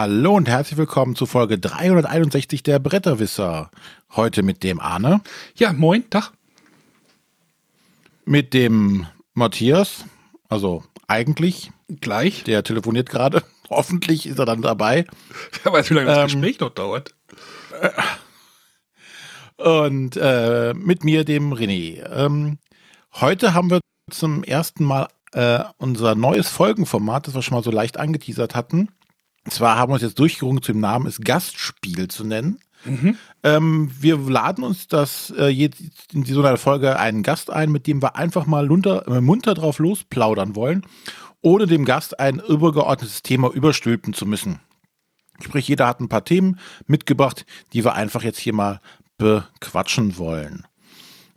Hallo und herzlich willkommen zu Folge 361 der Bretterwisser. Heute mit dem Arne. Ja, moin, Tag. Mit dem Matthias. Also eigentlich. Gleich. Der telefoniert gerade. Hoffentlich ist er dann dabei. Wer weiß, wie lange das ähm, Gespräch noch dauert. Und äh, mit mir, dem René. Ähm, heute haben wir zum ersten Mal äh, unser neues Folgenformat, das wir schon mal so leicht angeteasert hatten. Zwar haben wir uns jetzt durchgerungen, zu dem Namen ist Gastspiel zu nennen. Mhm. Ähm, wir laden uns das äh, in so einer Folge einen Gast ein, mit dem wir einfach mal lunter, äh, munter drauf losplaudern wollen, ohne dem Gast ein übergeordnetes Thema überstülpen zu müssen. Sprich, jeder hat ein paar Themen mitgebracht, die wir einfach jetzt hier mal bequatschen wollen.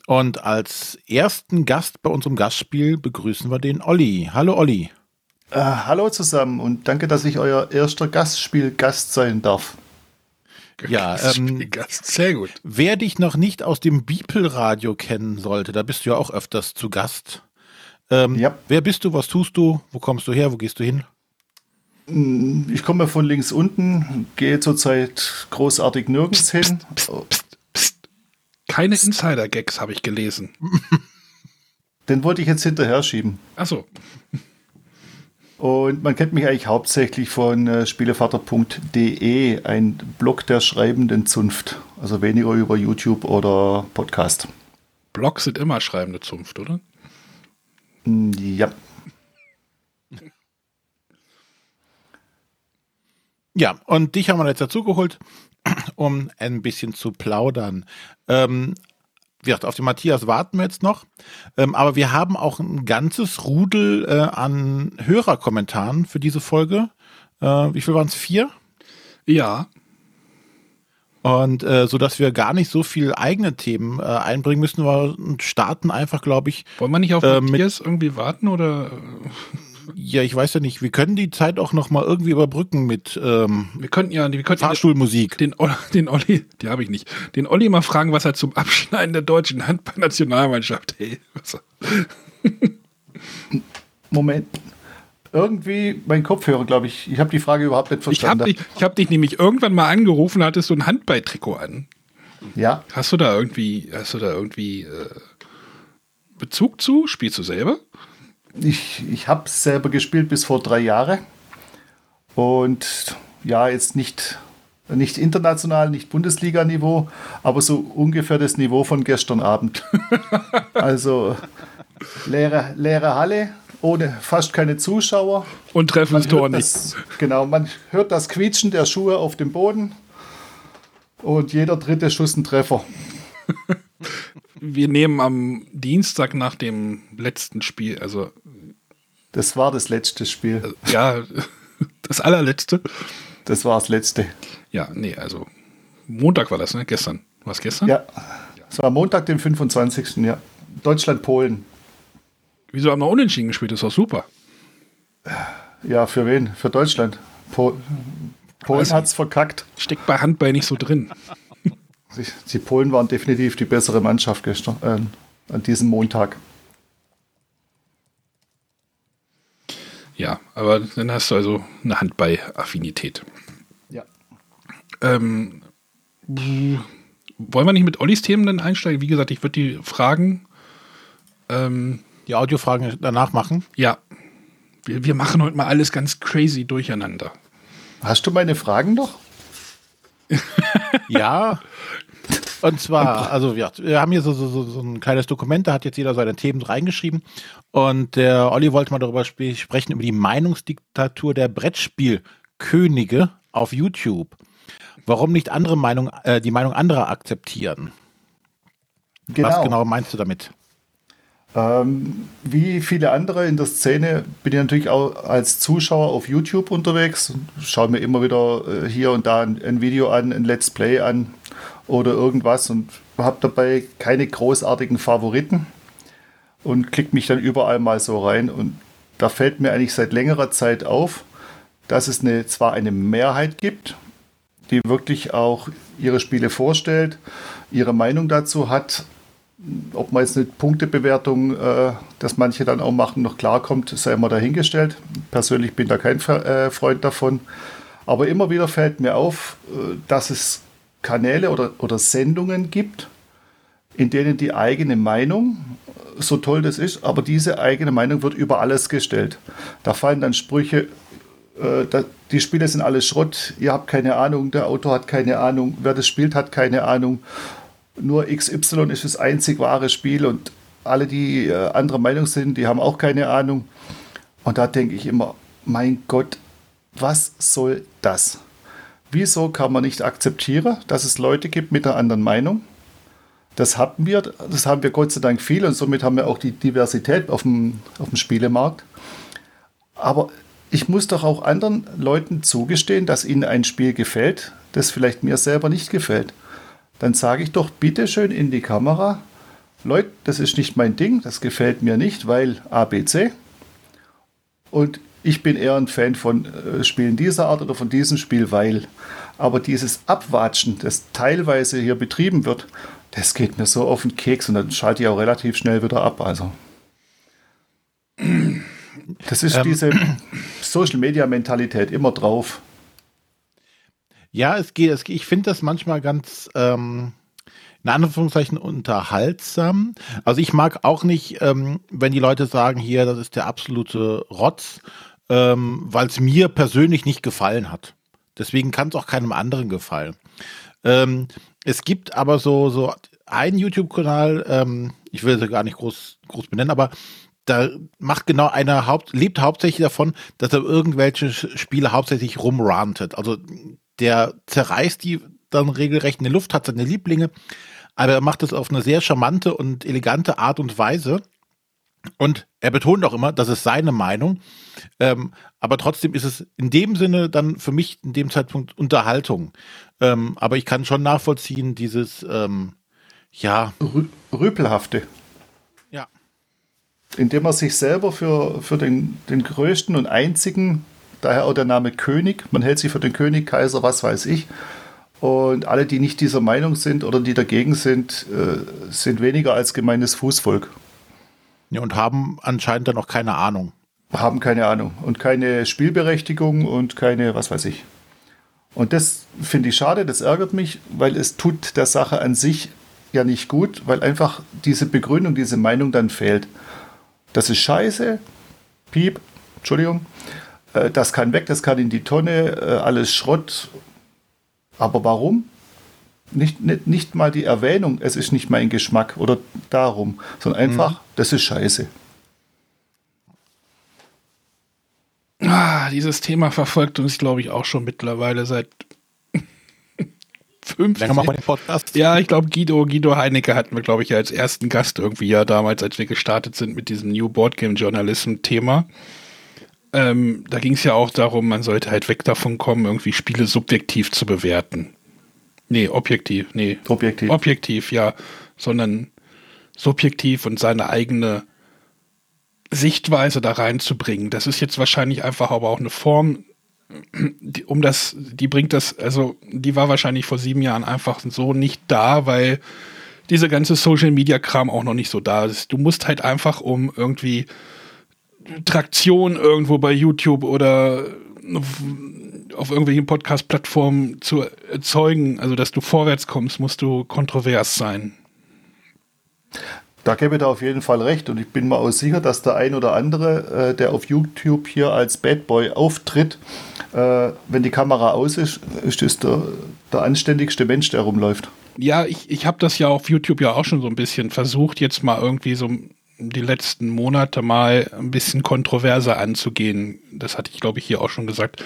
Und als ersten Gast bei unserem Gastspiel begrüßen wir den Olli. Hallo Olli. Äh, hallo zusammen und danke, dass ich euer erster Gastspiel-Gast sein darf. Ja, ähm, sehr gut. Wer dich noch nicht aus dem Bibelradio kennen sollte, da bist du ja auch öfters zu Gast. Ähm, ja. Wer bist du? Was tust du? Wo kommst du her? Wo gehst du hin? Mm, ich komme von links unten, gehe zurzeit großartig nirgends psst, hin. Psst, psst, keine Insider-Gags habe ich gelesen. Den wollte ich jetzt hinterher schieben. Achso. Und man kennt mich eigentlich hauptsächlich von äh, spielevater.de, ein Blog der schreibenden Zunft. Also weniger über YouTube oder Podcast. Blogs sind immer schreibende Zunft, oder? Mm, ja. Ja, und dich haben wir jetzt dazugeholt, um ein bisschen zu plaudern. Ähm, wie gesagt, auf den Matthias warten wir jetzt noch. Ähm, aber wir haben auch ein ganzes Rudel äh, an Hörerkommentaren für diese Folge. Äh, wie viel waren es? Vier? Ja. Und äh, so dass wir gar nicht so viel eigene Themen äh, einbringen müssen, wir starten einfach, glaube ich. Wollen wir nicht auf äh, Matthias irgendwie warten oder? Ja, ich weiß ja nicht. Wir können die Zeit auch noch mal irgendwie überbrücken mit ähm, wir könnten ja, wir könnten Fahrstuhlmusik. Den, den Olli, die habe ich nicht. Den Olli mal fragen, was er zum Abschneiden der deutschen Handballnationalmannschaft. Hey, Moment. Irgendwie mein Kopfhörer, glaube ich. Ich habe die Frage überhaupt nicht verstanden. Ich habe dich, hab dich nämlich irgendwann mal angerufen, hattest du ein Handballtrikot an. Ja. Hast du da irgendwie, hast du da irgendwie äh, Bezug zu? Spielst du selber? Ich, ich habe selber gespielt bis vor drei Jahren. Und ja, jetzt nicht, nicht international, nicht Bundesliga-Niveau, aber so ungefähr das Niveau von gestern Abend. also leere, leere Halle, ohne fast keine Zuschauer. Und treffen das Tor nicht. Genau, man hört das Quietschen der Schuhe auf dem Boden und jeder dritte Schuss ein Treffer. Wir nehmen am Dienstag nach dem letzten Spiel, also das war das letzte Spiel. Äh, ja, das allerletzte. Das war das letzte. Ja, nee, also Montag war das, ne? Gestern. War es gestern? Ja. Es war Montag, den 25. Ja. Deutschland-Polen. Wieso haben wir unentschieden gespielt? Das ist doch super. Ja, für wen? Für Deutschland. Po Polen hat es verkackt. Steckt bei Handball nicht so drin. Die Polen waren definitiv die bessere Mannschaft gestern, äh, an diesem Montag. Ja, aber dann hast du also eine Handball-Affinität. Ja. Ähm, wollen wir nicht mit Ollis Themen dann einsteigen? Wie gesagt, ich würde die Fragen. Ähm, die Audiofragen danach machen? Ja. Wir, wir machen heute mal alles ganz crazy durcheinander. Hast du meine Fragen noch? ja. Und zwar, also ja, wir haben hier so, so, so ein kleines Dokument, da hat jetzt jeder seine Themen reingeschrieben. Und der Olli wollte mal darüber sprechen, über die Meinungsdiktatur der Brettspielkönige auf YouTube. Warum nicht andere Meinung, äh, die Meinung anderer akzeptieren? Genau. Was genau meinst du damit? Ähm, wie viele andere in der Szene bin ich natürlich auch als Zuschauer auf YouTube unterwegs. Schaue mir immer wieder äh, hier und da ein, ein, Video an, ein Let's Play an oder irgendwas und habe dabei keine großartigen Favoriten und klicke mich dann überall mal so rein. Und da fällt mir eigentlich seit längerer Zeit auf, dass es eine, zwar eine Mehrheit gibt, die wirklich auch ihre Spiele vorstellt, ihre Meinung dazu hat, ob man jetzt eine Punktebewertung, äh, dass manche dann auch machen, noch klarkommt, sei mal dahingestellt. Persönlich bin da kein äh, Freund davon. Aber immer wieder fällt mir auf, äh, dass es Kanäle oder, oder Sendungen gibt, in denen die eigene Meinung, so toll das ist, aber diese eigene Meinung wird über alles gestellt. Da fallen dann Sprüche, äh, da, die Spiele sind alles Schrott, ihr habt keine Ahnung, der Autor hat keine Ahnung, wer das spielt, hat keine Ahnung. Nur XY ist das einzig wahre Spiel und alle, die äh, anderer Meinung sind, die haben auch keine Ahnung. Und da denke ich immer, mein Gott, was soll das? Wieso kann man nicht akzeptieren, dass es Leute gibt mit einer anderen Meinung? Das hatten wir, das haben wir Gott sei Dank viel und somit haben wir auch die Diversität auf dem, auf dem Spielemarkt. Aber ich muss doch auch anderen Leuten zugestehen, dass ihnen ein Spiel gefällt, das vielleicht mir selber nicht gefällt. Dann sage ich doch bitte schön in die Kamera, Leute, das ist nicht mein Ding, das gefällt mir nicht, weil ABC. Und ich bin eher ein Fan von äh, Spielen dieser Art oder von diesem Spiel, weil. Aber dieses Abwatschen, das teilweise hier betrieben wird, das geht mir so auf den Keks und dann schalte ich auch relativ schnell wieder ab. Also. Das ist ähm, diese Social Media Mentalität immer drauf. Ja, es geht. Es, ich finde das manchmal ganz. Ähm in Anführungszeichen unterhaltsam. Also ich mag auch nicht, ähm, wenn die Leute sagen, hier, das ist der absolute Rotz, ähm, weil es mir persönlich nicht gefallen hat. Deswegen kann es auch keinem anderen gefallen. Ähm, es gibt aber so, so einen YouTube-Kanal, ähm, ich will es gar nicht groß, groß benennen, aber da macht genau einer Haupt, lebt hauptsächlich davon, dass er irgendwelche Spiele hauptsächlich rumrantet. Also der zerreißt die dann regelrecht in der Luft, hat seine Lieblinge, aber er macht es auf eine sehr charmante und elegante Art und Weise. Und er betont auch immer, das ist seine Meinung. Ähm, aber trotzdem ist es in dem Sinne dann für mich in dem Zeitpunkt Unterhaltung. Ähm, aber ich kann schon nachvollziehen, dieses, ähm, ja. Rü Rüpelhafte. Ja. Indem er sich selber für, für den, den größten und einzigen, daher auch der Name König, man hält sich für den König, Kaiser, was weiß ich. Und alle, die nicht dieser Meinung sind oder die dagegen sind, äh, sind weniger als gemeines Fußvolk. Ja, und haben anscheinend dann auch keine Ahnung. Haben keine Ahnung und keine Spielberechtigung und keine, was weiß ich. Und das finde ich schade, das ärgert mich, weil es tut der Sache an sich ja nicht gut, weil einfach diese Begründung, diese Meinung dann fehlt. Das ist scheiße, piep, Entschuldigung, äh, das kann weg, das kann in die Tonne, äh, alles Schrott. Aber warum? Nicht, nicht, nicht mal die Erwähnung, es ist nicht mein Geschmack oder darum, sondern einfach, mhm. das ist scheiße. Ah, dieses Thema verfolgt uns, glaube ich, auch schon mittlerweile seit fünf. Länger machen wir den Podcast. Ja, ich glaube, Guido, Guido Heinecke hatten wir, glaube ich, als ersten Gast irgendwie ja damals, als wir gestartet sind mit diesem New Board Game Journalism-Thema. Ähm, da ging es ja auch darum, man sollte halt weg davon kommen, irgendwie Spiele subjektiv zu bewerten. Nee, objektiv, nee. Objektiv. Objektiv, ja. Sondern subjektiv und seine eigene Sichtweise da reinzubringen. Das ist jetzt wahrscheinlich einfach aber auch eine Form, die, um das, die bringt das, also die war wahrscheinlich vor sieben Jahren einfach so nicht da, weil diese ganze Social Media Kram auch noch nicht so da ist. Du musst halt einfach um irgendwie Traktion irgendwo bei YouTube oder auf irgendwelchen Podcast-Plattformen zu erzeugen, also dass du vorwärts kommst, musst du kontrovers sein. Da gebe ich da auf jeden Fall recht und ich bin mir auch sicher, dass der ein oder andere, äh, der auf YouTube hier als Bad Boy auftritt, äh, wenn die Kamera aus ist, ist das der, der anständigste Mensch, der rumläuft. Ja, ich, ich habe das ja auf YouTube ja auch schon so ein bisschen versucht, jetzt mal irgendwie so die letzten Monate mal ein bisschen kontroverser anzugehen. Das hatte ich, glaube ich, hier auch schon gesagt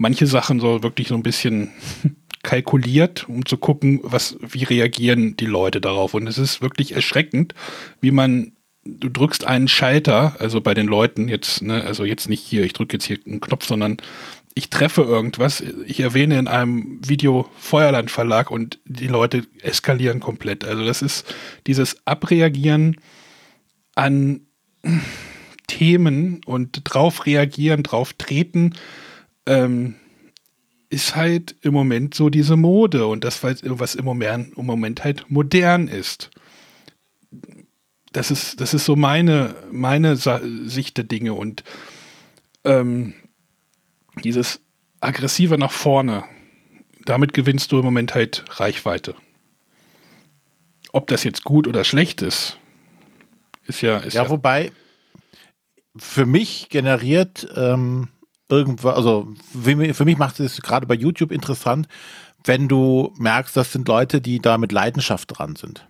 manche Sachen so wirklich so ein bisschen kalkuliert, um zu gucken, was, wie reagieren die Leute darauf. Und es ist wirklich erschreckend, wie man, du drückst einen Schalter, also bei den Leuten jetzt, ne, also jetzt nicht hier, ich drücke jetzt hier einen Knopf, sondern ich treffe irgendwas, ich erwähne in einem Video Feuerland Verlag und die Leute eskalieren komplett. Also das ist dieses Abreagieren an Themen und drauf reagieren, drauf treten, ähm, ist halt im Moment so diese Mode und das, was im Moment, im Moment halt modern ist. Das ist, das ist so meine, meine Sicht der Dinge und ähm, dieses aggressiver nach vorne. Damit gewinnst du im Moment halt Reichweite. Ob das jetzt gut oder schlecht ist, ist ja. Ist ja, ja, wobei für mich generiert ähm, irgendwas, also für, mich macht es gerade bei YouTube interessant, wenn du merkst, das sind Leute, die da mit Leidenschaft dran sind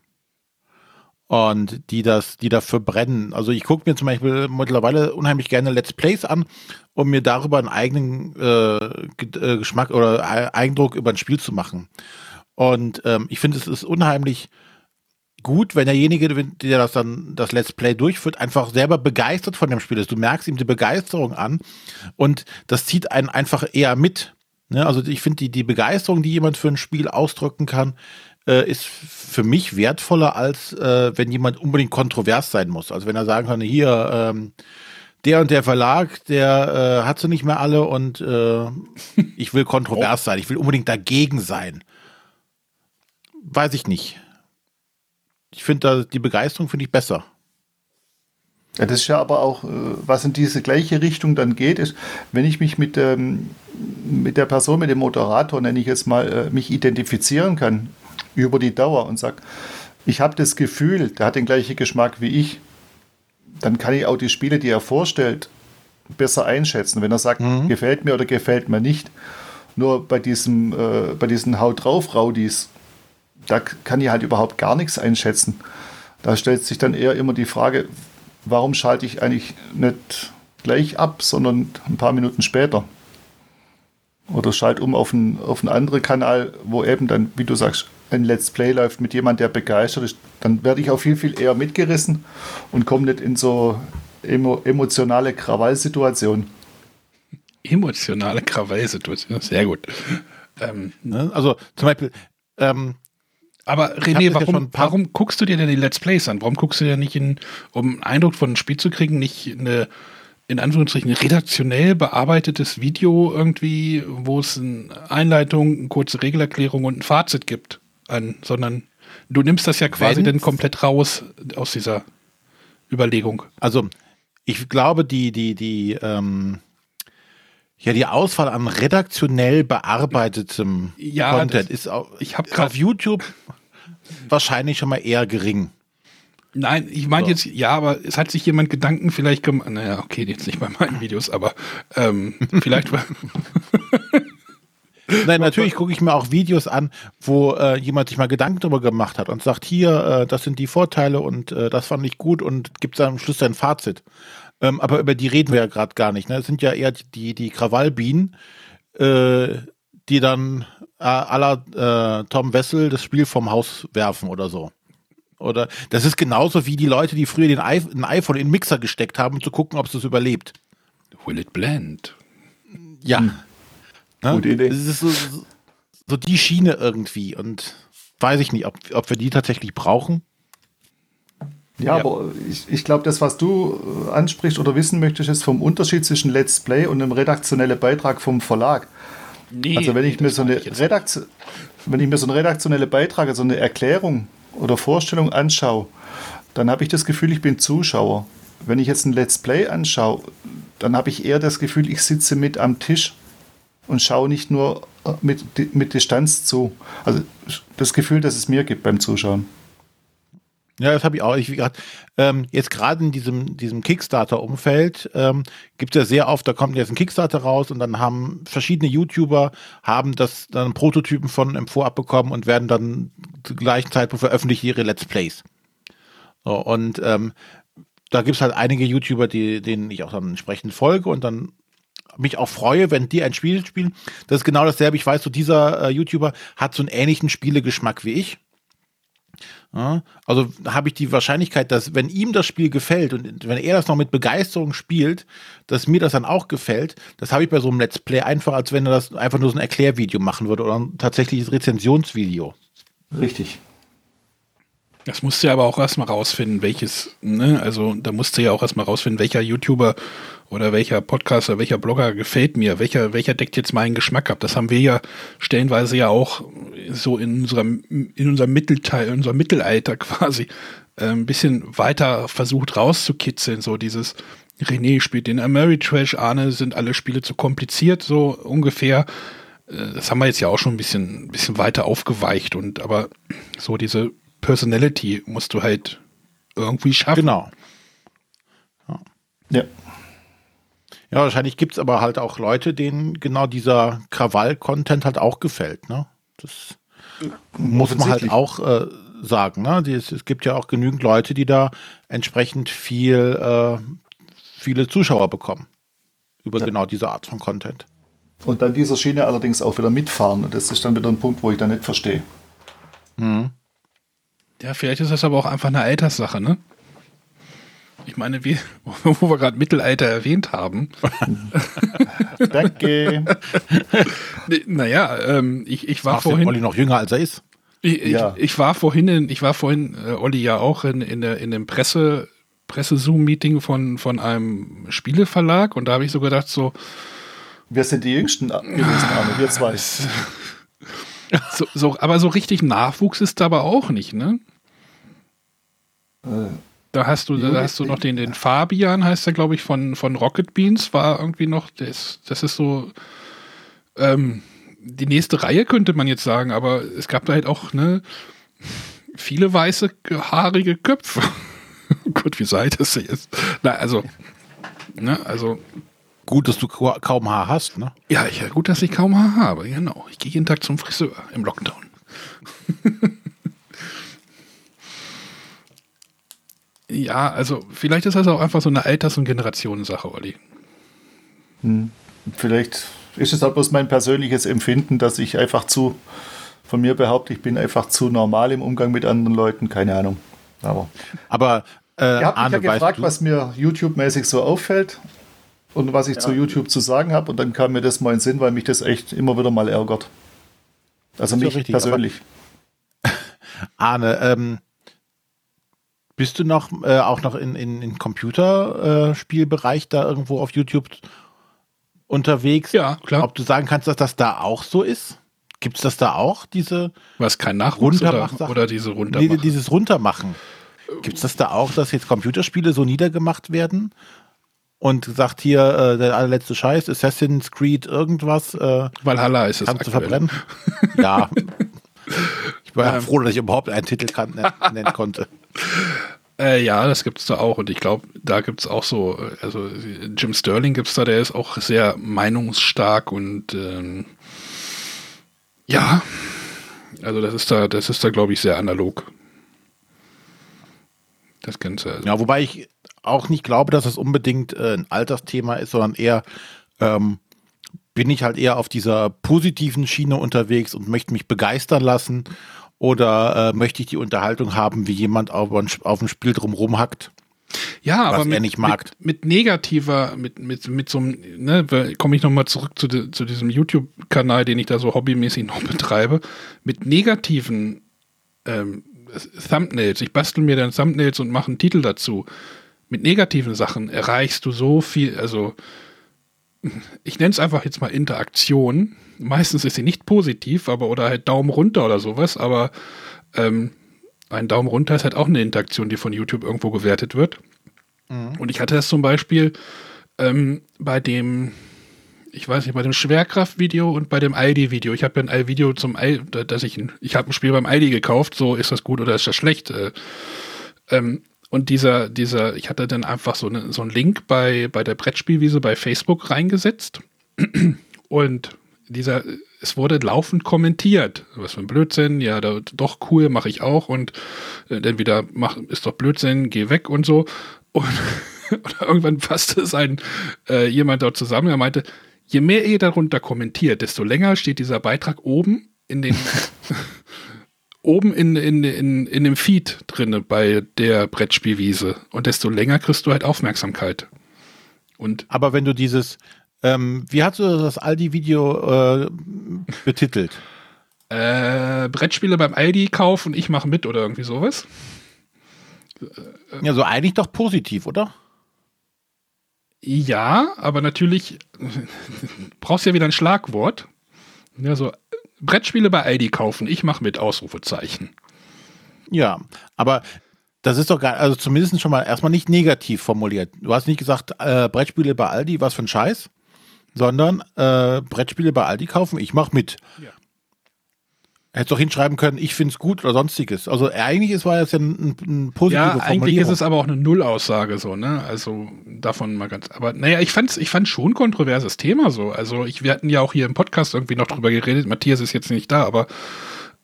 und die das, die dafür brennen. Also ich gucke mir zum Beispiel mittlerweile unheimlich gerne Let's Plays an, um mir darüber einen eigenen äh, äh Geschmack oder Eindruck über ein Spiel zu machen. Und ähm, ich finde, es ist unheimlich gut, wenn derjenige, der das dann das Let's Play durchführt, einfach selber begeistert von dem Spiel ist. Du merkst ihm die Begeisterung an und das zieht einen einfach eher mit. Ne? Also ich finde die, die Begeisterung, die jemand für ein Spiel ausdrücken kann, äh, ist für mich wertvoller, als äh, wenn jemand unbedingt kontrovers sein muss. Also wenn er sagen kann, hier, ähm, der und der Verlag, der äh, hat sie nicht mehr alle und äh, ich will kontrovers sein, ich will unbedingt dagegen sein. Weiß ich nicht. Ich finde die Begeisterung finde ich besser. Ja, das ist ja aber auch, äh, was in diese gleiche Richtung dann geht, ist, wenn ich mich mit, ähm, mit der Person, mit dem Moderator, nenne ich jetzt mal, äh, mich identifizieren kann über die Dauer und sage, ich habe das Gefühl, der hat den gleichen Geschmack wie ich, dann kann ich auch die Spiele, die er vorstellt, besser einschätzen. Wenn er sagt, mhm. gefällt mir oder gefällt mir nicht. Nur bei diesem, äh, bei diesen Haut drauf Raudis, da kann ich halt überhaupt gar nichts einschätzen. Da stellt sich dann eher immer die Frage, warum schalte ich eigentlich nicht gleich ab, sondern ein paar Minuten später? Oder schalte um auf einen, auf einen anderen Kanal, wo eben dann, wie du sagst, ein Let's Play läuft mit jemandem, der begeistert ist, dann werde ich auch viel, viel eher mitgerissen und komme nicht in so emo emotionale Krawallsituationen. Emotionale Krawallsituation, sehr gut. Ähm, ne? Also zum Beispiel, ähm, aber René, warum, warum guckst du dir denn die Let's Plays an? Warum guckst du dir nicht, in, um einen Eindruck von einem Spiel zu kriegen, nicht eine, in Anführungsstrichen, redaktionell bearbeitetes Video irgendwie, wo es eine Einleitung, eine kurze Regelerklärung und ein Fazit gibt? an, sondern du nimmst das ja quasi Wenn's, dann komplett raus aus dieser Überlegung. Also ich glaube, die, die, die, ähm, ja, die Auswahl an redaktionell bearbeitetem ja, Content das, ist auf, ich auf YouTube wahrscheinlich schon mal eher gering. Nein, ich meine so. jetzt, ja, aber es hat sich jemand Gedanken vielleicht gemacht, naja, okay, jetzt nicht bei meinen Videos, aber ähm, vielleicht Nein, natürlich gucke ich mir auch Videos an, wo äh, jemand sich mal Gedanken darüber gemacht hat und sagt, hier, äh, das sind die Vorteile und äh, das fand ich gut und gibt am Schluss sein Fazit. Ähm, aber über die reden wir ja gerade gar nicht. Ne? Es sind ja eher die, die Krawallbienen, äh, die dann äh, aller äh, Tom Wessel das Spiel vom Haus werfen oder so. Oder das ist genauso wie die Leute, die früher den I ein iPhone in den Mixer gesteckt haben, um zu gucken, ob es das überlebt. Will it blend? Ja. Hm. Ne? Gute Idee. Das ist so, so, die Schiene irgendwie und weiß ich nicht, ob, ob wir die tatsächlich brauchen. Ja, ja. aber ich, ich glaube, das, was du äh, ansprichst oder wissen möchtest, ist vom Unterschied zwischen Let's Play und einem redaktionellen Beitrag vom Verlag. Nee, also wenn ich mir so eine Redaktion, wenn ich mir so einen redaktionellen Beitrag, also eine Erklärung oder Vorstellung anschaue, dann habe ich das Gefühl, ich bin Zuschauer. Wenn ich jetzt ein Let's Play anschaue, dann habe ich eher das Gefühl, ich sitze mit am Tisch und schaue nicht nur äh, mit, mit Distanz zu. Also das Gefühl, das es mir gibt beim Zuschauen. Ja, das habe ich auch. Ich, ähm, jetzt gerade in diesem, diesem Kickstarter-Umfeld ähm, gibt es ja sehr oft, da kommt jetzt ein Kickstarter raus und dann haben verschiedene YouTuber haben das dann Prototypen von M vorab bekommen und werden dann zur gleichen Zeitpunkt veröffentlicht ihre Let's Plays. So, und ähm, da gibt es halt einige YouTuber, die, denen ich auch dann entsprechend folge und dann mich auch freue, wenn die ein Spiel spielen. Das ist genau dasselbe. Ich weiß, so dieser äh, YouTuber hat so einen ähnlichen Spielegeschmack wie ich. Ja, also habe ich die Wahrscheinlichkeit, dass wenn ihm das Spiel gefällt und wenn er das noch mit Begeisterung spielt, dass mir das dann auch gefällt, das habe ich bei so einem Let's Play einfach, als wenn er das einfach nur so ein Erklärvideo machen würde oder ein tatsächliches Rezensionsvideo. Richtig. Das musst du ja aber auch erstmal rausfinden, welches, ne? Also da musst du ja auch erstmal rausfinden, welcher YouTuber oder welcher Podcaster, welcher Blogger gefällt mir, welcher, welcher deckt jetzt meinen Geschmack ab. Das haben wir ja stellenweise ja auch so in unserem, in unserem Mittelteil, in unserem Mittelalter quasi äh, ein bisschen weiter versucht rauszukitzeln, so dieses, René spielt den Ameritrash, Arne sind alle Spiele zu kompliziert, so ungefähr. Äh, das haben wir jetzt ja auch schon ein bisschen, ein bisschen weiter aufgeweicht und aber so diese Personality musst du halt irgendwie schaffen. Genau. Ja. ja. Ja, wahrscheinlich gibt es aber halt auch Leute, denen genau dieser Krawall-Content halt auch gefällt. Ne? Das muss man halt auch äh, sagen. Ne? Es, es gibt ja auch genügend Leute, die da entsprechend viel, äh, viele Zuschauer bekommen. Über ja. genau diese Art von Content. Und dann dieser Schiene allerdings auch wieder mitfahren. Und das ist dann wieder ein Punkt, wo ich dann nicht verstehe. Mhm. Ja, vielleicht ist das aber auch einfach eine Alterssache, ne? Ich meine, wie, wo wir gerade Mittelalter erwähnt haben. Danke. naja, ähm, ich, ich war Ach, vorhin. Olli noch jünger als er ist. Ich, ja. ich, ich war vorhin, in, ich war vorhin, äh, Olli ja auch in, in, der, in dem Presse, Presse-Zoom-Meeting von, von einem Spieleverlag und da habe ich so gedacht, so. Wir sind die Jüngsten gewesen, Arne, wir zwei. so, so, aber so richtig Nachwuchs ist da aber auch nicht, ne? Äh, da hast du, da hast du noch den, den Fabian, heißt der, glaube ich, von, von Rocket Beans, war irgendwie noch, das, das ist so ähm, die nächste Reihe, könnte man jetzt sagen, aber es gab da halt auch ne, viele weiße, haarige Köpfe. Gut, wie sei das jetzt? Na, also, ne, also. Gut, dass du kaum Haar hast, ne? Ja, ja, gut, dass ich kaum Haar habe, genau. Ich gehe jeden Tag zum Friseur im Lockdown. Ja, also vielleicht ist das auch einfach so eine Alters- und Generationensache, Olli. Hm. Vielleicht ist es auch bloß mein persönliches Empfinden, dass ich einfach zu, von mir behaupte, ich bin einfach zu normal im Umgang mit anderen Leuten, keine Ahnung. Aber, Aber äh, Ihr habt mich ja gefragt, was mir YouTube-mäßig so auffällt und was ich ja. zu YouTube zu sagen habe. Und dann kam mir das mal in den Sinn, weil mich das echt immer wieder mal ärgert. Also mich richtig, persönlich. Arne, ähm, bist du noch äh, auch noch in, in, in Computerspielbereich da irgendwo auf YouTube unterwegs? Ja, klar. Ob du sagen kannst, dass das da auch so ist? Gibt es das da auch, diese Was, kein Nachwuchs oder, oder diese Runtermachen? Nee, dieses Runtermachen. Gibt es das da auch, dass jetzt Computerspiele so niedergemacht werden? Und sagt hier, äh, der allerletzte Scheiß, Assassin's Creed irgendwas. Äh, Valhalla ist es Kannst du verbrennen? ja. Ich war ähm, froh, dass ich überhaupt einen Titel kann, nennen konnte. Äh, ja, das gibt es da auch. Und ich glaube, da gibt es auch so, also Jim Sterling gibt es da, der ist auch sehr meinungsstark und ähm, ja, also das ist da, das ist da, glaube ich, sehr analog. Das Ganze. Also. Ja, wobei ich auch nicht glaube, dass es unbedingt äh, ein Altersthema ist, sondern eher ähm, bin ich halt eher auf dieser positiven Schiene unterwegs und möchte mich begeistern lassen oder äh, möchte ich die Unterhaltung haben, wie jemand auf, auf dem Spiel drum rumhackt? Ja, aber mit, nicht mag. Mit, mit, negativer, mit, mit, mit so einem, ne, komme ich nochmal zurück zu, de, zu diesem YouTube-Kanal, den ich da so hobbymäßig noch betreibe, mit negativen ähm, Thumbnails. Ich bastel mir dann Thumbnails und mache einen Titel dazu. Mit negativen Sachen erreichst du so viel, also ich nenne es einfach jetzt mal Interaktion. Meistens ist sie nicht positiv, aber oder halt Daumen runter oder sowas, aber ähm, ein Daumen runter ist halt auch eine Interaktion, die von YouTube irgendwo gewertet wird. Mhm. Und ich hatte das zum Beispiel ähm, bei dem, ich weiß nicht, bei dem Schwerkraft-Video und bei dem Aldi-Video. Ich habe ja ein Video zum Aldi, dass ich, ich habe ein Spiel beim Aldi gekauft, so ist das gut oder ist das schlecht. Äh, ähm, und dieser, dieser, ich hatte dann einfach so, eine, so einen Link bei, bei der Brettspielwiese bei Facebook reingesetzt. Und dieser, es wurde laufend kommentiert. Was für ein Blödsinn, ja, da, doch cool, mache ich auch. Und äh, dann wieder, mach, ist doch Blödsinn, geh weg und so. Und, und irgendwann fasste es ein äh, jemand dort zusammen, er meinte, je mehr ihr darunter kommentiert, desto länger steht dieser Beitrag oben in den oben in, in, in, in dem Feed drinne bei der Brettspielwiese. Und desto länger kriegst du halt Aufmerksamkeit. Und Aber wenn du dieses, ähm, wie hast du das Aldi-Video äh, betitelt? Äh, Brettspiele beim Aldi kaufen, ich mache mit oder irgendwie sowas. Ja, so eigentlich doch positiv, oder? Ja, aber natürlich brauchst du ja wieder ein Schlagwort. Ja, so Brettspiele bei Aldi kaufen. Ich mache mit Ausrufezeichen. Ja, aber Das ist doch gar, also zumindest schon mal erstmal nicht negativ formuliert. Du hast nicht gesagt, äh, Brettspiele bei Aldi, was für ein Scheiß, sondern äh, Brettspiele bei Aldi kaufen, ich mach mit. Ja. Hättest doch hinschreiben können, ich finde es gut oder sonstiges. Also eigentlich ist, war das ja ein, ein positive Ja, eigentlich ist es aber auch eine Nullaussage so, ne? Also davon mal ganz. Aber naja, ich fand's, ich fand schon kontroverses Thema so. Also ich, wir hatten ja auch hier im Podcast irgendwie noch drüber geredet. Matthias ist jetzt nicht da, aber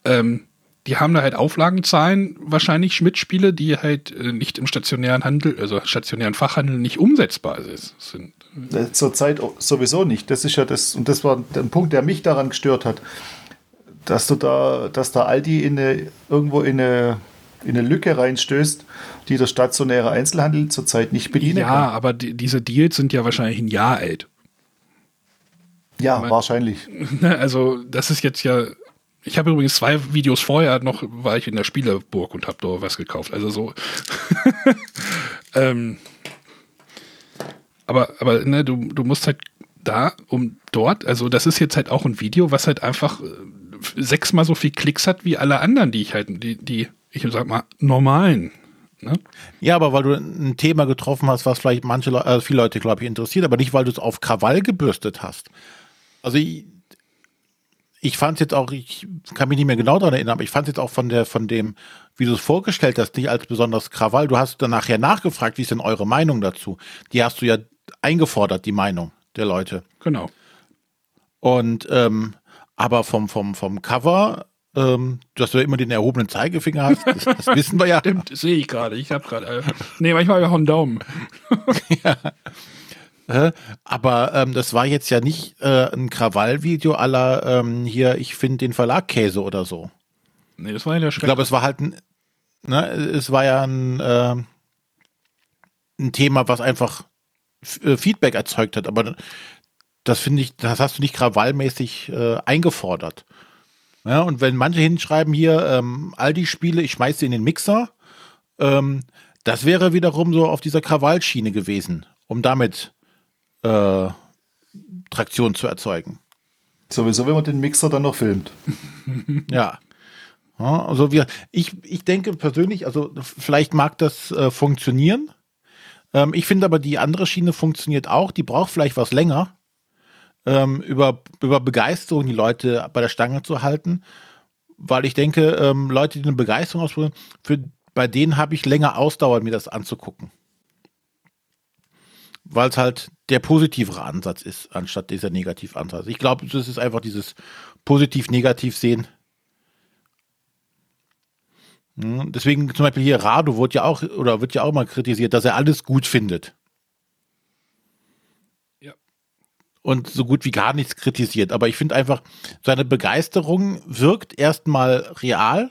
ähm, die haben da halt Auflagenzahlen, wahrscheinlich Schmidt-Spiele, die halt äh, nicht im stationären Handel, also stationären Fachhandel nicht umsetzbar sind. Zurzeit sowieso nicht. Das ist ja das, und das war der Punkt, der mich daran gestört hat dass du da, dass da Aldi in eine, irgendwo in eine, in eine Lücke reinstößt, die der stationäre Einzelhandel zurzeit nicht bedienen ja, kann. Ja, aber die, diese Deals sind ja wahrscheinlich ein Jahr alt. Ja, aber, wahrscheinlich. Also, das ist jetzt ja. Ich habe übrigens zwei Videos vorher noch, war ich in der Spieleburg und habe da was gekauft. Also so. ähm, aber aber ne, du, du musst halt da, um dort, also das ist jetzt halt auch ein Video, was halt einfach äh, sechsmal so viel Klicks hat wie alle anderen, die ich halt, die, die ich sag mal, normalen. Ne? Ja, aber weil du ein Thema getroffen hast, was vielleicht manche Le äh, viele Leute, glaube ich, interessiert, aber nicht, weil du es auf Krawall gebürstet hast. Also ich, ich fand es jetzt auch, ich kann mich nicht mehr genau daran erinnern, aber ich fand es jetzt auch von der, von dem, wie du es vorgestellt hast, nicht als besonders Krawall. Du hast dann nachher nachgefragt, wie ist denn eure Meinung dazu? Die hast du ja eingefordert, die Meinung der Leute. Genau. Und ähm, aber vom, vom, vom Cover, ähm, dass du immer den erhobenen Zeigefinger hast, das, das wissen wir ja. Stimmt, sehe ich gerade. Ich habe gerade. Äh, nee, manchmal auch einen Daumen. ja. Aber ähm, das war jetzt ja nicht äh, ein Krawallvideo aller ähm, hier, ich finde den Verlag Käse oder so. Nee, das war ja der Schreck. Ich glaube, es war halt ein, ne, es war ja ein, äh, ein Thema, was einfach äh, Feedback erzeugt hat. Aber das finde ich, das hast du nicht krawallmäßig äh, eingefordert. Ja, und wenn manche hinschreiben hier, ähm, Aldi-Spiele, ich schmeiße sie in den Mixer, ähm, das wäre wiederum so auf dieser Krawallschiene gewesen, um damit äh, Traktion zu erzeugen. Sowieso, wenn man den Mixer dann noch filmt. ja. ja. Also wir, ich, ich denke persönlich, also vielleicht mag das äh, funktionieren. Ähm, ich finde aber die andere Schiene funktioniert auch. Die braucht vielleicht was länger ähm, über, über Begeisterung die Leute bei der Stange zu halten, weil ich denke, ähm, Leute, die eine Begeisterung ausprobieren, für, bei denen habe ich länger Ausdauer, mir das anzugucken. Weil es halt der positivere Ansatz ist, anstatt dieser Negativansatz. Ich glaube, es ist einfach dieses positiv-negativ sehen. Hm, deswegen zum Beispiel hier Rado wird ja auch oder wird ja auch mal kritisiert, dass er alles gut findet. Und so gut wie gar nichts kritisiert. Aber ich finde einfach, seine Begeisterung wirkt erstmal real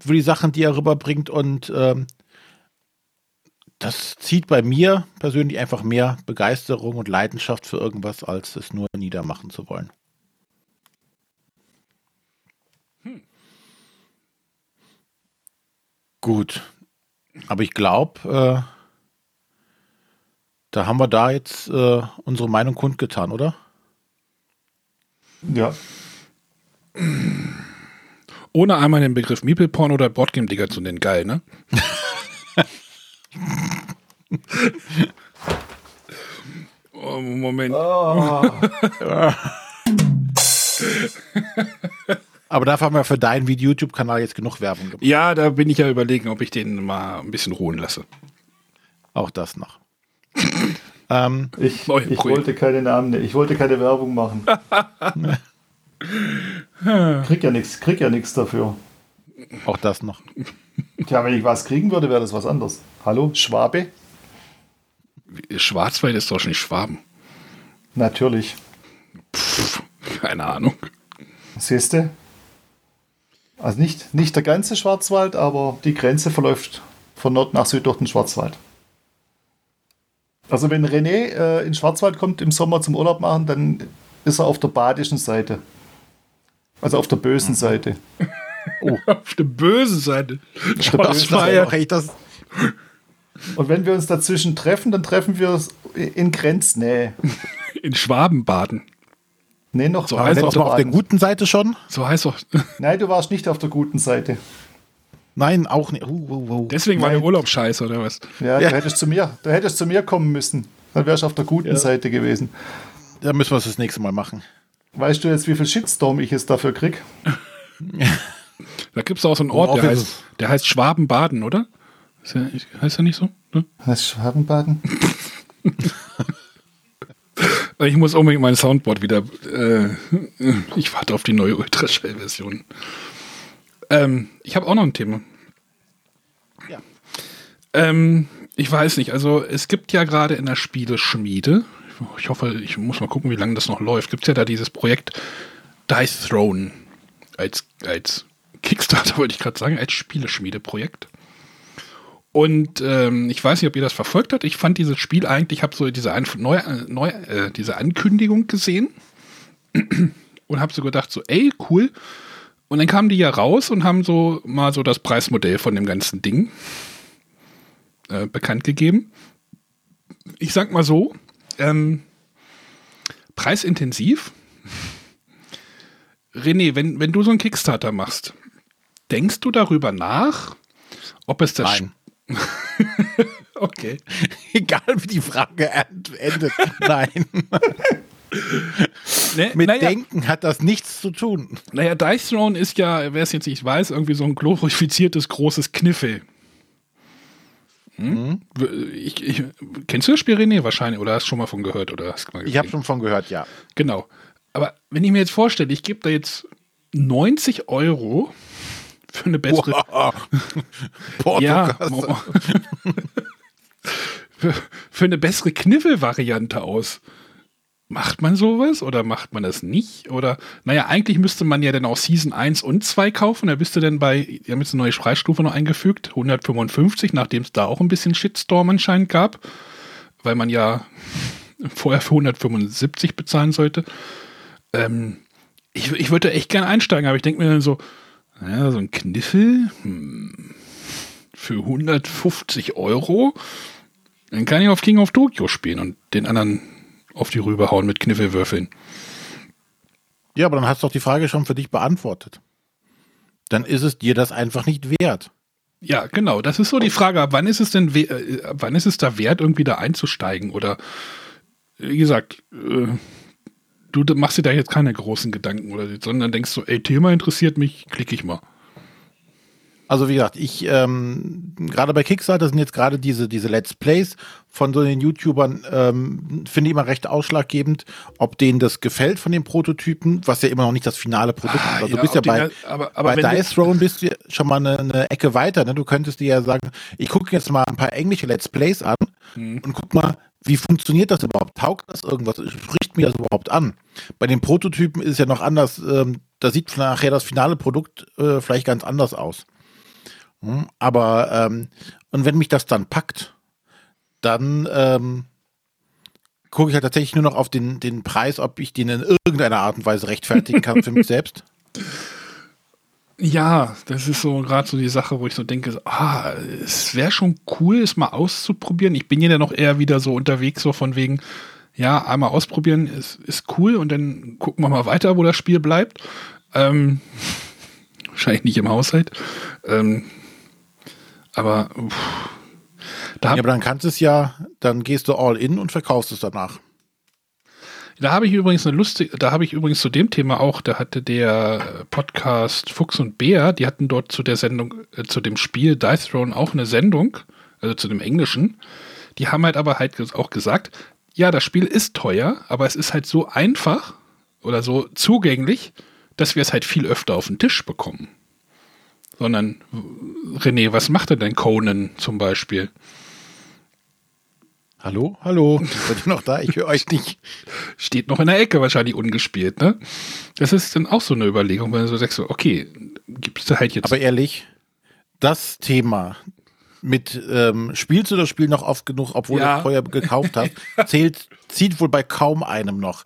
für die Sachen, die er rüberbringt und ähm, das zieht bei mir persönlich einfach mehr Begeisterung und Leidenschaft für irgendwas, als es nur niedermachen zu wollen. Hm. Gut. Aber ich glaube, äh, da haben wir da jetzt äh, unsere Meinung kundgetan, oder? Ja. Ohne einmal den Begriff Meeple-Porn oder Boardgame-Digger zu nennen. Geil, ne? oh, Moment. Oh. Aber dafür haben wir für deinen YouTube-Kanal jetzt genug Werbung gemacht. Ja, da bin ich ja überlegen, ob ich den mal ein bisschen ruhen lasse. Auch das noch. ähm, ich, ich wollte keine Namen, ich wollte keine Werbung machen. krieg ja nichts, krieg ja nichts dafür. Auch das noch. Tja, wenn ich was kriegen würde, wäre das was anderes. Hallo, Schwabe? Schwarzwald ist doch nicht Schwaben. Natürlich. Pff, keine Ahnung. Siehst du? Also nicht, nicht der ganze Schwarzwald, aber die Grenze verläuft von Nord nach Süd durch den Schwarzwald. Also wenn René äh, in Schwarzwald kommt im Sommer zum Urlaub machen, dann ist er auf der badischen Seite. Also auf der bösen mhm. Seite. Oh. auf der bösen Seite. Das war ja das. Und wenn wir uns dazwischen treffen, dann treffen wir uns in Grenznähe. In Schwabenbaden. Nee, noch so heißt auch auf der guten Seite schon. So heißt auch. Nein, du warst nicht auf der guten Seite. Nein, auch nicht. Uh, uh, uh. Deswegen war der Urlaub scheiße, oder was? Ja, Ja. du hättest zu mir, du hättest zu mir kommen müssen. Dann wärst du auf der guten Ja. Seite gewesen. Da müssen wir es das nächste Mal machen. Weißt du jetzt, wie viel Shitstorm ich jetzt dafür krieg? Da gibt es auch so einen Ort, der heißt, der heißt Schwabenbaden, oder? Ist der, heißt er nicht so? Ne? Was Schwabenbaden? Ich muss unbedingt mein Soundboard wieder. Äh, ich warte auf die neue Ultraschall-Version. Ähm, ich habe auch noch ein Thema. Ja. Ähm, ich weiß nicht, also es gibt ja gerade in der Spieleschmiede, ich hoffe, ich muss mal gucken, wie lange das noch läuft, gibt es ja da dieses Projekt Dice Throne als, als Kickstarter, wollte ich gerade sagen, als Spieleschmiede-Projekt. Und ähm, ich weiß nicht, ob ihr das verfolgt habt. Ich fand dieses Spiel eigentlich, ich habe so diese, Anf neu, neu, äh, diese Ankündigung gesehen und habe so gedacht, so, ey, cool. Und dann kamen die ja raus und haben so mal so das Preismodell von dem ganzen Ding äh, bekannt gegeben. Ich sag mal so, ähm, preisintensiv. René, wenn, wenn du so einen Kickstarter machst, denkst du darüber nach, ob es das Nein. Okay. Egal wie die Frage end- endet. Nein. Ne, Mit naja, Denken hat das nichts zu tun. naja, Dice Throne ist ja, wer es jetzt nicht weiß, irgendwie so ein glorifiziertes großes Kniffel. Hm? Ich, ich, kennst du das Spiel, René? Wahrscheinlich, oder hast du schon mal von gehört? Oder hast mal Ich habe schon von gehört, ja. Genau. Aber wenn ich mir jetzt vorstelle, ich gebe da jetzt 90 Euro für eine bessere. Wow. Ja, für eine bessere Kniffelvariante aus. Macht man sowas oder macht man das nicht? Oder, naja, eigentlich müsste man ja dann auch Season 1 und 2 kaufen. Da bist du dann bei, die haben jetzt eine neue Preisstufe noch eingefügt, 155, nachdem es da auch ein bisschen Shitstorm anscheinend gab, weil man ja vorher für 175 bezahlen sollte. Ähm, ich, ich würde echt gern einsteigen, aber ich denke mir dann so, naja, so ein Kniffel hm, für 150 Euro, dann kann ich auf King of Tokyo spielen und den anderen auf die Rübe hauen mit Kniffelwürfeln. Ja, aber dann hast du doch die Frage schon für dich beantwortet. Dann ist es dir das einfach nicht wert. Ja, genau. Das ist so die Frage, ab wann ist es denn, äh, wann ist es da wert, irgendwie da einzusteigen? Oder wie gesagt, äh, du machst dir da jetzt keine großen Gedanken oder sondern denkst so, ey, Thema interessiert mich, klicke ich mal. Also wie gesagt, ich ähm, gerade bei Kickstarter sind jetzt gerade diese diese Let's Plays von so den YouTubern ähm, finde ich immer recht ausschlaggebend, ob denen das gefällt von den Prototypen, was ja immer noch nicht das finale Produkt ist. Also du bist ja bei aber, aber bei Dice Throne bist du ja schon mal eine, eine Ecke weiter. Ne? Du könntest dir ja sagen, ich gucke jetzt mal ein paar englische Let's Plays an Mhm. und guck mal, wie funktioniert das überhaupt? Taugt das irgendwas? Spricht mir das überhaupt an? Bei den Prototypen ist es ja noch anders. Ähm, da sieht nachher das finale Produkt äh, vielleicht ganz anders aus. Hm, Aber ähm, und wenn mich das dann packt, dann ähm, gucke ich halt tatsächlich nur noch auf den, den Preis, ob ich den in irgendeiner Art und Weise rechtfertigen kann für mich selbst. Ja, das ist so gerade so die Sache, wo ich so denke, ah, es wäre schon cool, es mal auszuprobieren. Ich bin ja noch eher wieder so unterwegs, so von wegen, ja, einmal ausprobieren ist, ist cool und dann gucken wir mal weiter, wo das Spiel bleibt. Ähm, wahrscheinlich nicht im Haushalt. Ähm, aber uff, da Ja, aber dann kannst du es ja, dann gehst du all in und verkaufst es danach. Da habe ich übrigens eine lustige, da habe ich übrigens zu dem Thema auch, da hatte der Podcast Fuchs und Bär, die hatten dort zu der Sendung, äh, zu dem Spiel Dice Throne auch eine Sendung, also zu dem Englischen. Die haben halt aber halt auch gesagt, ja, das Spiel ist teuer, aber es ist halt so einfach oder so zugänglich, dass wir es halt viel öfter auf den Tisch bekommen. Sondern, René, was macht denn Conan zum Beispiel? Hallo? Hallo? Seid ihr noch da? Ich höre euch nicht. steht noch in der Ecke wahrscheinlich ungespielt, ne? Das ist dann auch so eine Überlegung, wenn du so sagst, so, okay, gibst du halt jetzt. Aber ehrlich, das Thema mit ähm, spielst du das Spiel noch oft genug, obwohl Ja. du es vorher gekauft hast, zählt, zieht wohl bei kaum einem noch.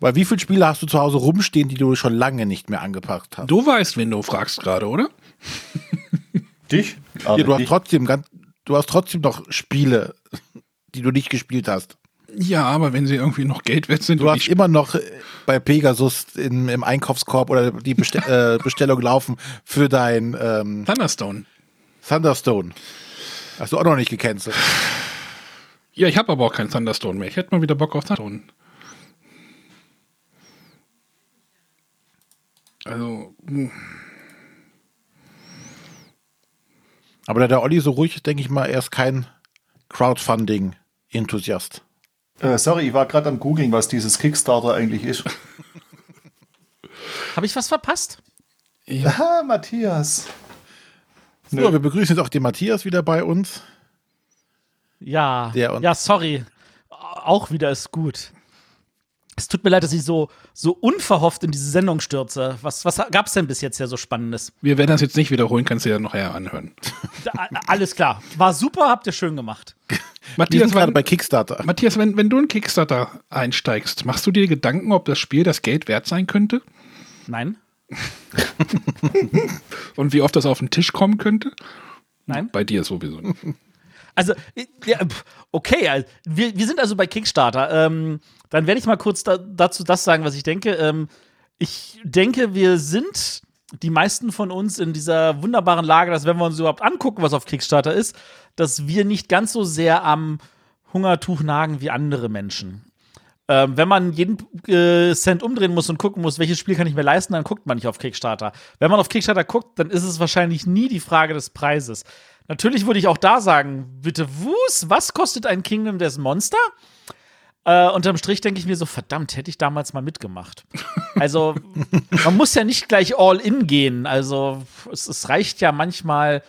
Weil wie viele Spiele hast du zu Hause rumstehen, die du schon lange nicht mehr angepackt hast? du weißt, wen du fragst gerade, oder? Dich? Ja, du hast trotzdem ganz, du hast trotzdem noch Spiele, die du nicht gespielt hast. Ja, aber wenn sie irgendwie noch Geld wert sind. Du hast immer noch bei Pegasus in, im Einkaufskorb oder die Bestell äh, Bestellung laufen für dein ähm, Thunderstone. Thunderstone. Hast du auch noch nicht gecancelt. Ja, ich habe aber auch keinen Thunderstone mehr. Ich hätte mal wieder Bock auf Thunderstone. Also. Hm. Aber da der Olli so ruhig ist, denke ich mal, er ist kein Crowdfunding-Enthusiast. Äh, sorry, ich war gerade am Googling, was dieses Kickstarter eigentlich ist. Habe ich was verpasst? Ja, ah, Matthias. So, wir begrüßen jetzt auch den Matthias wieder bei uns. Ja, Der und- ja, sorry. Auch wieder ist gut. Es tut mir leid, dass ich so, so unverhofft in diese Sendung stürze. Was, was gab es denn bis jetzt ja so Spannendes? Wir werden das jetzt nicht wiederholen, kannst du ja nachher anhören. Da, alles klar. War super, habt ihr schön gemacht. Matthias, gerade wenn, bei Kickstarter. Matthias wenn, wenn du in Kickstarter einsteigst, machst du dir Gedanken, ob das Spiel das Geld wert sein könnte? Nein? Und wie oft das auf den Tisch kommen könnte? Nein? Bei dir sowieso. nicht. Also, okay, wir, wir sind also bei Kickstarter. Ähm, dann werde ich mal kurz da, dazu das sagen, was ich denke. Ähm, ich denke, wir sind die meisten von uns in dieser wunderbaren Lage, dass wenn wir uns überhaupt angucken, was auf Kickstarter ist, dass wir nicht ganz so sehr am Hungertuch nagen wie andere Menschen. Ähm, wenn man jeden äh, Cent umdrehen muss und gucken muss, welches Spiel kann ich mir leisten, dann guckt man nicht auf Kickstarter. Wenn man auf Kickstarter guckt, dann ist es wahrscheinlich nie die Frage des Preises. Natürlich würde ich auch da sagen, bitte Wus, was kostet ein Kingdom Death Monster? Äh, unterm Strich denke ich mir so, verdammt, hätte ich damals mal mitgemacht. Also, man muss ja nicht gleich all in gehen. Also, es, es reicht ja manchmal,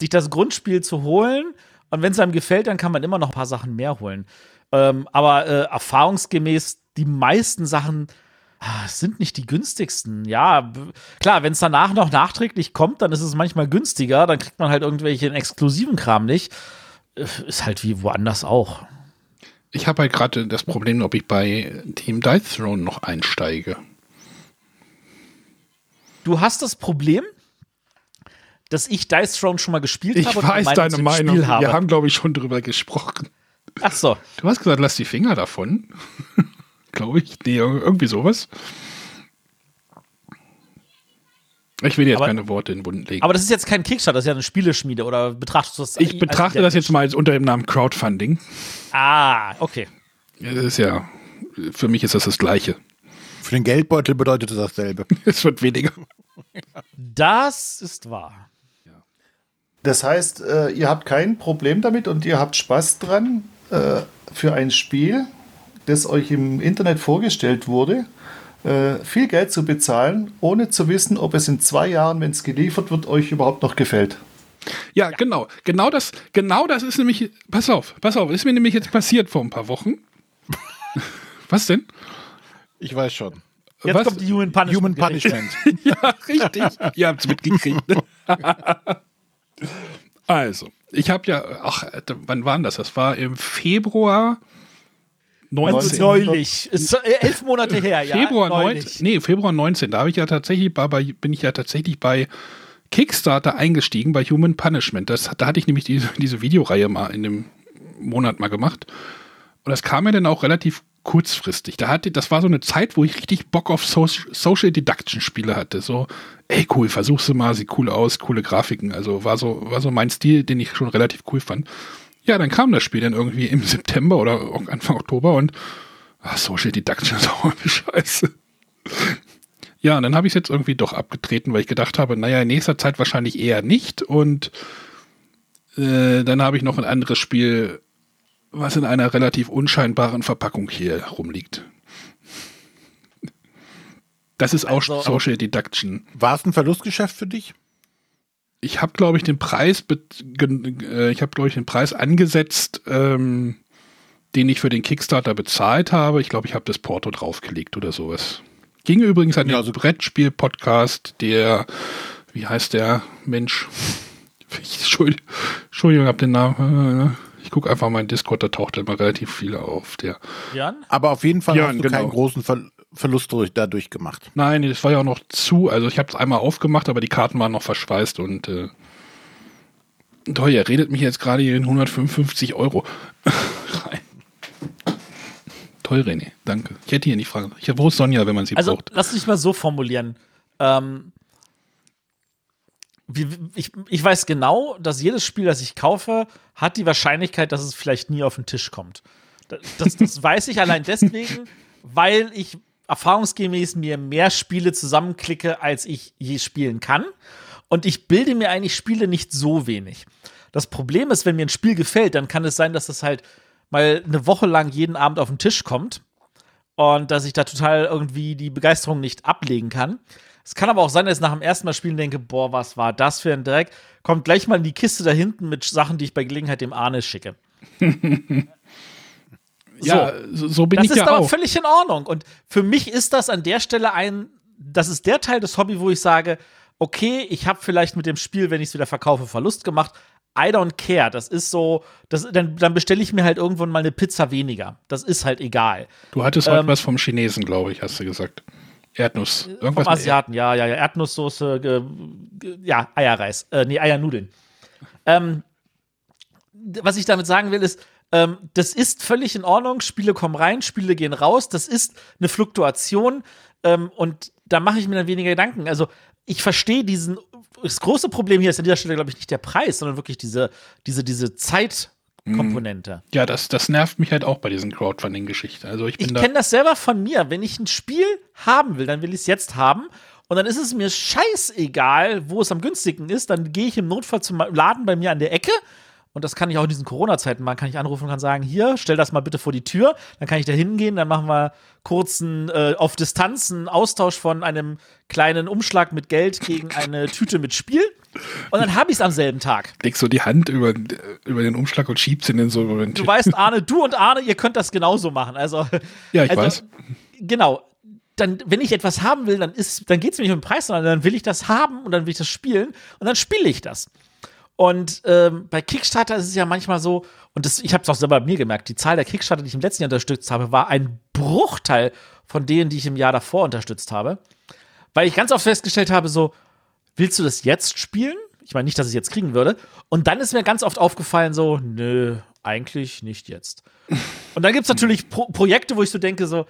sich das Grundspiel zu holen. Und wenn es einem gefällt, dann kann man immer noch ein paar Sachen mehr holen. Ähm, aber äh, erfahrungsgemäß, die meisten Sachen sind nicht die günstigsten. Ja, klar, wenn es danach noch nachträglich kommt, dann ist es manchmal günstiger. Dann kriegt man halt irgendwelchen exklusiven Kram nicht. Äh, Ist halt wie woanders auch. Ich habe halt gerade das Problem, ob ich bei Team Dice Throne noch einsteige. Du hast das Problem, dass ich Dice Throne schon mal gespielt Ich habe. und weiß eine deine Meinung. Spiel habe. Wir haben, glaube ich, schon drüber gesprochen. Ach so. Du hast gesagt, lass die Finger davon. Glaube ich. Nee, irgendwie sowas. Ich will dir jetzt Aber- keine Worte in den Mund legen. Aber das ist jetzt kein Kickstarter, das ist ja eine Spieleschmiede. Oder betrachtest du das ich betrachte das jetzt mal als unter dem Namen Crowdfunding. Ah, okay. Das ist ja, für mich ist das das Gleiche. Für den Geldbeutel bedeutet es dasselbe. Es wird weniger. Das ist wahr. Das heißt, äh, ihr habt kein Problem damit und ihr habt Spaß dran, äh, für ein Spiel, das euch im Internet vorgestellt wurde, äh, viel Geld zu bezahlen, ohne zu wissen, ob es in zwei Jahren, wenn es geliefert wird, euch überhaupt noch gefällt. Ja, genau. Genau das, genau das ist nämlich, pass auf, pass auf, ist mir nämlich jetzt passiert vor ein paar Wochen. Was denn? Ich weiß schon. Jetzt Was? kommt die Human Punishment. Human. Punishment. Ja, richtig. Ihr habt's mitgekriegt. ne? also, ich habe ja, ach, wann war denn das? Das war im Februar 19. Neulich. Ist äh, elf Monate her, ja. Februar neulich. 19. Nee, Februar 19. Da habe ich ja tatsächlich bei, bei, bin ich ja tatsächlich bei Kickstarter eingestiegen, bei Human Punishment. Das, da hatte ich nämlich diese, diese Videoreihe mal in dem Monat mal gemacht. Und das kam mir dann auch relativ kurzfristig. Da hatte, das war so eine Zeit, wo ich richtig Bock auf so Social Deduction Spiele hatte. So, ey cool, versuchst du mal, sieht cool aus, coole Grafiken. Also war so, war so mein Stil, den ich schon relativ cool fand. Ja, dann kam das Spiel dann irgendwie im September oder Anfang Oktober und ah, Social Deduction ist auch eine Scheiße. Ja, und dann habe ich es jetzt irgendwie doch abgetreten, weil ich gedacht habe, naja, in nächster Zeit wahrscheinlich eher nicht. Und äh, dann habe ich noch ein anderes Spiel, was in einer relativ unscheinbaren Verpackung hier rumliegt. Das ist auch Also- Social Deduction. War es ein Verlustgeschäft für dich? Ich habe, glaube ich, den Preis, äh, ich habe, glaube ich, den Preis angesetzt, ähm, den ich für den Kickstarter bezahlt habe. Ich glaube, ich habe das Porto draufgelegt oder sowas. Ging übrigens an den Ja, also- Brettspiel-Podcast, der, wie heißt der Mensch? Ich, Entschuldigung, Entschuldigung, hab den Namen. äh, Ich gucke einfach mal in Discord, da taucht immer relativ viel auf. Der. Jan? Aber auf jeden Fall Ja, hast du genau. keinen großen Ver Verlust durch, dadurch gemacht. Nein, das war ja auch noch zu. Also ich habe es einmal aufgemacht, aber die Karten waren noch verschweißt und äh, toll, ihr redet mich jetzt gerade hier in 155 Euro rein. toll, René. Danke. Ich hätte hier nicht fragen. Ich, wo ist Sonja, wenn man sie also, braucht? lass mich mal so formulieren. Ähm, wie, ich, ich weiß genau, dass jedes Spiel, das ich kaufe, hat die Wahrscheinlichkeit, dass es vielleicht nie auf den Tisch kommt. Das, das weiß ich allein deswegen, weil ich erfahrungsgemäß mir mehr Spiele zusammenklicke, als ich je spielen kann. Und ich bilde mir eigentlich Spiele nicht so wenig. Das Problem ist, wenn mir ein Spiel gefällt, dann kann es sein, dass es halt mal eine Woche lang jeden Abend auf den Tisch kommt und dass ich da total irgendwie die Begeisterung nicht ablegen kann. Es kann aber auch sein, dass ich nach dem ersten Mal spielen denke, boah, was war das für ein Dreck? Kommt gleich mal in die Kiste da hinten mit Sachen, die ich bei Gelegenheit dem Arne schicke. ja, so, so bin das ich ja auch. Das ist aber völlig in Ordnung. Und für mich ist das an der Stelle ein, das ist der Teil des Hobby, wo ich sage, okay, ich habe vielleicht mit dem Spiel, wenn ich es wieder verkaufe, Verlust gemacht. I don't care. Das ist so, das, dann, dann bestelle ich mir halt irgendwann mal eine Pizza weniger. Das ist halt egal. Du hattest ähm, heute was vom Chinesen, glaube ich, hast du gesagt. Erdnuss. Irgendwas vom Asiaten, ja, ja, ja. Erdnusssoße, äh, ja, Eierreis. Äh, nee, Eiernudeln. ähm, was ich damit sagen will, ist, ähm, das ist völlig in Ordnung. Spiele kommen rein, Spiele gehen raus. Das ist eine Fluktuation. Ähm, und da mache ich mir dann weniger Gedanken. Also, ich verstehe diesen. Das große Problem hier ist an dieser Stelle, glaube ich, nicht der Preis, sondern wirklich diese, diese, diese Zeit. Komponente. Ja, das, das nervt mich halt auch bei diesen Crowdfunding-Geschichten. Also ich, ich kenne das selber von mir. Wenn ich ein Spiel haben will, dann will ich es jetzt haben. Und dann ist es mir scheißegal, wo es am günstigsten ist. Dann gehe ich im Notfall zum Laden bei mir an der Ecke, und das kann ich auch in diesen Corona-Zeiten machen, kann ich anrufen und kann sagen, hier, stell das mal bitte vor die Tür, dann kann ich da hingehen, dann machen wir kurzen äh, auf Distanz einen Austausch von einem kleinen Umschlag mit Geld gegen eine Tüte mit Spiel und dann habe ich es am selben Tag. Legst so die Hand über, über den Umschlag und schiebst ihn in so einen Du weißt, Arne, du und Arne, ihr könnt das genauso machen. Also, ja, ich also, weiß. Genau. Dann, wenn ich etwas haben will, dann, dann geht es mir nicht um den Preis, sondern dann will ich das haben und dann will ich das spielen und dann spiele ich das. Und ähm, bei Kickstarter ist es ja manchmal so, und das, ich habe es auch selber bei mir gemerkt, die Zahl der Kickstarter, die ich im letzten Jahr unterstützt habe, war ein Bruchteil von denen, die ich im Jahr davor unterstützt habe. Weil ich ganz oft festgestellt habe, so, willst du das jetzt spielen? Ich meine nicht, dass ich es jetzt kriegen würde. Und dann ist mir ganz oft aufgefallen, so, nö, eigentlich nicht jetzt. Und dann gibt es natürlich Pro Projekte, wo ich so denke, so,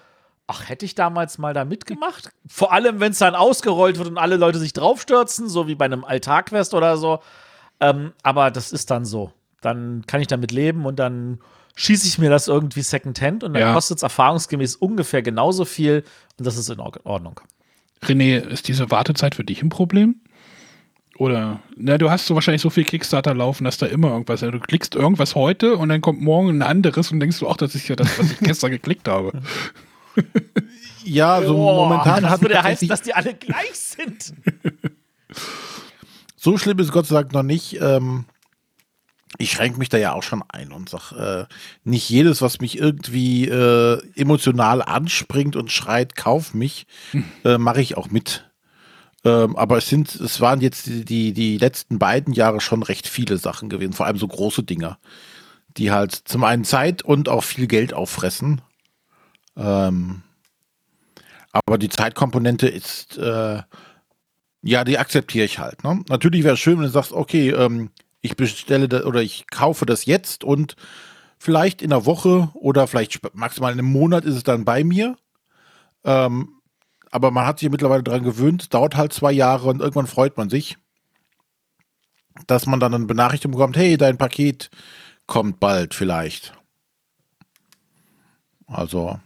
ach, hätte ich damals mal da mitgemacht? Vor allem, wenn es dann ausgerollt wird und alle Leute sich draufstürzen, so wie bei einem Altarquest oder so. Ähm, aber das ist dann so. Dann kann ich damit leben und dann schieße ich mir das irgendwie Secondhand und dann ja. kostet es erfahrungsgemäß ungefähr genauso viel und das ist in Ordnung. René, ist diese Wartezeit für dich ein Problem? Oder, na, du hast so wahrscheinlich so viel Kickstarter laufen, dass da immer irgendwas, du klickst irgendwas heute und dann kommt morgen ein anderes und denkst du, ach, das ist ja das, was ich gestern geklickt habe. Ja, so oh, momentan das hat würde ja heißen, dass die alle gleich sind. So schlimm ist Gott sei Dank noch nicht. Ähm, ich schränke mich da ja auch schon ein und sage, äh, nicht jedes, was mich irgendwie äh, emotional anspringt und schreit, kauf mich, hm. äh, mache ich auch mit. Ähm, aber es sind, es waren jetzt die, die, die letzten beiden Jahre schon recht viele Sachen gewesen, vor allem so große Dinger, die halt zum einen Zeit und auch viel Geld auffressen. Ähm, aber die Zeitkomponente ist äh, ja, die akzeptiere ich halt. Ne? Natürlich wäre es schön, wenn du sagst, okay, ähm, ich bestelle das oder ich kaufe das jetzt und vielleicht in einer Woche oder vielleicht maximal in einem Monat ist es dann bei mir. Ähm, aber man hat sich mittlerweile daran gewöhnt, dauert halt zwei Jahre und irgendwann freut man sich, dass man dann eine Benachrichtigung bekommt, hey, dein Paket kommt bald vielleicht. Also,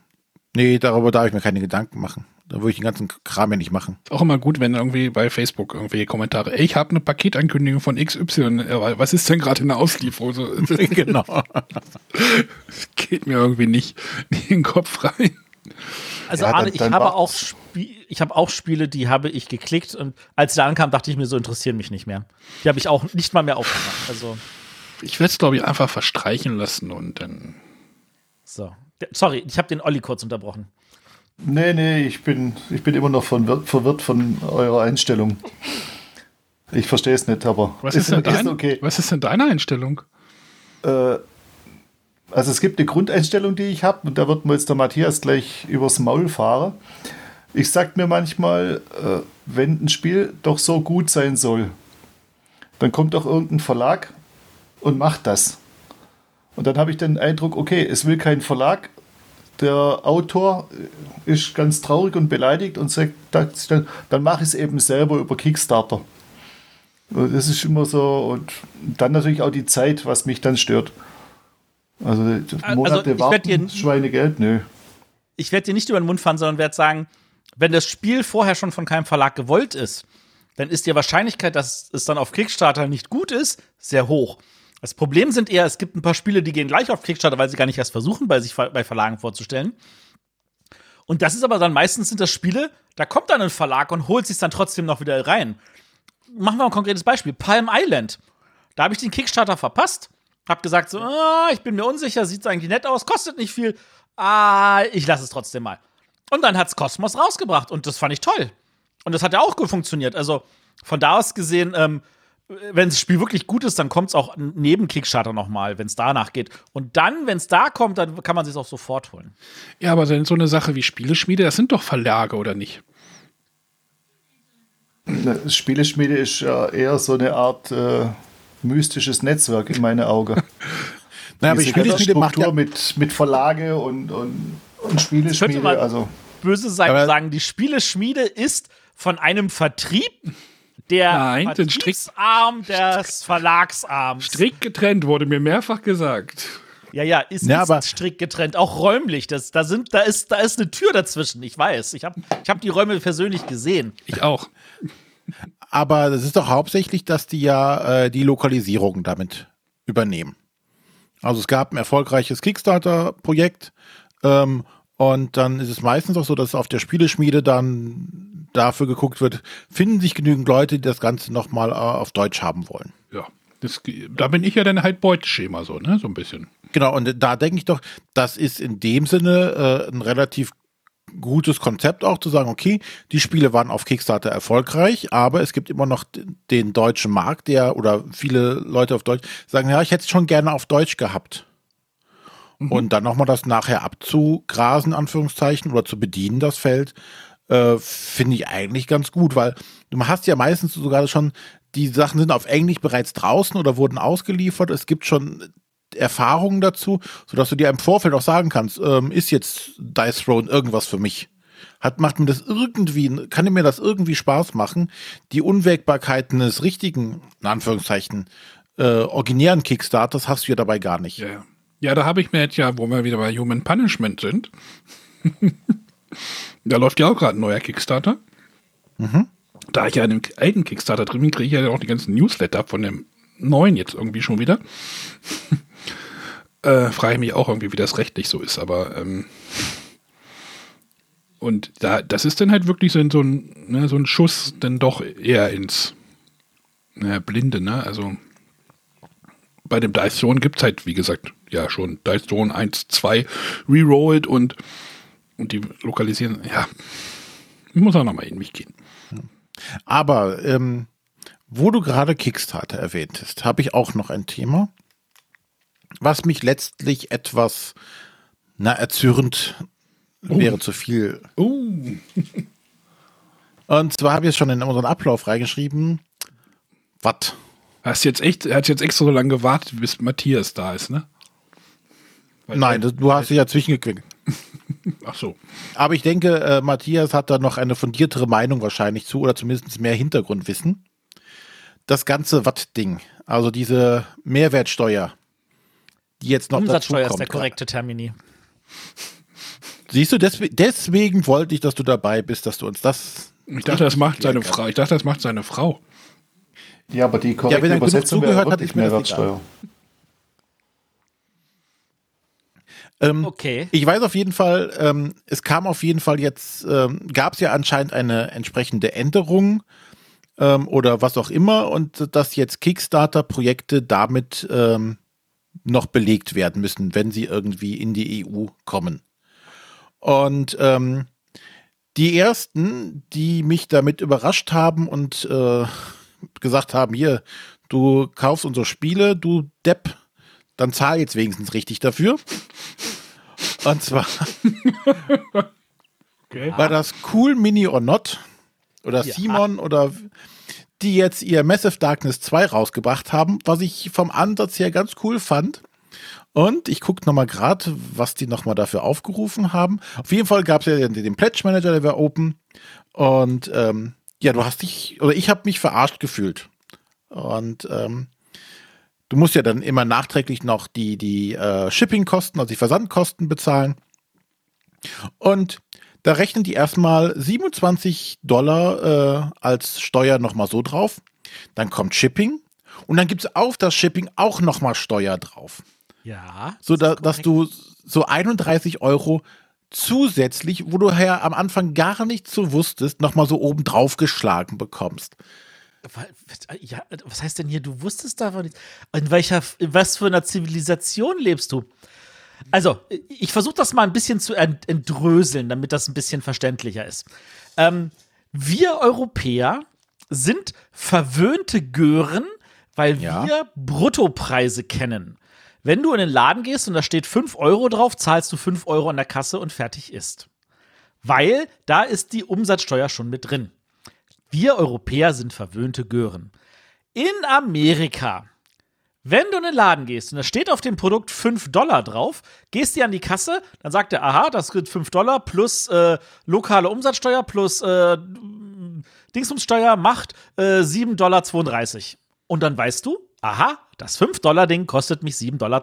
nee, darüber darf ich mir keine Gedanken machen. Da würde ich den ganzen Kram ja nicht machen. Auch immer gut, wenn irgendwie bei Facebook irgendwelche Kommentare, ey, ich habe eine Paketankündigung von XY, was ist denn gerade in der Auslieferung? Genau. geht mir irgendwie nicht, nicht in den Kopf rein. Also ja, Arne, ich habe auch ich habe auch Spiele, die habe ich geklickt und als sie da ankam, dachte ich mir, so interessieren mich nicht mehr. Die habe ich auch nicht mal mehr aufgemacht. Also ich werde es glaube ich einfach verstreichen lassen und dann. So, sorry, ich habe den Olli kurz unterbrochen. Nee, nee, ich bin, ich bin immer noch von, verwirrt von eurer Einstellung. Ich verstehe es nicht, aber was ist, ist, denn dein, okay. was ist denn deine Einstellung? Äh, also es gibt eine Grundeinstellung, die ich habe, und da wird mir jetzt der Matthias gleich übers Maul fahren. Ich sag mir manchmal, äh, wenn ein Spiel doch so gut sein soll, dann kommt doch irgendein Verlag und macht das. Und dann habe ich den Eindruck, okay, es will kein Verlag der Autor ist ganz traurig und beleidigt und sagt, dann, dann mache ich es eben selber über Kickstarter. Das ist immer so. Und dann natürlich auch die Zeit, was mich dann stört. Also Monate also warten, Schweinegeld, nö. Ich werde dir nicht über den Mund fahren, sondern werde sagen, wenn das Spiel vorher schon von keinem Verlag gewollt ist, dann ist die Wahrscheinlichkeit, dass es dann auf Kickstarter nicht gut ist, sehr hoch. Das Problem sind eher, es gibt ein paar Spiele, die gehen gleich auf Kickstarter, weil sie gar nicht erst versuchen, bei sich bei Verlagen vorzustellen. Und das ist aber dann meistens sind das Spiele, da kommt dann ein Verlag und holt sich dann trotzdem noch wieder rein. Machen wir ein konkretes Beispiel. Palm Island. Da habe ich den Kickstarter verpasst. Hab gesagt so, ah, ich bin mir unsicher, sieht eigentlich nett aus, kostet nicht viel. Ah, ich lasse es trotzdem mal. Und dann hat's Cosmos rausgebracht und das fand ich toll. Und das hat ja auch gut funktioniert. Also von da aus gesehen, ähm, wenn das Spiel wirklich gut ist, dann kommt es auch neben Kickstarter nochmal, wenn es danach geht. Und dann, wenn es da kommt, dann kann man sich auch sofort holen. Ja, aber so eine Sache wie Spieleschmiede, das sind doch Verlage, oder nicht? Spieleschmiede ist ja eher so eine Art äh, mystisches Netzwerk in meinen Augen. naja, aber Spieleschmiede macht ja mit, mit Verlage und, und, und Spieleschmiede. Also. Böse sagen, sagen, die Spieleschmiede ist von einem Vertrieb der Nein, Vertriebsarm des Verlagsarms. Strikt getrennt, wurde mir mehrfach gesagt. Ja, ja, ist, ja, aber strikt getrennt, auch räumlich. Das, da, sind, da, ist, da ist eine Tür dazwischen, ich weiß. Ich habe ich hab die Räume persönlich gesehen. Ich auch. Aber das ist doch hauptsächlich, dass die ja äh, die Lokalisierung damit übernehmen. Also es gab ein erfolgreiches Kickstarter-Projekt ähm, und dann ist es meistens auch so, dass auf der Spieleschmiede dann dafür geguckt wird, finden sich genügend Leute, die das Ganze nochmal äh, auf Deutsch haben wollen. Ja, das, da bin ich ja dann halt Beuteschema so, ne, so ein bisschen. Genau, und da denke ich doch, das ist in dem Sinne äh, ein relativ gutes Konzept auch zu sagen, okay, die Spiele waren auf Kickstarter erfolgreich, aber es gibt immer noch den deutschen Markt, der oder viele Leute auf Deutsch sagen, ja, ich hätte es schon gerne auf Deutsch gehabt. Mhm. Und dann nochmal das nachher abzugrasen, Anführungszeichen, oder zu bedienen, das Feld, äh, finde ich eigentlich ganz gut, weil du hast ja meistens sogar schon, die Sachen sind auf Englisch bereits draußen oder wurden ausgeliefert. Es gibt schon Erfahrungen dazu, sodass du dir im Vorfeld auch sagen kannst, ähm, ist jetzt Dice Throne irgendwas für mich? Hat, macht mir das irgendwie, kann mir das irgendwie Spaß machen? Die Unwägbarkeiten des richtigen, in Anführungszeichen, äh, originären Kickstarters hast du ja dabei gar nicht. Ja, ja da habe ich mir jetzt ja, wo wir wieder bei Human Punishment sind, da läuft ja auch gerade ein neuer Kickstarter. Mhm. Da ich ja in dem alten Kickstarter drin bin, kriege ich ja auch die ganzen Newsletter von dem neuen jetzt irgendwie schon wieder. äh, frage ich mich auch irgendwie, wie das rechtlich so ist, aber ähm, und da, das ist dann halt wirklich so, so, ein, ne, so ein Schuss dann doch eher ins naja, Blinde, ne? Also bei dem Dice Throne gibt es halt, wie gesagt, ja schon Dice Throne 1, 2 rerolled und, und die lokalisieren, ja, ich muss auch nochmal in mich gehen. Aber ähm, wo du gerade Kickstarter erwähntest, habe ich auch noch ein Thema was mich letztlich etwas, na, erzürnt oh. wäre zu viel. Oh. Und zwar habe ich es schon in unseren Ablauf reingeschrieben. Was? Hast jetzt echt, er hat jetzt extra so lange gewartet, bis Matthias da ist, ne? Weil Nein, du hast dich ja zwischengequickt. Ach so. Aber ich denke, äh, Matthias hat da noch eine fundiertere Meinung wahrscheinlich zu oder zumindest mehr Hintergrundwissen. Das ganze Watt-Ding, also diese Mehrwertsteuer, die jetzt noch Umsatzsteuer dazu kommt. ist der korrekte Termini. Siehst du, deswegen, deswegen wollte ich, dass du dabei bist, dass du uns das. Ich dachte, das macht seine Frau. Ich dachte, das macht seine Frau. Ja, aber die korrekte ja, wenn er Übersetzung zugehört hat, ist Mehrwertsteuer. Ähm, okay. Ich weiß auf jeden Fall, ähm, es kam auf jeden Fall jetzt, ähm, gab es ja anscheinend eine entsprechende Änderung ähm, oder was auch immer und dass jetzt Kickstarter-Projekte damit ähm, noch belegt werden müssen, wenn sie irgendwie in die EU kommen. Und ähm, die ersten, die mich damit überrascht haben und äh, gesagt haben, hier, du kaufst unsere Spiele, du Depp, dann zahl jetzt wenigstens richtig dafür. Und zwar okay. war das Cool Mini or Not oder ja. Simon oder die jetzt ihr Massive Darkness 2 rausgebracht haben, was ich vom Ansatz her ganz cool fand. Und ich gucke nochmal gerade, was die nochmal dafür aufgerufen haben. Auf jeden Fall gab es ja den, den Pledge Manager, der war open. Und ähm, ja, du hast dich, oder ich habe mich verarscht gefühlt. Und ähm, du musst ja dann immer nachträglich noch die, die äh, Shipping-Kosten, also die Versandkosten bezahlen. Und da rechnen die erstmal 27 Dollar äh, als Steuer nochmal so drauf. Dann kommt Shipping. Und dann gibt es auf das Shipping auch nochmal Steuer drauf. Ja. So, da, dass du so 31 Euro zusätzlich, wo du ja am Anfang gar nichts so wusstest, nochmal so oben drauf geschlagen bekommst. Ja, was heißt denn hier, du wusstest davon nichts? In welcher, in was für einer Zivilisation lebst du? Also, ich versuche das mal ein bisschen zu entdröseln, damit das ein bisschen verständlicher ist. Ähm, wir Europäer sind verwöhnte Gören, weil Ja. wir Bruttopreise kennen. Wenn du in den Laden gehst und da steht 5 Euro drauf, zahlst du 5 Euro an der Kasse und fertig ist. Weil da ist die Umsatzsteuer schon mit drin. Wir Europäer sind verwöhnte Gören. In Amerika, wenn du in den Laden gehst und da steht auf dem Produkt 5 Dollar drauf, gehst dir an die Kasse, dann sagt er, aha, das gibt 5 Dollar plus äh, lokale Umsatzsteuer plus äh, Dingsumssteuer macht äh, 7,32 Dollar. Und dann weißt du, aha, das 5-Dollar-Ding kostet mich 7,32 Dollar.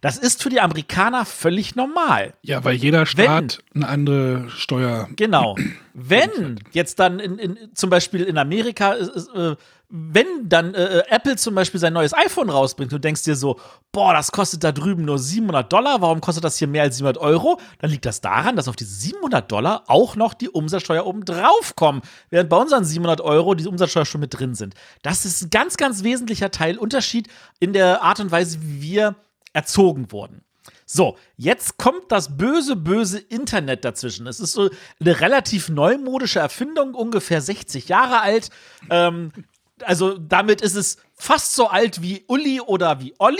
Das ist für die Amerikaner völlig normal. Ja, weil jeder Staat eine andere Steuer. Genau. Wenn jetzt dann in, in, zum Beispiel in Amerika, äh, äh, wenn dann äh, Apple zum Beispiel sein neues iPhone rausbringt und du denkst dir so, boah, das kostet da drüben nur 700 Dollar, warum kostet das hier mehr als 700 Euro? Dann liegt das daran, dass auf diese 700 Dollar auch noch die Umsatzsteuer oben drauf kommen, während bei unseren 700 Euro die Umsatzsteuer schon mit drin sind. Das ist ein ganz, ganz wesentlicher Teil, Unterschied in der Art und Weise, wie wir erzogen wurden. So, jetzt kommt das böse, böse Internet dazwischen. Es ist so eine relativ neumodische Erfindung, ungefähr 60 Jahre alt. Ähm, also damit ist es fast so alt wie Uli oder wie Olli.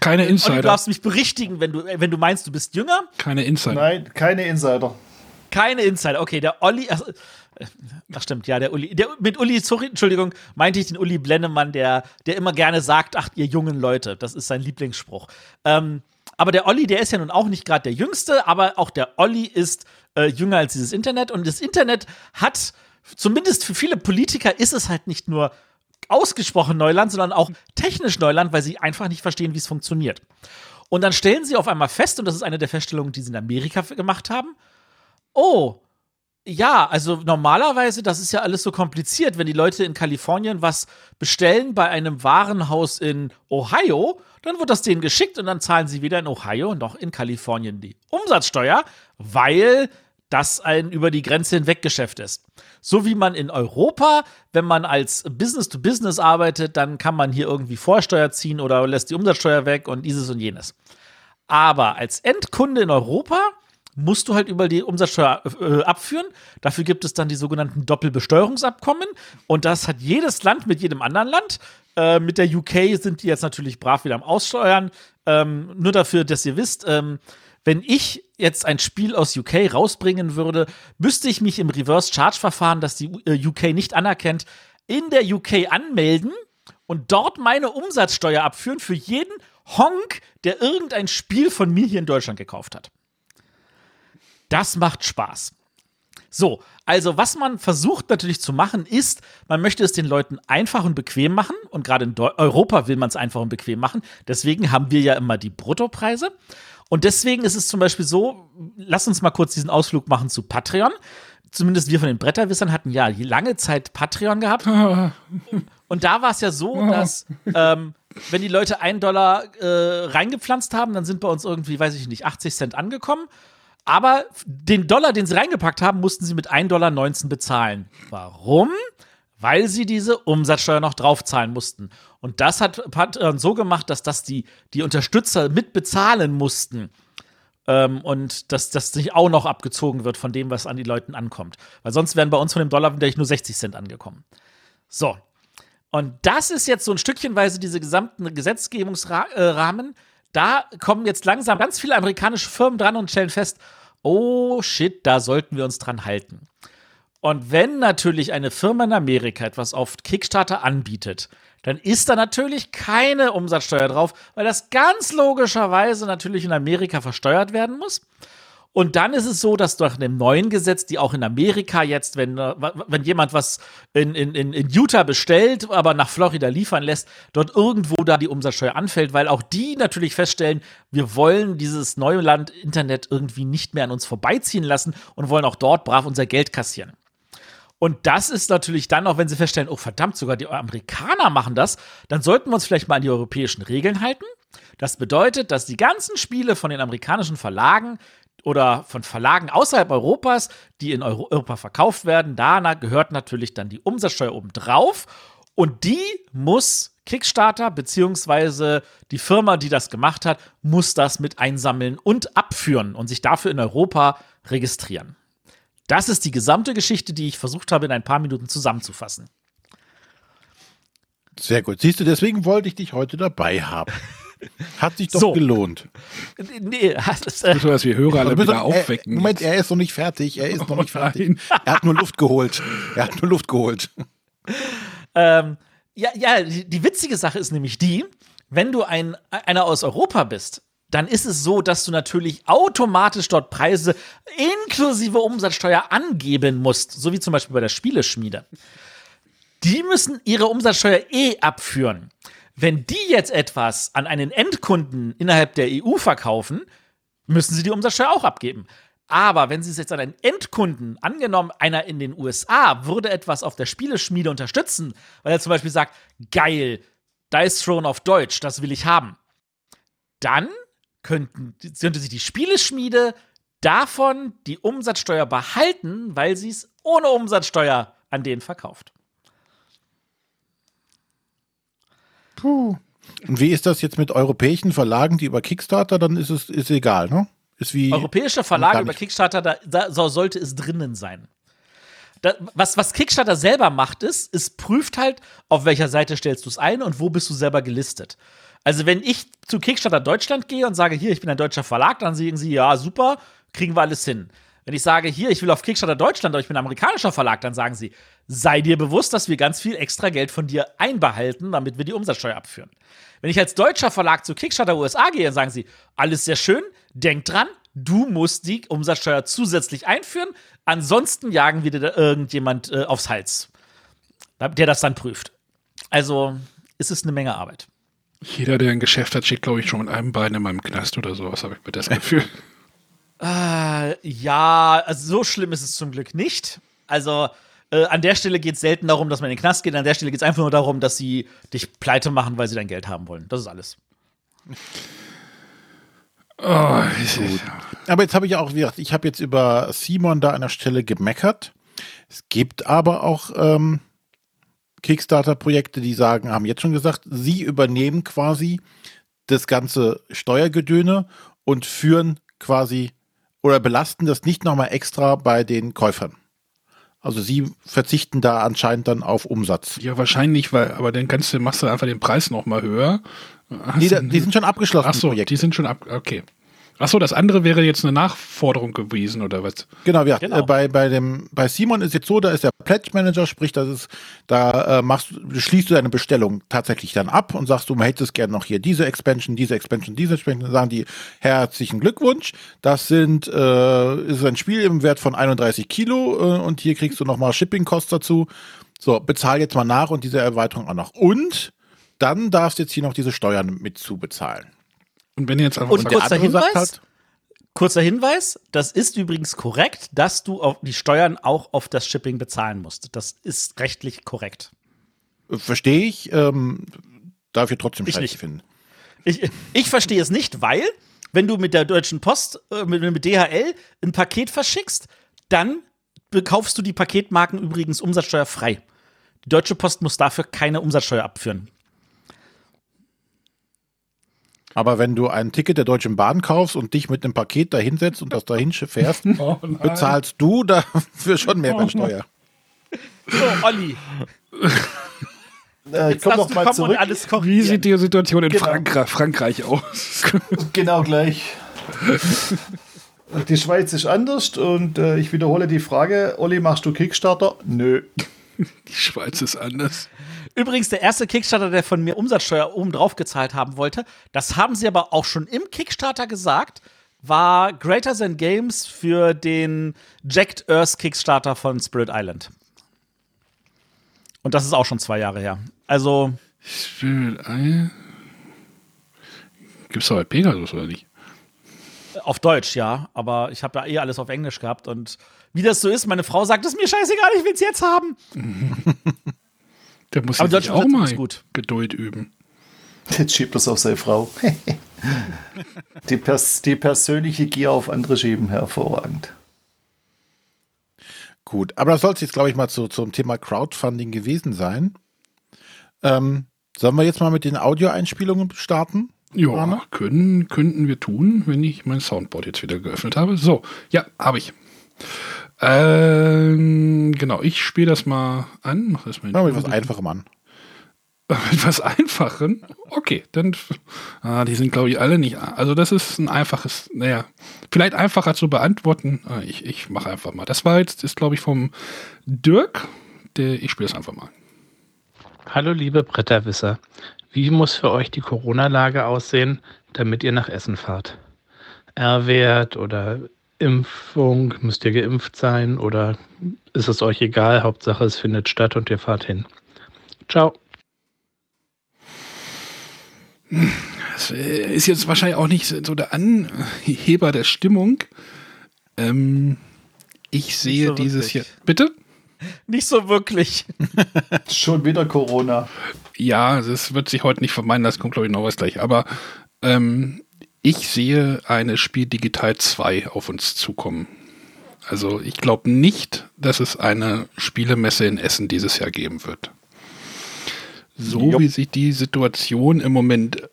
Keine Und du Insider. darfst mich berichtigen, wenn du, wenn du meinst, du bist jünger. Keine Insider. Nein, keine Insider. Keine Insider. Okay, der Olli. Ach, ach stimmt, ja, der Uli. Der, mit Uli, sorry, Entschuldigung, meinte ich den Uli Blennemann, der, der immer gerne sagt, ach, ihr jungen Leute. Das ist sein Lieblingsspruch. Ähm, aber der Olli, der ist ja nun auch nicht gerade der Jüngste, aber auch der Olli ist äh, jünger als dieses Internet. Und das Internet hat, zumindest für viele Politiker, ist es halt nicht nur ausgesprochen Neuland, sondern auch technisch Neuland, weil sie einfach nicht verstehen, wie es funktioniert. Und dann stellen sie auf einmal fest, und das ist eine der Feststellungen, die sie in Amerika gemacht haben, oh, ja, also normalerweise, das ist ja alles so kompliziert, wenn die Leute in Kalifornien was bestellen bei einem Warenhaus in Ohio, dann wird das denen geschickt und dann zahlen sie weder in Ohio noch in Kalifornien die Umsatzsteuer, weil das ein über die Grenze hinweg Geschäft ist. So wie man in Europa, wenn man als Business to Business arbeitet, dann kann man hier irgendwie Vorsteuer ziehen oder lässt die Umsatzsteuer weg und dieses und jenes. Aber als Endkunde in Europa musst du halt über die Umsatzsteuer äh, abführen. Dafür gibt es dann die sogenannten Doppelbesteuerungsabkommen. Und das hat jedes Land mit jedem anderen Land. Äh, mit der UK sind die jetzt natürlich brav wieder am Aussteuern. Ähm, nur dafür, dass ihr wisst, ähm, wenn ich jetzt ein Spiel aus UK rausbringen würde, müsste ich mich im Reverse-Charge-Verfahren, das die äh, UK nicht anerkennt, in der UK anmelden und dort meine Umsatzsteuer abführen für jeden Honk, der irgendein Spiel von mir hier in Deutschland gekauft hat. Das macht Spaß. So, also was man versucht natürlich zu machen, ist, man möchte es den Leuten einfach und bequem machen. Und gerade in Deu Europa will man es einfach und bequem machen. Deswegen haben wir ja immer die Bruttopreise. Und deswegen ist es zum Beispiel so, lass uns mal kurz diesen Ausflug machen zu Patreon. Zumindest wir von den Bretterwissern hatten ja lange Zeit Patreon gehabt. Und da war es ja so, dass ähm, wenn die Leute einen Dollar äh, reingepflanzt haben, dann sind bei uns irgendwie, weiß ich nicht, 80 Cent angekommen. Aber den Dollar, den sie reingepackt haben, mussten sie mit 1,19 Dollar bezahlen. Warum? Weil sie diese Umsatzsteuer noch draufzahlen mussten. Und das hat Patreon so gemacht, dass das die, die Unterstützer mitbezahlen mussten. Ähm, und dass das nicht auch noch abgezogen wird von dem, was an die Leuten ankommt. Weil sonst wären bei uns von dem Dollar vielleicht nur 60 Cent angekommen. So. Und das ist jetzt so ein Stückchenweise diese gesamten Gesetzgebungsrahmen. Da kommen jetzt langsam ganz viele amerikanische Firmen dran und stellen fest, oh shit, da sollten wir uns dran halten. Und wenn natürlich eine Firma in Amerika etwas auf Kickstarter anbietet, dann ist da natürlich keine Umsatzsteuer drauf, weil das ganz logischerweise natürlich in Amerika versteuert werden muss. Und dann ist es so, dass durch dem neuen Gesetz, die auch in Amerika jetzt, wenn, äh, wenn jemand was in, in, in Utah bestellt, aber nach Florida liefern lässt, dort irgendwo da die Umsatzsteuer anfällt, weil auch die natürlich feststellen, wir wollen dieses neue Land Internet irgendwie nicht mehr an uns vorbeiziehen lassen und wollen auch dort brav unser Geld kassieren. Und das ist natürlich dann auch, wenn sie feststellen, oh verdammt, sogar die Amerikaner machen das, dann sollten wir uns vielleicht mal an die europäischen Regeln halten. Das bedeutet, dass die ganzen Spiele von den amerikanischen Verlagen oder von Verlagen außerhalb Europas, die in Europa verkauft werden, da gehört natürlich dann die Umsatzsteuer obendrauf. Und die muss Kickstarter beziehungsweise die Firma, die das gemacht hat, muss das mit einsammeln und abführen und sich dafür in Europa registrieren. Das ist die gesamte Geschichte, die ich versucht habe, in ein paar Minuten zusammenzufassen. Sehr gut. Siehst du, deswegen wollte ich dich heute dabei haben. Hat sich doch so. gelohnt. Nee, das, äh, so, dass wir Hörer alle wieder aufwecken. Moment, er ist noch nicht fertig. Er ist noch nicht fertig. Er hat nur Luft geholt. Er hat nur Luft geholt. Ähm, ja, ja, die, die, witzige Sache ist nämlich die, wenn du ein, einer aus Europa bist, dann ist es so, dass du natürlich automatisch dort Preise inklusive Umsatzsteuer angeben musst, so wie zum Beispiel bei der Spieleschmiede. Die müssen ihre Umsatzsteuer eh abführen. Wenn die jetzt etwas an einen Endkunden innerhalb der EU verkaufen, müssen sie die Umsatzsteuer auch abgeben. Aber wenn sie es jetzt an einen Endkunden, angenommen, einer in den USA würde etwas auf der Spieleschmiede unterstützen, weil er zum Beispiel sagt, geil, Dice Throne auf Deutsch, das will ich haben, dann könnten, könnte sich die Spieleschmiede davon die Umsatzsteuer behalten, weil sie es ohne Umsatzsteuer an den verkauft. Puh. Und wie ist das jetzt mit europäischen Verlagen, die über Kickstarter, dann ist es ist egal, ne? Ist wie Europäische Verlage über Kickstarter, da, da, sollte es drinnen sein. Da, was, was Kickstarter selber macht, ist, es prüft halt, auf welcher Seite stellst du es ein und wo bist du selber gelistet. Also, wenn ich zu Kickstarter Deutschland gehe und sage, hier, ich bin ein deutscher Verlag, dann sagen sie, ja, super, kriegen wir alles hin. Wenn ich sage, hier, ich will auf Kickstarter Deutschland, aber ich bin ein amerikanischer Verlag, dann sagen sie, sei dir bewusst, dass wir ganz viel extra Geld von dir einbehalten, damit wir die Umsatzsteuer abführen. Wenn ich als deutscher Verlag zu Kickstarter USA gehe, dann sagen sie, alles sehr schön, denk dran, du musst die Umsatzsteuer zusätzlich einführen, ansonsten jagen wir dir da irgendjemand äh, aufs Hals, der das dann prüft. Also ist es eine Menge Arbeit. Jeder, der ein Geschäft hat, steht, glaube ich, schon mit einem Bein in meinem Knast oder sowas, habe ich mir das Gefühl. Äh, ja, also so schlimm ist es zum Glück nicht. Also äh, an der Stelle geht es selten darum, dass man in den Knast geht. An der Stelle geht es einfach nur darum, dass sie dich pleite machen, weil sie dein Geld haben wollen. Das ist alles. Oh, aber jetzt habe ich auch, ich habe jetzt über Simon da an der Stelle gemeckert. Es gibt aber auch ähm, Kickstarter-Projekte, die sagen, haben jetzt schon gesagt, sie übernehmen quasi das ganze Steuergedöne und führen quasi oder belasten das nicht nochmal extra bei den Käufern. Also sie verzichten da anscheinend dann auf Umsatz. Ja, wahrscheinlich, weil, aber dann kannst du, machst du einfach den Preis nochmal höher. Die, die, sind schon abgeschlossen. Ach so, die sind schon ab, okay. Achso, das andere wäre jetzt eine Nachforderung gewesen oder was? Genau, ja. Genau. Äh, bei, bei, dem, bei Simon ist jetzt so, da ist der Pledge Manager, sprich, das ist, da äh, machst, schließt du deine Bestellung tatsächlich dann ab und sagst, du hättest gerne noch hier diese Expansion, diese Expansion, diese Expansion. Dann sagen die herzlichen Glückwunsch. Das sind äh, ist ein Spiel im Wert von 31 Kilo äh, und hier kriegst du nochmal Shipping Costs dazu. So, bezahl jetzt mal nach und diese Erweiterung auch noch. Und dann darfst du jetzt hier noch diese Steuern mit zu bezahlen. Und wenn jetzt einfach und kurzer Hinweis, halt, kurzer Hinweis, das ist übrigens korrekt, dass du auf die Steuern auch auf das Shipping bezahlen musst. Das ist rechtlich korrekt. Verstehe ich. Ähm, darf ich trotzdem scheiße finden. Ich, ich verstehe es nicht, weil, wenn du mit der Deutschen Post, äh, mit, mit DHL ein Paket verschickst, dann kaufst du die Paketmarken übrigens umsatzsteuerfrei. Die Deutsche Post muss dafür keine Umsatzsteuer abführen. Aber wenn du ein Ticket der Deutschen Bahn kaufst und dich mit einem Paket dahinsetzt und das dahin fährst, oh bezahlst du dafür schon Mehrwertsteuer. So, Olli. Äh, ich komme noch mal zurück. Wie sieht die Situation in genau. Frankreich, Frankreich aus? genau gleich. Die Schweiz ist anders und äh, ich wiederhole die Frage: Olli, machst du Kickstarter? Nö. Die Schweiz ist anders. Übrigens, der erste Kickstarter, der von mir Umsatzsteuer oben drauf gezahlt haben wollte, das haben sie aber auch schon im Kickstarter gesagt, war Greater Than Games für den Jacked Earth Kickstarter von Spirit Island. Und das ist auch schon zwei Jahre her. Also. Spirit Island. Gibt's da bei Pegasus oder nicht? Auf Deutsch, ja. Aber ich habe ja eh alles auf Englisch gehabt. Und wie das so ist, meine Frau sagt, es ist mir scheißegal, ich will es jetzt haben. Der muss Aber Deutsch auch mal gut. Geduld üben. Jetzt schiebt das auf seine Frau. die, pers die persönliche Gier auf andere schieben, hervorragend. Gut, aber das soll es jetzt, glaube ich, mal zu, zum Thema Crowdfunding gewesen sein. Ähm, sollen wir jetzt mal mit den Audioeinspielungen starten? Ja, können, könnten wir tun, wenn ich mein Soundboard jetzt wieder geöffnet habe. So, ja, habe ich. Ähm, genau, ich spiele das mal an. Mach das mal wir mit was Einfachem an. Mit was Einfachen? Okay, dann. Ah, die sind, glaube ich, alle nicht. Also, das ist ein einfaches, naja, vielleicht einfacher zu beantworten. Ah, ich ich mache einfach mal. Das war jetzt, ist, glaube ich, vom Dirk. Der, ich spiele das einfach mal. Hallo liebe Bretterwisser, wie muss für euch die Corona-Lage aussehen, damit ihr nach Essen fahrt? R-Wert oder Impfung, müsst ihr geimpft sein oder ist es euch egal, Hauptsache es findet statt und ihr fahrt hin. Ciao. Das äh, ist jetzt wahrscheinlich auch nicht so der Anheber der Stimmung. Ähm, ich sehe so dieses. Jahr. Bitte? Nicht so wirklich. Schon wieder Corona. Ja, das wird sich heute nicht vermeiden, das kommt, glaube ich, noch was gleich. Aber ähm, ich sehe eine Spiel Digital 2 auf uns zukommen. Also ich glaube nicht, dass es eine Spielemesse in Essen dieses Jahr geben wird. So Jupp. wie sich die Situation im Moment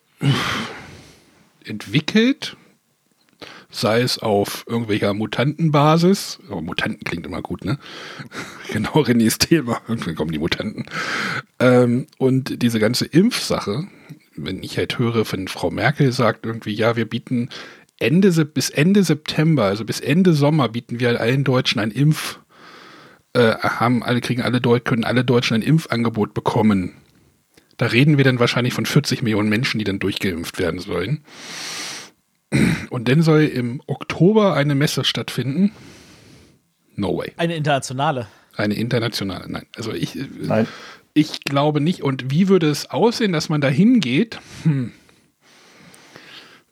entwickelt, sei es auf irgendwelcher Mutantenbasis, aber Mutanten klingt immer gut, ne? genau, Renés Thema, irgendwann kommen die Mutanten. Ähm, und diese ganze Impfsache, wenn ich halt höre, von Frau Merkel sagt irgendwie, ja, wir bieten Ende, bis Ende September, also bis Ende Sommer bieten wir allen Deutschen ein Impf, äh, haben alle, kriegen alle können alle Deutschen ein Impfangebot bekommen. Da reden wir dann wahrscheinlich von 40 Millionen Menschen, die dann durchgeimpft werden sollen. Und dann soll im Oktober eine Messe stattfinden. No way. Eine internationale. Eine internationale, nein. Also ich, äh, Nein. Ich glaube nicht. Und wie würde es aussehen, dass man da hingeht? Hm.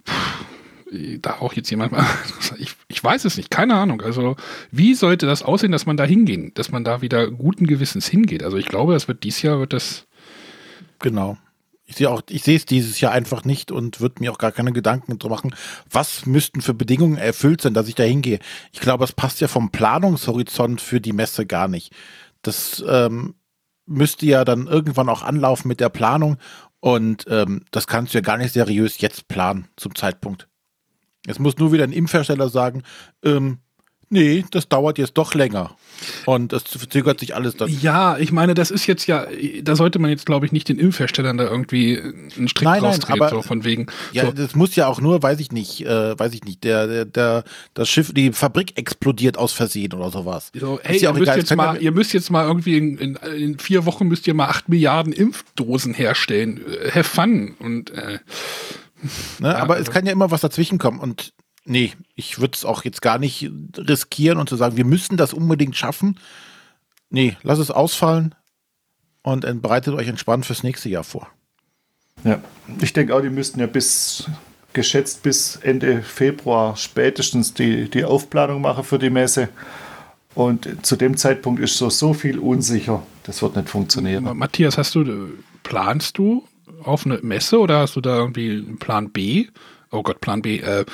Puh, Da auch jetzt jemand mal. Ich, ich weiß es nicht, keine Ahnung. Also, wie sollte das aussehen, dass man da hingehen, dass man da wieder guten Gewissens hingeht? Also, ich glaube, das wird dieses Jahr wird das. Genau. Ich sehe auch, ich sehe es dieses Jahr einfach nicht und würde mir auch gar keine Gedanken drüber machen, was müssten für Bedingungen erfüllt sein, dass ich da hingehe. Ich glaube, es passt ja vom Planungshorizont für die Messe gar nicht. Das ähm, müsste ja dann irgendwann auch anlaufen mit der Planung und ähm, das kannst du ja gar nicht seriös jetzt planen zum Zeitpunkt. Es muss nur wieder ein Impfhersteller sagen, ähm, nee, das dauert jetzt doch länger. Und es verzögert sich alles dann. Ja, ich meine, das ist jetzt ja, da sollte man jetzt, glaube ich, nicht den Impfherstellern da irgendwie einen Strick Nein, nein, rausdrehen, aber- so von wegen. Ja, so, das muss ja auch nur, weiß ich nicht, äh, weiß ich nicht, der, der, der, das Schiff, die Fabrik explodiert aus Versehen oder sowas. So, hey, ja ihr, müsst egal, jetzt mal, ja- ihr müsst jetzt mal irgendwie in, in, in vier Wochen müsst ihr mal acht Milliarden Impfdosen herstellen. Äh, Have fun. Und äh, Ne? Aber also- es kann ja immer was dazwischen kommen und nee, ich würde es auch jetzt gar nicht riskieren und zu sagen, wir müssen das unbedingt schaffen. Nee, lass es ausfallen und bereitet euch entspannt fürs nächste Jahr vor. Ja. Ich denke auch, die müssten ja bis geschätzt bis Ende Februar spätestens die, die Aufplanung machen für die Messe. Und zu dem Zeitpunkt ist so, so viel unsicher. Das wird nicht funktionieren. Matthias, hast du, äh, planst du auf eine Messe oder hast du da irgendwie einen Plan B? Oh Gott, Plan B. Äh,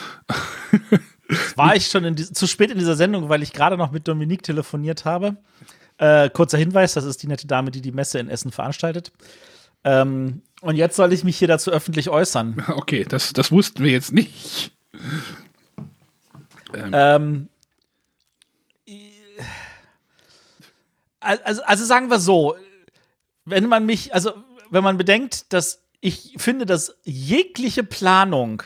War ich schon die, zu spät in dieser Sendung, weil ich gerade noch mit Dominique telefoniert habe. Äh, kurzer Hinweis, das ist die nette Dame, die die Messe in Essen veranstaltet. Ähm, und jetzt soll ich mich hier dazu öffentlich äußern. okay, das, das wussten wir jetzt nicht. Ähm, also, also sagen wir so, wenn man mich, also wenn man bedenkt, dass ich finde, dass jegliche Planung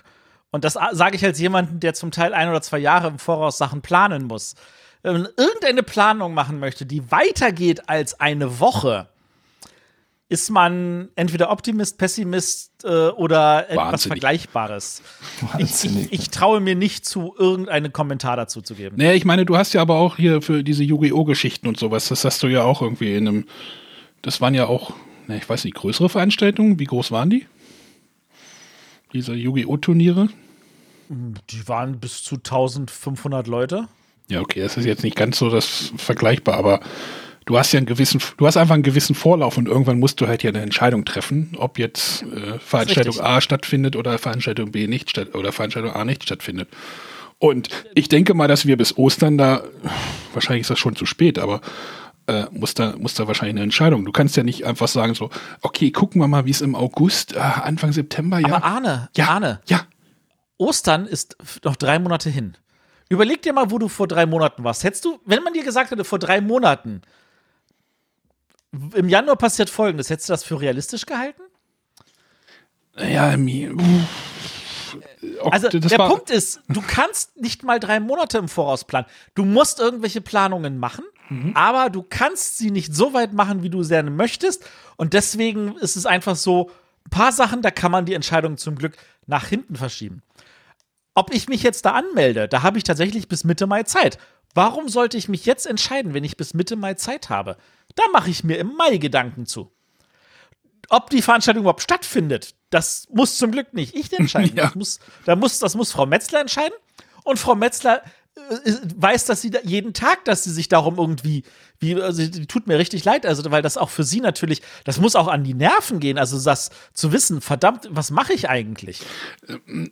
Und das sage ich als jemanden, der zum Teil ein oder zwei Jahre im Voraus Sachen planen muss. Wenn man irgendeine Planung machen möchte, die weitergeht als eine Woche, ist man entweder Optimist, Pessimist äh, oder etwas Wahnsinnig. Vergleichbares. Ich, Wahnsinnig. ich, ich traue mir nicht zu, irgendeinen Kommentar dazu zu geben. Nee, ich meine, du hast ja aber auch hier für diese Yu-Gi-Oh! Geschichten und sowas, das hast du ja auch irgendwie in einem, das waren ja auch, ne, ich weiß nicht, größere Veranstaltungen, wie groß waren die? Diese Yu-Gi-Oh! Die waren bis zu 1500 Leute. Ja, okay, das ist jetzt nicht ganz so das vergleichbar, aber du hast ja einen gewissen, du hast einfach einen gewissen Vorlauf und irgendwann musst du halt ja eine Entscheidung treffen, ob jetzt äh, Veranstaltung. A stattfindet oder Veranstaltung B nicht statt oder Veranstaltung A nicht stattfindet. Und ich denke mal, dass wir bis Ostern da, wahrscheinlich ist das schon zu spät, aber äh, muss, da, muss da wahrscheinlich eine Entscheidung. Du kannst ja nicht einfach sagen so, okay, gucken wir mal, wie es im August, äh, Anfang September, ja. Aber Arne, ja, Arne, ja, Ostern ist noch drei Monate hin. Überleg dir mal, wo du vor drei Monaten warst. Hättest du, wenn man dir gesagt hätte, vor drei Monaten, im Januar passiert folgendes, hättest du das für realistisch gehalten? ja, mi- Ok, Also der Punkt ist, du kannst nicht mal drei Monate im Voraus planen. Du musst irgendwelche Planungen machen, Mhm. aber du kannst sie nicht so weit machen, wie du gerne möchtest. Und deswegen ist es einfach so, ein paar Sachen, da kann man die Entscheidung zum Glück nach hinten verschieben. Ob ich mich jetzt da anmelde, da habe ich tatsächlich bis Mitte Mai Zeit. Warum sollte ich mich jetzt entscheiden, wenn ich bis Mitte Mai Zeit habe? Da mache ich mir im Mai Gedanken zu. Ob die Veranstaltung überhaupt stattfindet, das muss zum Glück nicht ich entscheiden. Ja. Das, muss, da muss, das muss Frau Metzler entscheiden. Und Frau Metzler weiß, dass sie da jeden Tag, dass sie sich darum irgendwie, wie, also die tut mir richtig leid, also weil das auch für sie natürlich, das muss auch an die Nerven gehen, also das zu wissen, verdammt, was mache ich eigentlich?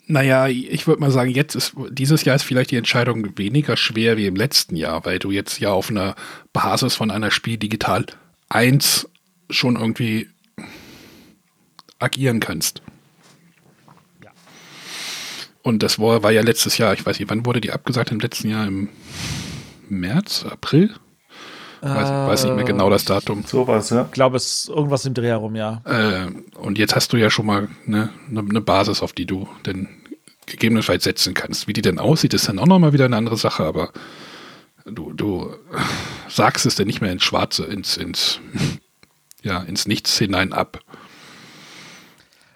Naja, ich würde mal sagen, jetzt ist dieses Jahr ist vielleicht die Entscheidung weniger schwer wie im letzten Jahr, weil du jetzt ja auf einer Basis von einer Spiel Digital 1 schon irgendwie agieren kannst. Und das war, war ja letztes Jahr, ich weiß nicht, wann wurde die abgesagt im letzten Jahr? Im März, April? Weiß, weiß nicht mehr genau das Datum. Sowas, ja. Ich glaube, es ist irgendwas im Dreh herum, ja. Äh, und jetzt hast du ja schon mal eine ne, ne Basis, auf die du denn gegebenenfalls setzen kannst. Wie die denn aussieht, ist dann auch nochmal wieder eine andere Sache, aber du, du sagst es denn nicht mehr ins Schwarze, ins, ins, ja, ins Nichts hinein ab.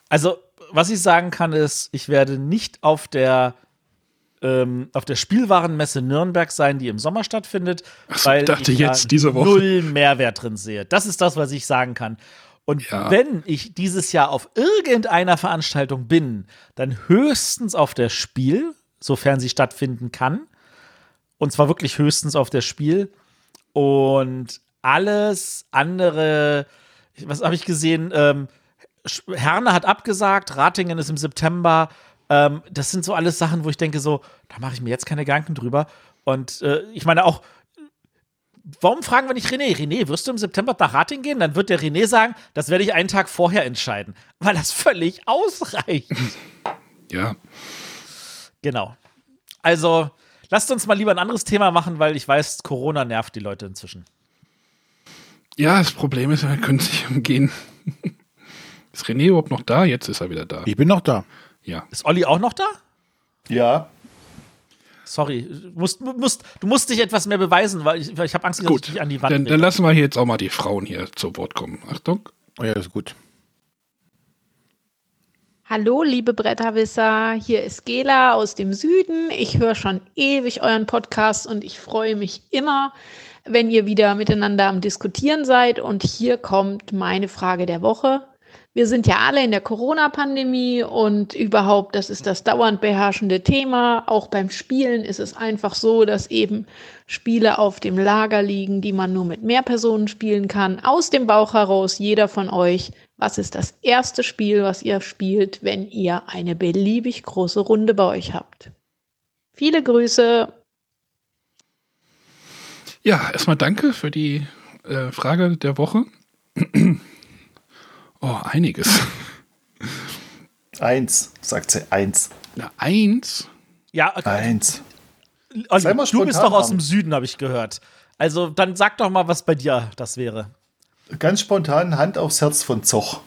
Also, was ich sagen kann, ist, ich werde nicht auf der ähm, auf der Spielwarenmesse Nürnberg sein, die im Sommer stattfindet, so, weil ich dachte ich jetzt da diese Woche. null Mehrwert drin sehe. Das ist das, was ich sagen kann. Und Ja. wenn ich dieses Jahr auf irgendeiner Veranstaltung bin, dann höchstens auf der Spiel, sofern sie stattfinden kann. Und zwar wirklich höchstens auf der Spiel. Und alles andere, was habe ich gesehen? Ähm, Herne hat abgesagt, Ratingen ist im September. Ähm, das sind so alles Sachen, wo ich denke, so, da mache ich mir jetzt keine Gedanken drüber. Und äh, ich meine auch, warum fragen wir nicht René? René, wirst du im September nach Rating gehen? Dann wird der René sagen, das werde ich einen Tag vorher entscheiden, weil das völlig ausreicht. Ja. genau. Also, lasst uns mal lieber ein anderes Thema machen, weil ich weiß, Corona nervt die Leute inzwischen. Ja, das Problem ist, wir können sich umgehen. Ist René überhaupt noch da? Jetzt ist er wieder da. Ich bin noch da. Ja. Ist Olli auch noch da? Ja, Sorry, du musst, musst, du musst dich etwas mehr beweisen, weil ich, weil ich habe Angst, dass ich Gut. dich an die Wand Dann, dann lassen wir hier jetzt auch mal die Frauen hier zu Wort kommen. Achtung. Oh ja, ist gut. Hallo, liebe Bretterwisser, hier ist Gela aus dem Süden. Ich höre schon ewig euren Podcast und ich freue mich immer, wenn ihr wieder miteinander am Diskutieren seid. Und hier kommt meine Frage der Woche. Wir sind ja alle in der Corona-Pandemie und überhaupt, das ist das dauernd beherrschende Thema. Auch beim Spielen ist es einfach so, dass eben Spiele auf dem Lager liegen, die man nur mit mehr Personen spielen kann. Aus dem Bauch heraus, jeder von euch. Was ist das erste Spiel, was ihr spielt, wenn ihr eine beliebig große Runde bei euch habt? Viele Grüße. Ja, erstmal danke für die äh, Frage der Woche. Oh, einiges. eins, sagt sie, eins. Na, eins. ja, okay. Eins. Olli, Sei mal du bist doch aus dem Süden, habe ich gehört. Also, dann sag doch mal, was bei dir das wäre. Ganz spontan Hand aufs Herz von Zoch.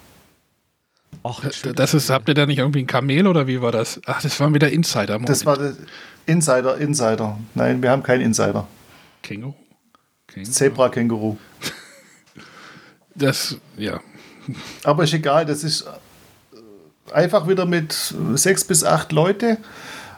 Och, Das ist, habt ihr da nicht irgendwie ein Kamel oder wie war das? Ach, das waren wieder Insider. Das war der Insider, Insider. Nein, wir haben keinen Insider. Känguru. Känguru. Zebra-Känguru. Das, ja. Aber ist egal, das ist äh, einfach wieder mit sechs bis acht Leute.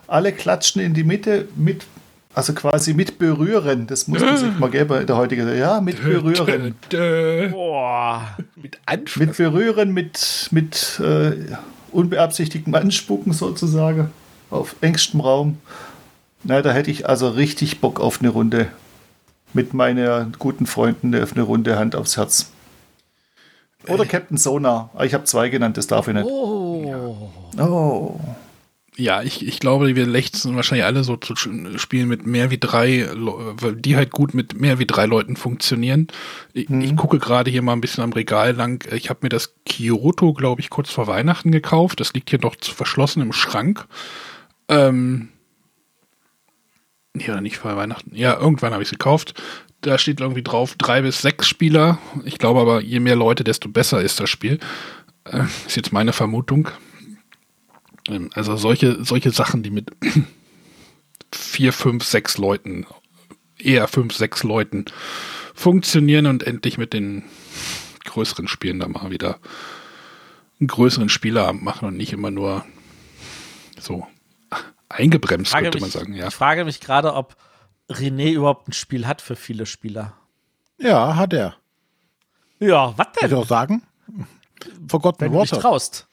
Alle klatschen in die Mitte mit, also quasi mit berühren. Das muss man sich mal geben in der heutigen Zeit. Ja, mit berühren. Dö, dö. Boah. Mit Anf Mit berühren, mit, mit äh, unbeabsichtigtem Anspucken sozusagen. Auf engstem Raum. Na, da hätte ich also richtig Bock auf eine Runde. Mit meinen guten Freunden auf eine Runde Hand aufs Herz. Oder Captain Sonar. Ah, Ich habe zwei genannt, das darf ich nicht. Oh. Oh. Ja, ich, ich glaube, wir lechzen wahrscheinlich alle so zu Spielen mit mehr wie drei, weil die halt gut mit mehr wie drei Leuten funktionieren. Ich, ich gucke gerade hier mal ein bisschen am Regal lang. Ich habe mir das Kyoto, glaube ich, kurz vor Weihnachten gekauft. Das liegt hier noch zu verschlossen im Schrank. Ähm, ja, nicht vor Weihnachten. Ja, irgendwann habe ich es gekauft. Da steht irgendwie drauf drei bis sechs Spieler. Ich glaube aber, je mehr Leute, desto besser ist das Spiel. Äh, ist jetzt meine Vermutung. Ähm, Also solche, solche Sachen, die mit vier, fünf, sechs Leuten, eher fünf, sechs Leuten funktionieren und endlich mit den größeren Spielen da mal wieder einen größeren Spieleabend machen und nicht immer nur so eingebremst, könnte man sagen, ja. Ich frage mich gerade, ob René überhaupt ein Spiel hat für viele Spieler. Ja, hat er. Ja, was Soll ich denn? auch sagen? Forgotten Wenn du dich Water. traust.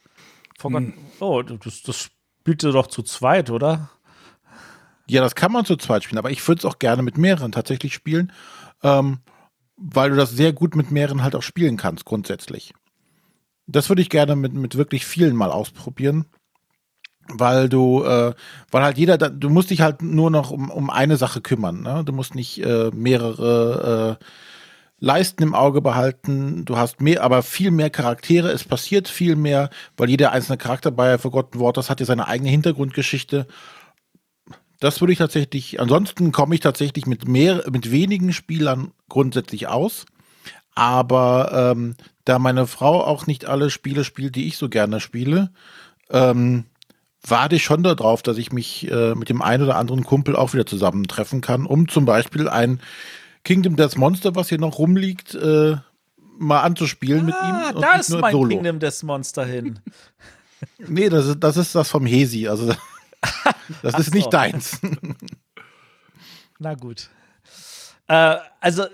Vor Gott. Oh, das, das spielt ihr doch zu zweit, oder? Ja, das kann man zu zweit spielen, aber ich würde es auch gerne mit mehreren tatsächlich spielen, ähm, weil du das sehr gut mit mehreren halt auch spielen kannst, grundsätzlich. Das würde ich gerne mit, mit wirklich vielen mal ausprobieren, weil du, äh, weil halt jeder, du musst dich halt nur noch um, um eine Sache kümmern. Ne? Du musst nicht äh, mehrere äh, Leisten im Auge behalten. Du hast mehr, aber viel mehr Charaktere. Es passiert viel mehr, weil jeder einzelne Charakter bei Forgotten Waters hat ja seine eigene Hintergrundgeschichte. Das würde ich tatsächlich, ansonsten komme ich tatsächlich mit mehr, mit wenigen Spielern grundsätzlich aus. Aber ähm, da meine Frau auch nicht alle Spiele spielt, die ich so gerne spiele, ähm, warte ich schon darauf, dass ich mich äh, mit dem einen oder anderen Kumpel auch wieder zusammentreffen kann, um zum Beispiel ein Kingdom Death Monster, was hier noch rumliegt, äh, mal anzuspielen mit Ah, ihm. und da ist mein solo. Kingdom des Monster hin. Nee, das ist, das ist das vom Hesi. Also das ist nicht deins. Na gut. Äh, also,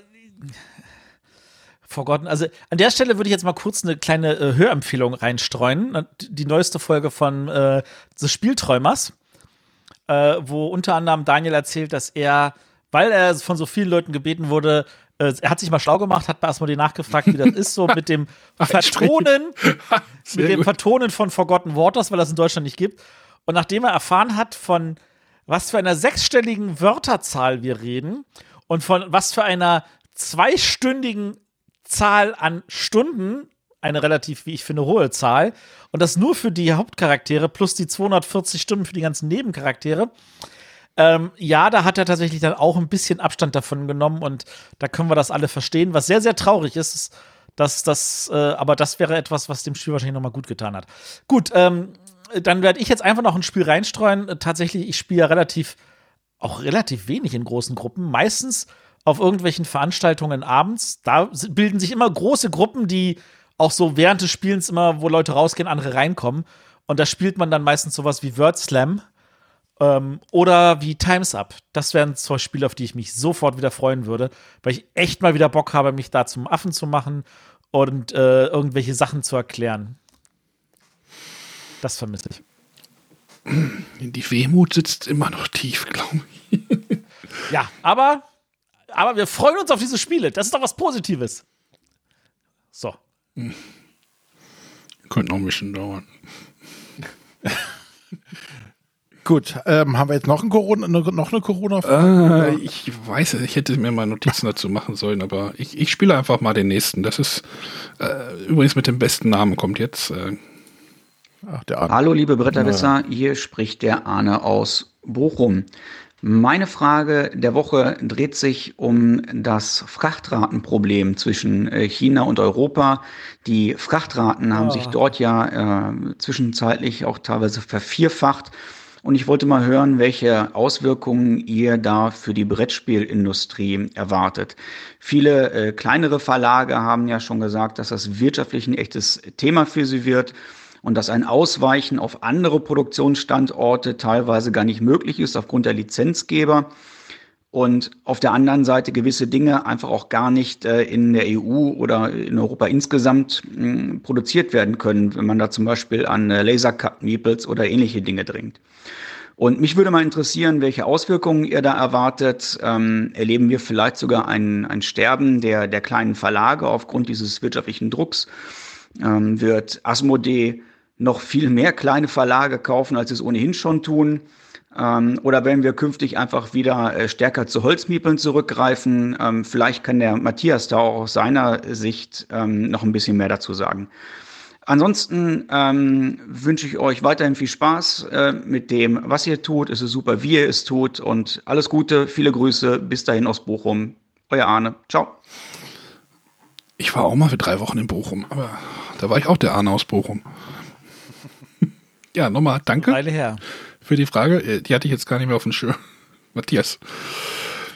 Forgotten, also an der Stelle würde ich jetzt mal kurz eine kleine äh, Hörempfehlung reinstreuen. Die neueste Folge von äh, The Spielträumers, äh, wo unter anderem Daniel erzählt, dass er, weil er von so vielen Leuten gebeten wurde, äh, er hat sich mal schlau gemacht, hat bei Asmodee nachgefragt, wie das ist, so mit dem Vertonen mit dem gut. Vertonen von Forgotten Waters, weil das in Deutschland nicht gibt. Und nachdem er erfahren hat, von was für einer sechsstelligen Wörterzahl wir reden und von was für einer zweistündigen Zahl an Stunden, eine relativ, wie ich finde, hohe Zahl, und das nur für die Hauptcharaktere plus die 240 Stunden für die ganzen Nebencharaktere. Ähm, ja, da hat er tatsächlich dann auch ein bisschen Abstand davon genommen und da können wir das alle verstehen, was sehr, sehr traurig ist. dass das, äh, aber das wäre etwas, was dem Spiel wahrscheinlich nochmal gut getan hat. Gut, ähm, dann werde ich jetzt einfach noch ein Spiel reinstreuen. Tatsächlich, ich spiele ja relativ, auch relativ wenig in großen Gruppen. Meistens auf irgendwelchen Veranstaltungen abends. Da bilden sich immer große Gruppen, die auch so während des Spielens immer, wo Leute rausgehen, andere reinkommen. Und da spielt man dann meistens sowas wie Word Slam ähm, oder wie Times Up. Das wären zwei Spiele, auf die ich mich sofort wieder freuen würde, weil ich echt mal wieder Bock habe, mich da zum Affen zu machen und äh, irgendwelche Sachen zu erklären. Das vermisse ich. Die Wehmut sitzt immer noch tief, glaube ich. Ja, aber, aber wir freuen uns auf diese Spiele. Das ist doch was Positives. So. Könnte noch ein bisschen dauern. Gut, ähm, haben wir jetzt noch, ein Corona, noch eine Corona-Frage? Äh, ich weiß, ich hätte mir mal Notizen dazu machen sollen, aber ich, ich spiele einfach mal den nächsten. Das ist äh, übrigens mit dem besten Namen kommt jetzt. Äh, Ach, der Arne. Hallo liebe Bretterwisser, hier spricht der Arne aus Bochum. Meine Frage der Woche dreht sich um das Frachtratenproblem zwischen äh, China und Europa. Die Frachtraten haben sich dort ja äh, zwischenzeitlich auch teilweise vervierfacht. Und ich wollte mal hören, welche Auswirkungen ihr da für die Brettspielindustrie erwartet. Viele äh, kleinere Verlage haben ja schon gesagt, dass das wirtschaftlich ein echtes Thema für sie wird und dass ein Ausweichen auf andere Produktionsstandorte teilweise gar nicht möglich ist aufgrund der Lizenzgeber und auf der anderen Seite gewisse Dinge einfach auch gar nicht äh, in der EU oder in Europa insgesamt hm, produziert werden können, wenn man da zum Beispiel an äh, Lasercut Meeples oder ähnliche Dinge dringt. Und mich würde mal interessieren, welche Auswirkungen ihr da erwartet. Ähm, erleben wir vielleicht sogar ein, ein Sterben der, der kleinen Verlage aufgrund dieses wirtschaftlichen Drucks? Ähm, wird Asmodee noch viel mehr kleine Verlage kaufen, als sie es ohnehin schon tun? Ähm, oder werden wir künftig einfach wieder äh, stärker zu Holzmiepeln zurückgreifen? Ähm, vielleicht kann der Matthias da auch aus seiner Sicht ähm, noch ein bisschen mehr dazu sagen. Ansonsten ähm, wünsche ich euch weiterhin viel Spaß äh, mit dem, was ihr tut. Es ist super, wie ihr es tut und alles Gute, viele Grüße. Bis dahin aus Bochum. Euer Arne. Ciao. Ich war auch mal für drei Wochen in Bochum, aber da war ich auch der Arne aus Bochum. Ja, nochmal danke Weile her. für die Frage. Äh, Die hatte ich jetzt gar nicht mehr auf dem Schirm. Matthias.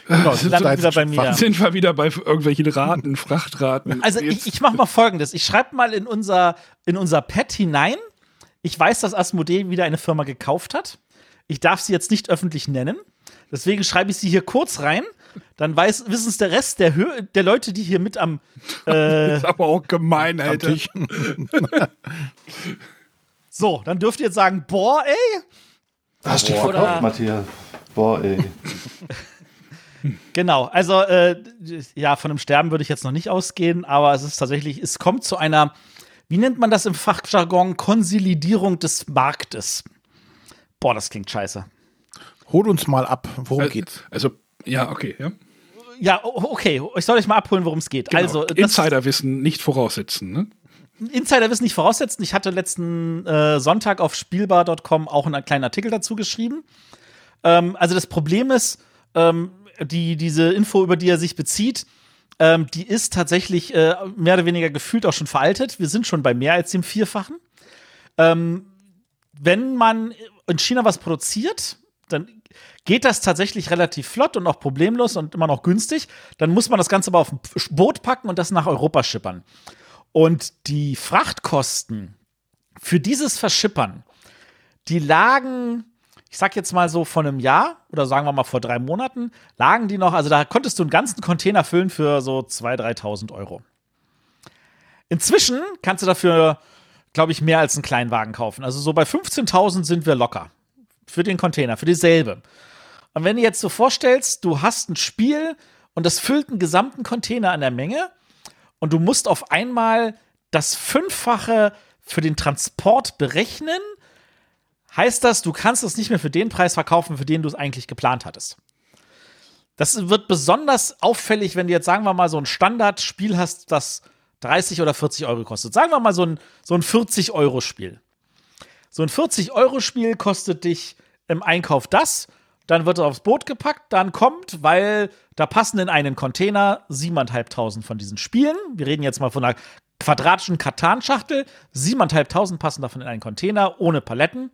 Genau, sind dann wieder bei mir. Sind wir wieder bei irgendwelchen Raten, Frachtraten. Also ich, ich mache mal folgendes. Ich schreibe mal in unser, in unser Pad hinein. Ich weiß, dass Asmodee wieder eine Firma gekauft hat. Ich darf sie jetzt nicht öffentlich nennen. Deswegen schreibe ich sie hier kurz rein. Dann weiß, wissen es der Rest der, Hö der Leute, die hier mit am äh, ist aber auch gemein, Alter. So, dann dürft ihr jetzt sagen, boah, ey. Hast du dich Oder- verkauft, Matthias? Boah, ey. Genau, also äh, ja, von einem Sterben würde ich jetzt noch nicht ausgehen, aber es ist tatsächlich, es kommt zu einer, wie nennt man das im Fachjargon, Konsolidierung des Marktes. Boah, das klingt scheiße. Hol uns mal ab, worum Also, geht's? also, ja, okay. Ja. Ja, okay, ich soll euch mal abholen, worum es geht. Genau. Also, Insiderwissen nicht voraussetzen. Ne? Insiderwissen nicht voraussetzen. Ich hatte letzten äh, Sonntag auf spielbar.com auch einen kleinen Artikel dazu geschrieben. Ähm, also das Problem ist, ähm, die, diese Info, über die er sich bezieht, ähm, die ist tatsächlich äh, mehr oder weniger gefühlt auch schon veraltet. Wir sind schon bei mehr als dem Vierfachen. Ähm, wenn man in China was produziert, dann geht das tatsächlich relativ flott und auch problemlos und immer noch günstig. Dann muss man das Ganze aber auf ein Boot packen und das nach Europa schippern. Und die Frachtkosten für dieses Verschippern, die lagen, ich sag jetzt mal so von einem Jahr oder sagen wir mal vor drei Monaten, lagen die noch, also da konntest du einen ganzen Container füllen für so 2.000, 3.000 Euro. Inzwischen kannst du dafür, glaube ich, mehr als einen Kleinwagen kaufen. Also so bei 15.000 sind wir locker. Für den Container, für dieselbe. Und wenn du jetzt so vorstellst, du hast ein Spiel und das füllt einen gesamten Container an der Menge und du musst auf einmal das Fünffache für den Transport berechnen, heißt das, du kannst es nicht mehr für den Preis verkaufen, für den du es eigentlich geplant hattest. Das wird besonders auffällig, wenn du jetzt, sagen wir mal, so ein Standardspiel hast, das 30 oder 40 Euro kostet. Sagen wir mal so ein, so ein 40-Euro-Spiel. So ein 40-Euro-Spiel kostet dich im Einkauf das, dann wird es aufs Boot gepackt, dann kommt, weil da passen in einen Container 7.500 von diesen Spielen. Wir reden jetzt mal von einer quadratischen Katan-Schachtel. 7.500 passen davon in einen Container ohne Paletten.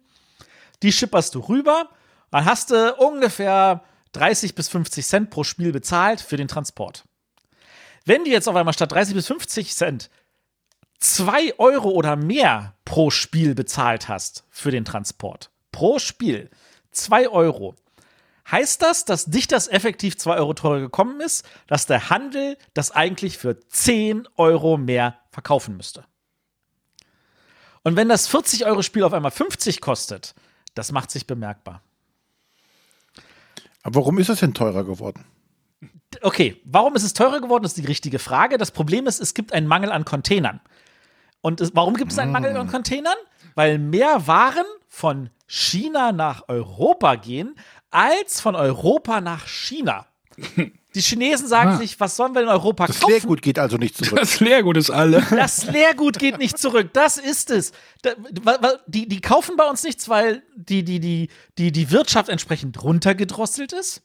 Die schipperst du rüber, dann hast du ungefähr 30 bis 50 Cent pro Spiel bezahlt für den Transport. Wenn du jetzt auf einmal statt 30 bis 50 Cent 2 Euro oder mehr pro Spiel bezahlt hast für den Transport, pro Spiel 2 Euro, heißt das, dass dich das effektiv 2 Euro teurer gekommen ist, dass der Handel das eigentlich für 10 Euro mehr verkaufen müsste. Und wenn das 40-Euro-Spiel auf einmal 50 kostet, das macht sich bemerkbar. Aber warum ist es denn teurer geworden? Okay, warum ist es teurer geworden, ist die richtige Frage. Das Problem ist, es gibt einen Mangel an Containern. Und es, warum gibt es einen Mangel an Containern? Weil mehr Waren von China nach Europa gehen, als von Europa nach China. Die Chinesen sagen Ah. sich, was sollen wir in Europa Das kaufen? Leergut geht also nicht zurück. Das Leergut ist alle. Das Leergut geht nicht zurück. Das ist es. Die, die kaufen bei uns nichts, weil die, die, die, die, die Wirtschaft entsprechend runtergedrosselt ist,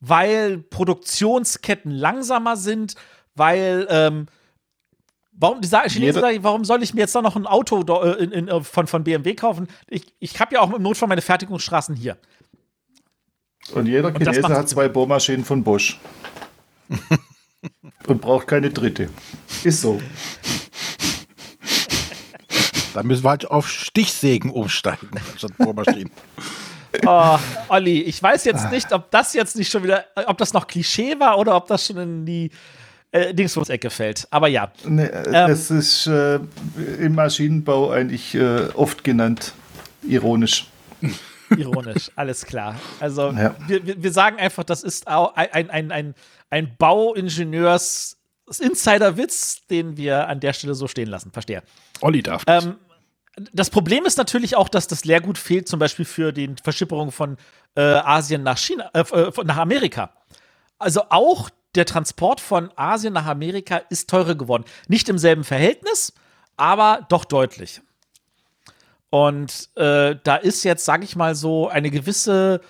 weil Produktionsketten langsamer sind, weil ähm, Warum, die sagen, Chinesen sagen, warum soll ich mir jetzt da noch ein Auto äh, in, in, äh, von, von BMW kaufen? Ich, ich habe ja auch im Notfall meine Fertigungsstraßen hier. Und jeder Und das Chinese hat zwei Bohrmaschinen von Bosch. Und braucht keine dritte. Ist so. Da müssen wir halt auf Stichsägen umsteigen, statt Bohrmaschinen. Oh, Olli, ich weiß jetzt nicht, ob das jetzt nicht schon wieder, äh, ob das noch Klischee war oder ob das schon in die äh, Dingsbums-Ecke fällt. Aber ja. Nee, Ähm. es ist äh, im Maschinenbau eigentlich äh, oft genannt. Ironisch. Ironisch, alles klar. Also Ja. wir, wir, sagen einfach, das ist ein, ein, ein, ein Bauingenieurs Insider-Witz, den wir an der Stelle so stehen lassen. Verstehe. Olli darf das. Ähm, das Problem ist natürlich auch, dass das Leergut fehlt, zum Beispiel für die Verschipperung von äh, Asien nach China, äh, äh, nach Amerika. Also auch der Transport von Asien nach Amerika ist teurer geworden. Nicht im selben Verhältnis, aber doch deutlich. Und äh, da ist jetzt, sage ich mal so, eine gewisse,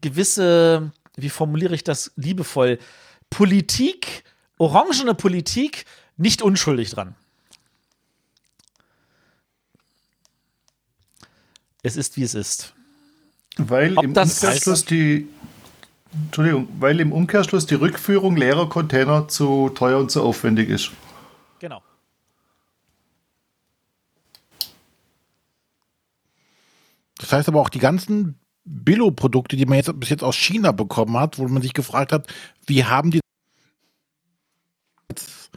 gewisse, wie formuliere ich das liebevoll, Politik, orangene Politik, nicht unschuldig dran. Es ist, wie es ist. Weil Ob im Umkehrschluss die Entschuldigung, weil im Umkehrschluss die Rückführung leerer Container zu teuer und zu aufwendig ist. Genau. Das heißt aber auch die ganzen Billo-Produkte, die man jetzt bis jetzt aus China bekommen hat, wo man sich gefragt hat, wie haben die jetzt,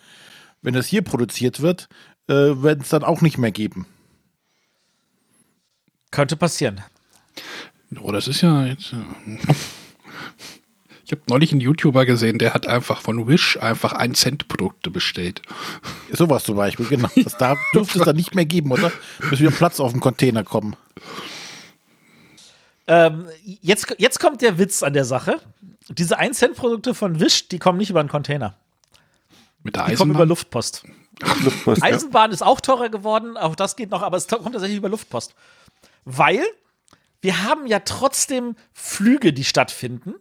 wenn das hier produziert wird, äh, werden es dann auch nicht mehr geben. Könnte passieren. Oh, das ist ja jetzt. äh, Ich habe neulich einen YouTuber gesehen, der hat einfach von Wish einfach 1 Cent Produkte bestellt. Sowas zum Beispiel, genau. Das da dürfte es dann nicht mehr geben, oder? Bis wieder Platz auf dem Container kommen. Ähm, jetzt, jetzt kommt der Witz an der Sache. Diese 1-Cent-Produkte von Wish, die kommen nicht über einen Container. Mit der Die kommen über Eisenbahn. Luftpost. Luftpost, ja. Eisenbahn ist auch teurer geworden, auch das geht noch, aber es kommt tatsächlich über Luftpost. Weil wir haben ja trotzdem Flüge, die stattfinden.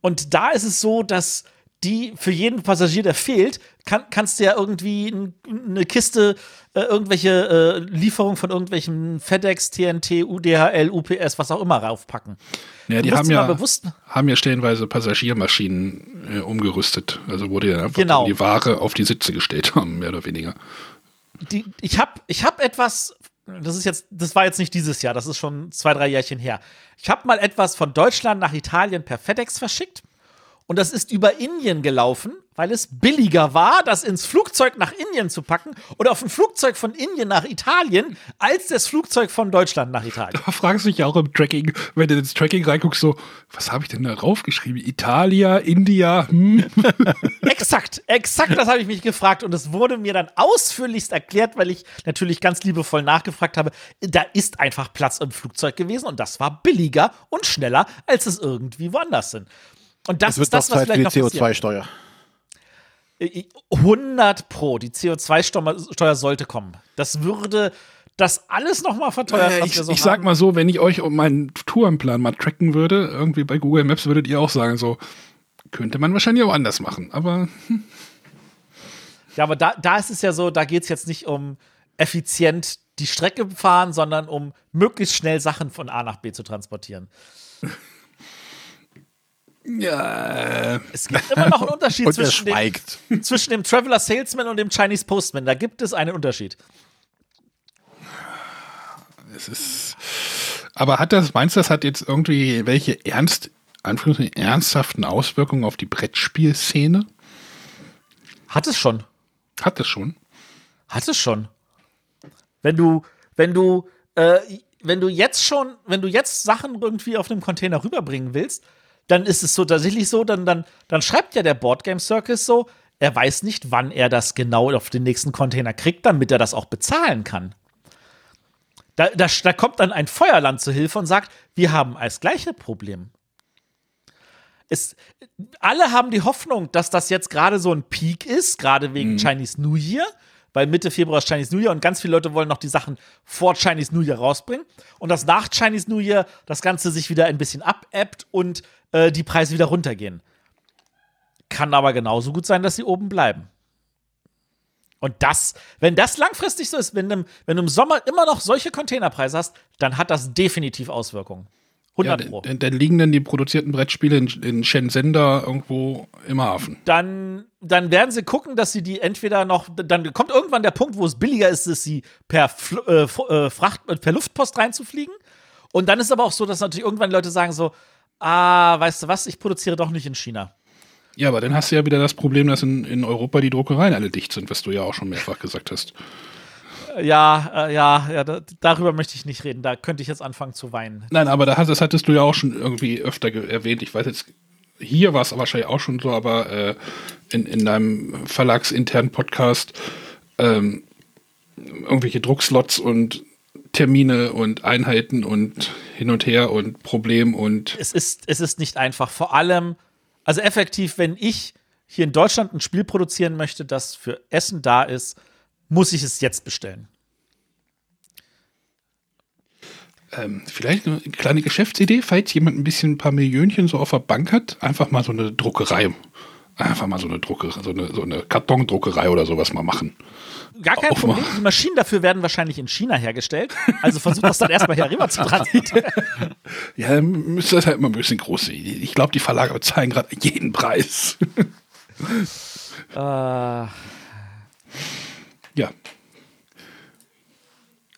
Und da ist es so, dass die für jeden Passagier, der fehlt, kann, kannst du ja irgendwie eine Kiste, äh, irgendwelche äh, Lieferung von irgendwelchen FedEx, TNT, UDHL, UPS, was auch immer raufpacken. Ja, die haben ja, haben ja stellenweise Passagiermaschinen äh, umgerüstet. Also wurde ja einfach Genau. die Ware auf die Sitze gestellt haben, mehr oder weniger. die, ich habe ich hab etwas, das ist jetzt, das war jetzt nicht dieses Jahr, das ist schon zwei, drei Jährchen her. Ich habe mal etwas von Deutschland nach Italien per FedEx verschickt und das ist über Indien gelaufen, weil es billiger war, das ins Flugzeug nach Indien zu packen oder auf ein Flugzeug von Indien nach Italien, als das Flugzeug von Deutschland nach Italien. Da fragst du dich ja auch im Tracking, wenn du ins Tracking reinguckst, so, was habe ich denn da raufgeschrieben? Italia, India, hm. Exakt, exakt das habe ich mich gefragt und es wurde mir dann ausführlichst erklärt, weil ich natürlich ganz liebevoll nachgefragt habe. Da ist einfach Platz im Flugzeug gewesen und das war billiger und schneller, als es irgendwie woanders sind. Und das Es wird ist das, was Zeit für vielleicht die noch passiert. CO2-Steuer. Äh, 100 pro, die CO2-Steuer sollte kommen. Das würde das alles noch mal verteuern, Äh, ich, so ich sag mal so, wenn ich euch um meinen Tourenplan mal tracken würde, irgendwie bei Google Maps würdet ihr auch sagen, so, könnte man wahrscheinlich auch anders machen. Aber Ja, aber da, da ist es ja so, da geht es jetzt nicht um effizient die Strecke fahren, sondern um möglichst schnell Sachen von A nach B zu transportieren. Ja, Es gibt immer noch einen Unterschied Und er zwischen dem, zwischen dem Traveler Salesman und dem Chinese Postman. Da gibt es einen Unterschied. es ist. Aber hat das, meinst du, das hat jetzt irgendwie welche ernst, ernsthaften Auswirkungen auf die Brettspielszene? Hat es schon. Hat es schon. Hat es schon. Wenn du, wenn du, äh, wenn du jetzt schon, wenn du jetzt Sachen irgendwie auf einem Container rüberbringen willst, dann ist es so tatsächlich so, dann, dann, dann schreibt ja der Boardgame Circus so, er weiß nicht, wann er das genau auf den nächsten Container kriegt, damit er das auch bezahlen kann. Da, da, da kommt dann ein Feuerland zu Hilfe und sagt, wir haben als gleiche Problem. es, alle haben die Hoffnung, dass das jetzt gerade so ein Peak ist, gerade wegen Mhm. Chinese New Year, weil Mitte Februar ist Chinese New Year und ganz viele Leute wollen noch die Sachen vor Chinese New Year rausbringen und dass nach Chinese New Year das Ganze sich wieder ein bisschen abebbt und äh, die Preise wieder runtergehen. Kann aber genauso gut sein, dass sie oben bleiben. Und das, wenn das langfristig so ist, wenn, du- wenn du im Sommer immer noch solche Containerpreise hast, dann hat das definitiv Auswirkungen. 100 Ja, Pro. dann, dann liegen dann die produzierten Brettspiele in, in Shenzhen da irgendwo im Hafen. dann, dann werden sie gucken, dass sie die entweder noch, dann kommt irgendwann der Punkt, wo es billiger ist, sie per, Fl äh, äh, Fracht, per Luftpost reinzufliegen. Und dann ist aber auch so, dass natürlich irgendwann Leute sagen so, ah, weißt du was, ich produziere doch nicht in China. Ja, aber dann hast du ja wieder das Problem, dass in, in Europa die Druckereien alle dicht sind, was du ja auch schon mehrfach gesagt hast. Äh, Ja, äh, ja, ja, da, darüber möchte ich nicht reden. Da könnte ich jetzt anfangen zu weinen. Nein, aber da, das hattest du ja auch schon irgendwie öfter erwähnt. Ich weiß jetzt, hier war es wahrscheinlich auch schon so, aber äh, in, in deinem verlagsinternen Podcast ähm, irgendwelche Druckslots und Termine und Einheiten und hin und her und Problem und es ist, es ist nicht einfach. Vor allem, also effektiv, wenn ich hier in Deutschland ein Spiel produzieren möchte, das für Essen da ist, muss ich es jetzt bestellen. ähm, vielleicht eine kleine Geschäftsidee, falls jemand ein bisschen ein paar Millionchen so auf der Bank hat, einfach mal so eine Druckerei. Einfach mal so eine Druckerei, so eine, so eine Kartondruckerei oder sowas mal machen. Gar kein. Problem. Die Maschinen dafür werden wahrscheinlich in China hergestellt. Also versucht das dann erstmal hier rüber zu transportieren. Ja, dann müsste das halt immer ein bisschen groß sehen. Ich glaube, die Verlage bezahlen gerade jeden Preis. äh, ja.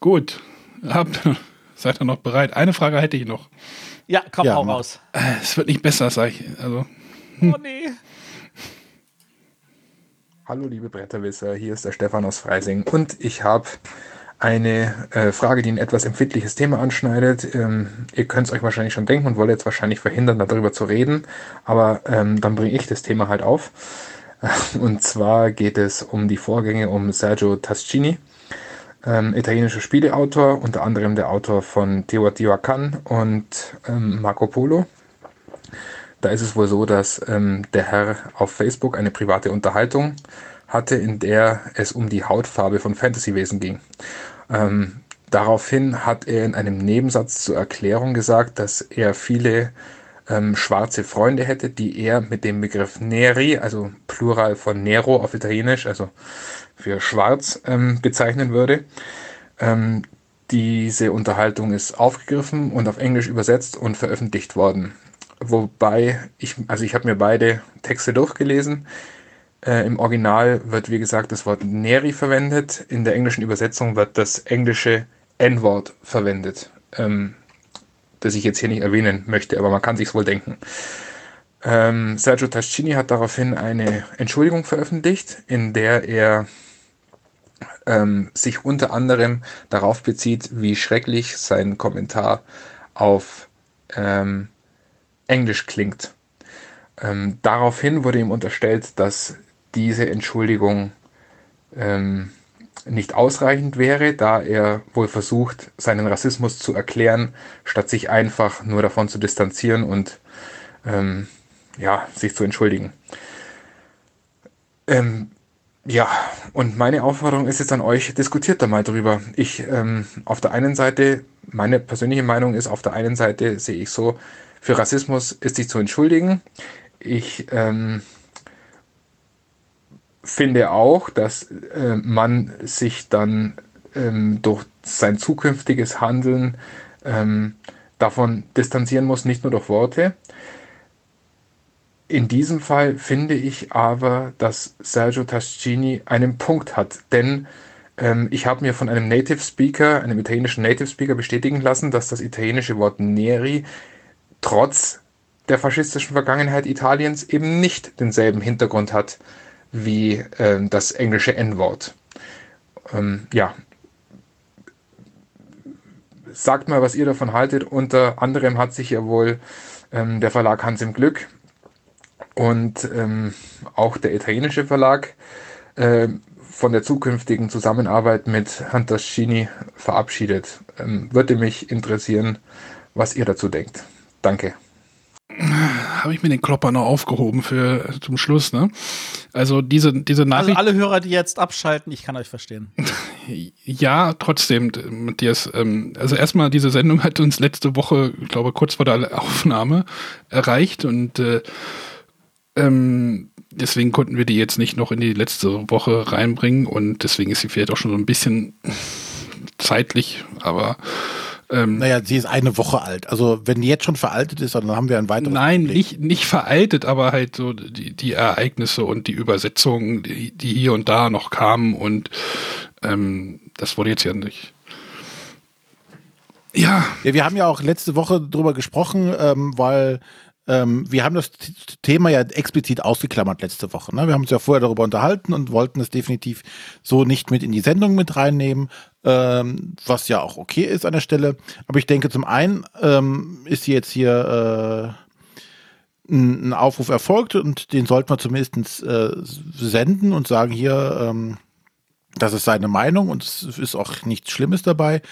Gut. Habt, seid ihr noch bereit? Eine Frage hätte ich noch. ja, komm, Ja, hau raus. Es wird nicht besser, sag ich. Also, Oh nee. Hallo liebe Bretterwisser, hier ist der Stefan aus Freising und ich habe eine äh, Frage, die ein etwas empfindliches Thema anschneidet. Ähm, ihr könnt es euch wahrscheinlich schon denken und wollt jetzt wahrscheinlich verhindern, darüber zu reden, aber ähm, dann bringe ich das Thema halt auf. Und zwar geht es um die Vorgänge um Sergio Tascini, ähm, italienischer Spieleautor, unter anderem der Autor von Teotihuacan und ähm, Marco Polo. Da ist es wohl so, dass ähm, der Herr auf Facebook eine private Unterhaltung hatte, in der es um die Hautfarbe von Fantasywesen ging. Ähm, daraufhin hat er in einem Nebensatz zur Erklärung gesagt, dass er viele ähm, schwarze Freunde hätte, die er mit dem Begriff Neri, also Plural von Nero auf Italienisch, also für schwarz, ähm, bezeichnen würde. Ähm, diese Unterhaltung ist aufgegriffen und auf Englisch übersetzt und veröffentlicht worden. Wobei ich, also ich habe mir beide Texte durchgelesen. Äh, Im Original wird, wie gesagt, das Wort Neri verwendet. In der englischen Übersetzung wird das englische N-Wort verwendet, ähm, das ich jetzt hier nicht erwähnen möchte, aber man kann sich's wohl denken. Ähm, Sergio Tascini hat daraufhin eine Entschuldigung veröffentlicht, in der er ähm, sich unter anderem darauf bezieht, wie schrecklich sein Kommentar auf ähm, Englisch klingt. Ähm, daraufhin wurde ihm unterstellt, dass diese Entschuldigung ähm, nicht ausreichend wäre, da er wohl versucht, seinen Rassismus zu erklären, statt sich einfach nur davon zu distanzieren und ähm, ja, sich zu entschuldigen. Ähm, ja, und meine Aufforderung ist jetzt an euch, diskutiert da mal drüber. Ich, ähm, auf der einen Seite, meine persönliche Meinung ist, auf der einen Seite sehe ich so, für Rassismus ist sich zu entschuldigen. Ich ähm, finde auch, dass äh, man sich dann ähm, durch sein zukünftiges Handeln ähm, davon distanzieren muss, nicht nur durch Worte. In diesem Fall finde ich aber, dass Sergio Tascini einen Punkt hat, denn ähm, ich habe mir von einem Native Speaker, einem italienischen Native Speaker bestätigen lassen, dass das italienische Wort Neri trotz der faschistischen Vergangenheit Italiens eben nicht denselben Hintergrund hat wie ähm, das englische N-Wort. Ähm, ja. Sagt mal, was ihr davon haltet. Unter anderem hat sich ja wohl ähm, der Verlag Hans im Glück und ähm, auch der italienische Verlag äh, von der zukünftigen Zusammenarbeit mit Hantaschini verabschiedet. Ähm, würde mich interessieren, was ihr dazu denkt. Danke. habe ich mir den Klopper noch aufgehoben für zum Schluss, ne? Also diese, diese Also Nachricht. alle Hörer, die jetzt abschalten, ich kann euch verstehen. Ja, trotzdem, Matthias. Ähm, also erstmal, diese Sendung hat uns letzte Woche, ich glaube, kurz vor der Aufnahme erreicht und äh, ähm, deswegen konnten wir die jetzt nicht noch in die letzte Woche reinbringen und deswegen ist sie vielleicht auch schon so ein bisschen zeitlich, aber ähm, Naja, sie ist eine Woche alt. Also wenn die jetzt schon veraltet ist, dann haben wir ein weiteres Nein, Problem. nicht, nicht veraltet, aber halt so die, die Ereignisse und die Übersetzungen, die, die hier und da noch kamen und ähm, das wurde jetzt ja nicht. Ja, Ja, wir haben ja auch letzte Woche drüber gesprochen, ähm, weil ähm, wir haben das Thema ja explizit ausgeklammert letzte Woche. Ne? Wir haben uns ja vorher darüber unterhalten und wollten es definitiv so nicht mit in die Sendung mit reinnehmen, ähm, was ja auch okay ist an der Stelle. Aber ich denke, zum einen ähm, ist jetzt hier äh, ein ein Aufruf erfolgt und den sollten wir zumindest äh, senden und sagen hier, ähm, das ist seine Meinung und es ist auch nichts Schlimmes dabei.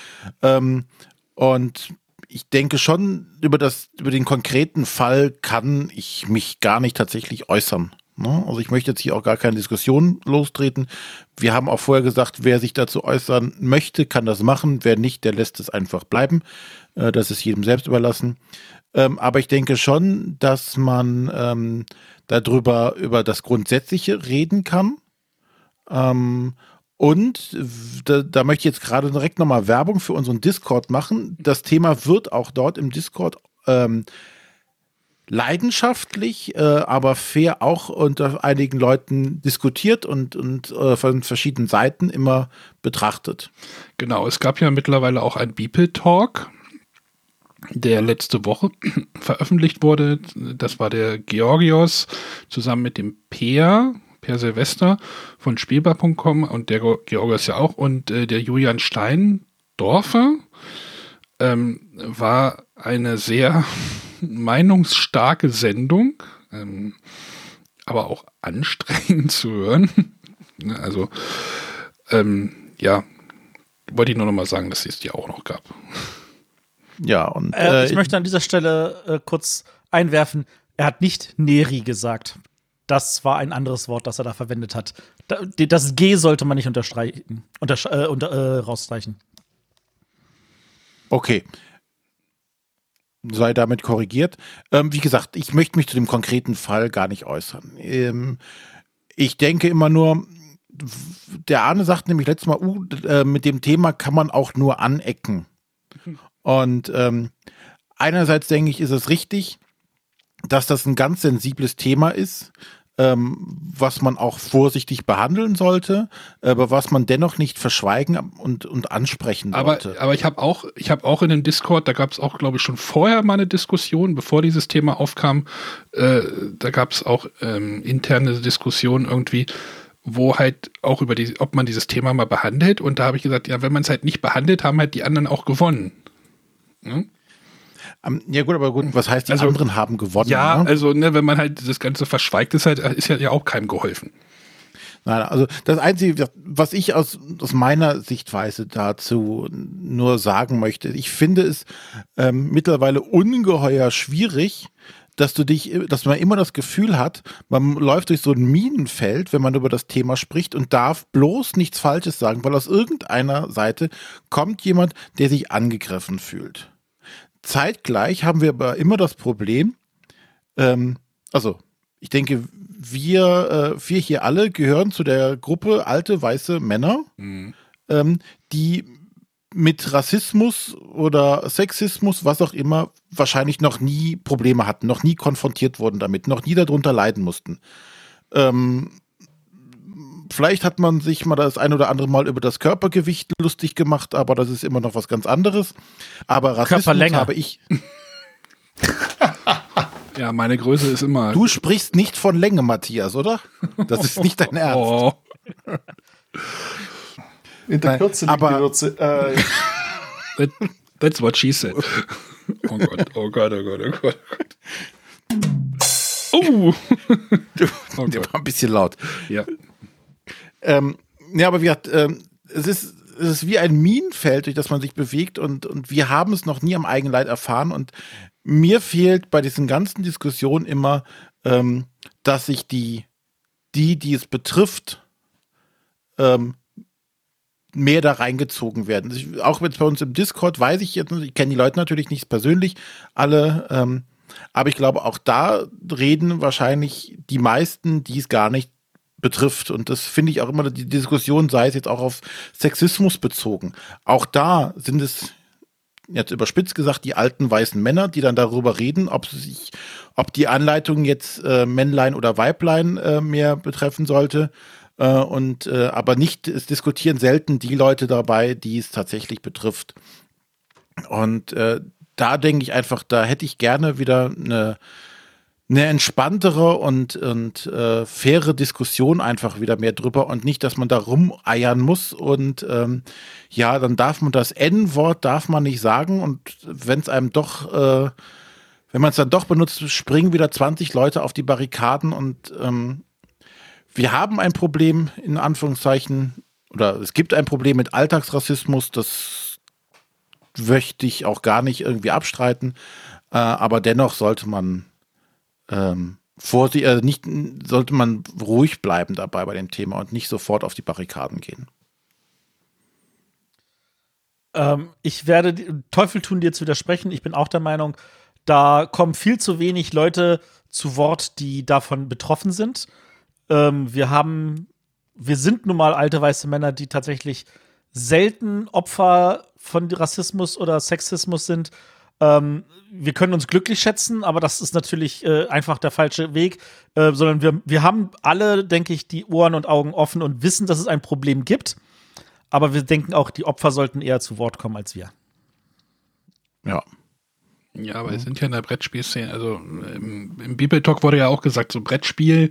Ähm, und ich denke schon, über, das, über den konkreten Fall kann ich mich gar nicht tatsächlich äußern. Ne? Also ich möchte jetzt hier auch gar keine Diskussion lostreten. Wir haben auch vorher gesagt, wer sich dazu äußern möchte, kann das machen. Wer nicht, der lässt es einfach bleiben. Äh, das ist jedem selbst überlassen. Ähm, aber ich denke schon, dass man ähm, darüber, über das Grundsätzliche reden kann. Ähm, und da, da möchte ich jetzt gerade direkt nochmal Werbung für unseren Discord machen. Das Thema wird auch dort im Discord ähm, leidenschaftlich, äh, aber fair auch unter einigen Leuten diskutiert und, und äh, von verschiedenen Seiten immer betrachtet. genau. Es gab ja mittlerweile auch ein Beeple-Talk, der letzte Woche veröffentlicht wurde. Das war der Georgios zusammen mit dem Peer, Per Silvester von Spielbar.com und der Georgios ja auch und äh, der Julian Steindorfer ähm, war eine sehr meinungsstarke Sendung, ähm, aber auch anstrengend zu hören. Ne, also, ähm, ja, wollte ich nur noch mal sagen, dass es die auch noch gab. Ja, und Äh, äh, ich möchte an dieser Stelle äh, kurz einwerfen, er hat nicht Neri gesagt. Das war ein anderes Wort, das er da verwendet hat. Das G sollte man nicht unterstreichen, untersch äh, unter, äh, rausstreichen. Okay. Sei damit korrigiert. Ähm, wie gesagt, ich möchte mich zu dem konkreten Fall gar nicht äußern. Ähm, ich denke immer nur, der Arne sagt nämlich letztes Mal, uh, äh, mit dem Thema kann man auch nur anecken. Und ähm, einerseits denke ich, ist es richtig, dass das ein ganz sensibles Thema ist, ähm, was man auch vorsichtig behandeln sollte, aber was man dennoch nicht verschweigen und, und ansprechen Aber, sollte. aber ich habe auch, ich habe auch in dem Discord, da gab es auch, glaube ich, schon vorher mal eine Diskussion, bevor dieses Thema aufkam, äh, da gab es auch ähm, interne Diskussionen irgendwie, wo halt auch über die, ob man dieses Thema mal behandelt. Und da habe ich gesagt, ja, wenn man es halt nicht behandelt, haben halt die anderen auch gewonnen. Ähm, Ja gut, aber gut, was heißt, die Also- anderen haben gewonnen? Ja, ne? also ne, wenn man halt das Ganze verschweigt, ist halt, ist ja, ja auch keinem geholfen. Nein, also das Einzige, was ich aus, aus meiner Sichtweise dazu nur sagen möchte, ich finde es ähm, mittlerweile ungeheuer schwierig, dass du dich, dass man immer das Gefühl hat, man läuft durch so ein Minenfeld, wenn man über das Thema spricht und darf bloß nichts Falsches sagen, weil aus irgendeiner Seite kommt jemand, der sich angegriffen fühlt. Zeitgleich haben wir aber immer das Problem, ähm, also ich denke, wir, äh, wir hier alle gehören zu der Gruppe alte weiße Männer, ähm, die mit Rassismus oder Sexismus, was auch immer, wahrscheinlich noch nie Probleme hatten, noch nie konfrontiert wurden damit, noch nie darunter leiden mussten. Ähm, vielleicht hat man sich mal das ein oder andere Mal über das Körpergewicht lustig gemacht, aber das ist immer noch was ganz anderes. Aber Rassismus Körperlänge. habe ich. Ja, meine Größe ist immer. Du sprichst nicht von Länge, Matthias, oder? Das ist nicht dein Ernst. Oh, In der Nein, Kürze liegt aber- die Würze. Äh, that, that's what she said. Oh Gott, oh Gott, oh Gott, oh Gott. Oh, oh Der Gott. war ein bisschen laut. Ja. Ähm, ja, aber wie gesagt, ähm, es ist, es ist wie ein Minenfeld, durch das man sich bewegt und, und wir haben es noch nie am eigenen Leid erfahren und mir fehlt bei diesen ganzen Diskussionen immer, ähm, dass sich die, die, die es betrifft, ähm, mehr da reingezogen werden. Auch jetzt bei uns im Discord weiß ich jetzt, ich kenne die Leute natürlich nicht persönlich, alle, ähm, aber ich glaube, auch da reden wahrscheinlich die meisten, die es gar nicht betrifft. Und das finde ich auch immer die Diskussion, sei es jetzt auch auf Sexismus bezogen. Auch da sind es jetzt überspitzt gesagt die alten weißen Männer, die dann darüber reden, ob sich, ob die Anleitung jetzt äh, Männlein oder Weiblein äh, mehr betreffen sollte. Äh, und äh, aber nicht, es diskutieren selten die Leute dabei, die es tatsächlich betrifft. Und äh, da denke ich einfach, da hätte ich gerne wieder eine, eine entspanntere und, und äh, faire Diskussion einfach wieder mehr drüber und nicht, dass man da rumeiern muss und ähm, ja, dann darf man das N-Wort darf man nicht sagen und wenn es einem doch, äh, wenn man es dann doch benutzt, springen wieder 20 Leute auf die Barrikaden und ähm, wir haben ein Problem in Anführungszeichen oder es gibt ein Problem mit Alltagsrassismus, das möchte ich auch gar nicht irgendwie abstreiten, äh, aber dennoch sollte man ähm, vorsichtig, also nicht, sollte man ruhig bleiben dabei bei dem Thema und nicht sofort auf die Barrikaden gehen. Ähm, ich werde Teufel tun, dir zu widersprechen. Ich bin auch der Meinung, da kommen viel zu wenig Leute zu Wort, die davon betroffen sind. Ähm, wir haben, wir sind nun mal alte weiße Männer, die tatsächlich selten Opfer von Rassismus oder Sexismus sind. Ähm, wir können uns glücklich schätzen, aber das ist natürlich äh, einfach der falsche Weg, äh, sondern wir, wir haben alle, denke ich, die Ohren und Augen offen und wissen, dass es ein Problem gibt. Aber wir denken auch, die Opfer sollten eher zu Wort kommen als wir. Ja. Ja, aber es sind ja in der Brettspielszene, also im, im Bibeltalk wurde ja auch gesagt, so Brettspiel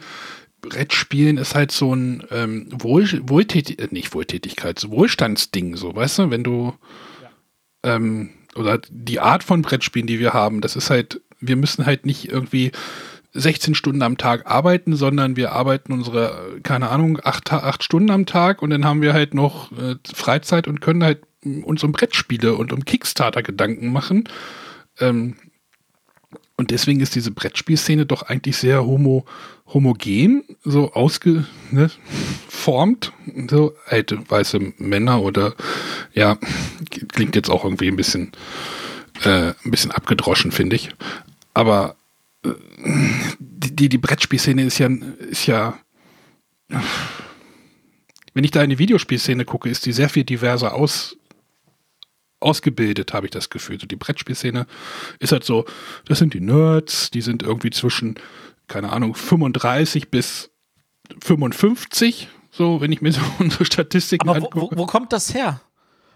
Brettspielen ist halt so ein ähm, Wohl, Wohltätig, äh, nicht Wohltätigkeit, so Wohlstandsding, so, weißt du, wenn du ja. ähm, oder die Art von Brettspielen, die wir haben, das ist halt, wir müssen halt nicht irgendwie 16 Stunden am Tag arbeiten, sondern wir arbeiten unsere, keine Ahnung, acht, acht Stunden am Tag und dann haben wir halt noch äh, Freizeit und können halt uns um Brettspiele und um Kickstarter Gedanken machen. Ähm, und deswegen ist diese Brettspielszene doch eigentlich sehr homo, homogen, so ausgeformt. Ne, so alte weiße Männer oder ja, klingt jetzt auch irgendwie ein bisschen, äh, ein bisschen abgedroschen, finde ich. Aber äh, die, die Brettspielszene ist ja, ist ja. Wenn ich da in die Videospielszene gucke, ist die sehr viel diverser aus, ausgebildet, habe ich das Gefühl. So die Brettspielszene ist halt so, das sind die Nerds, die sind irgendwie zwischen, keine Ahnung, 35 bis 55, so, wenn ich mir so unsere Statistiken Aber wo, wo, wo kommt das her?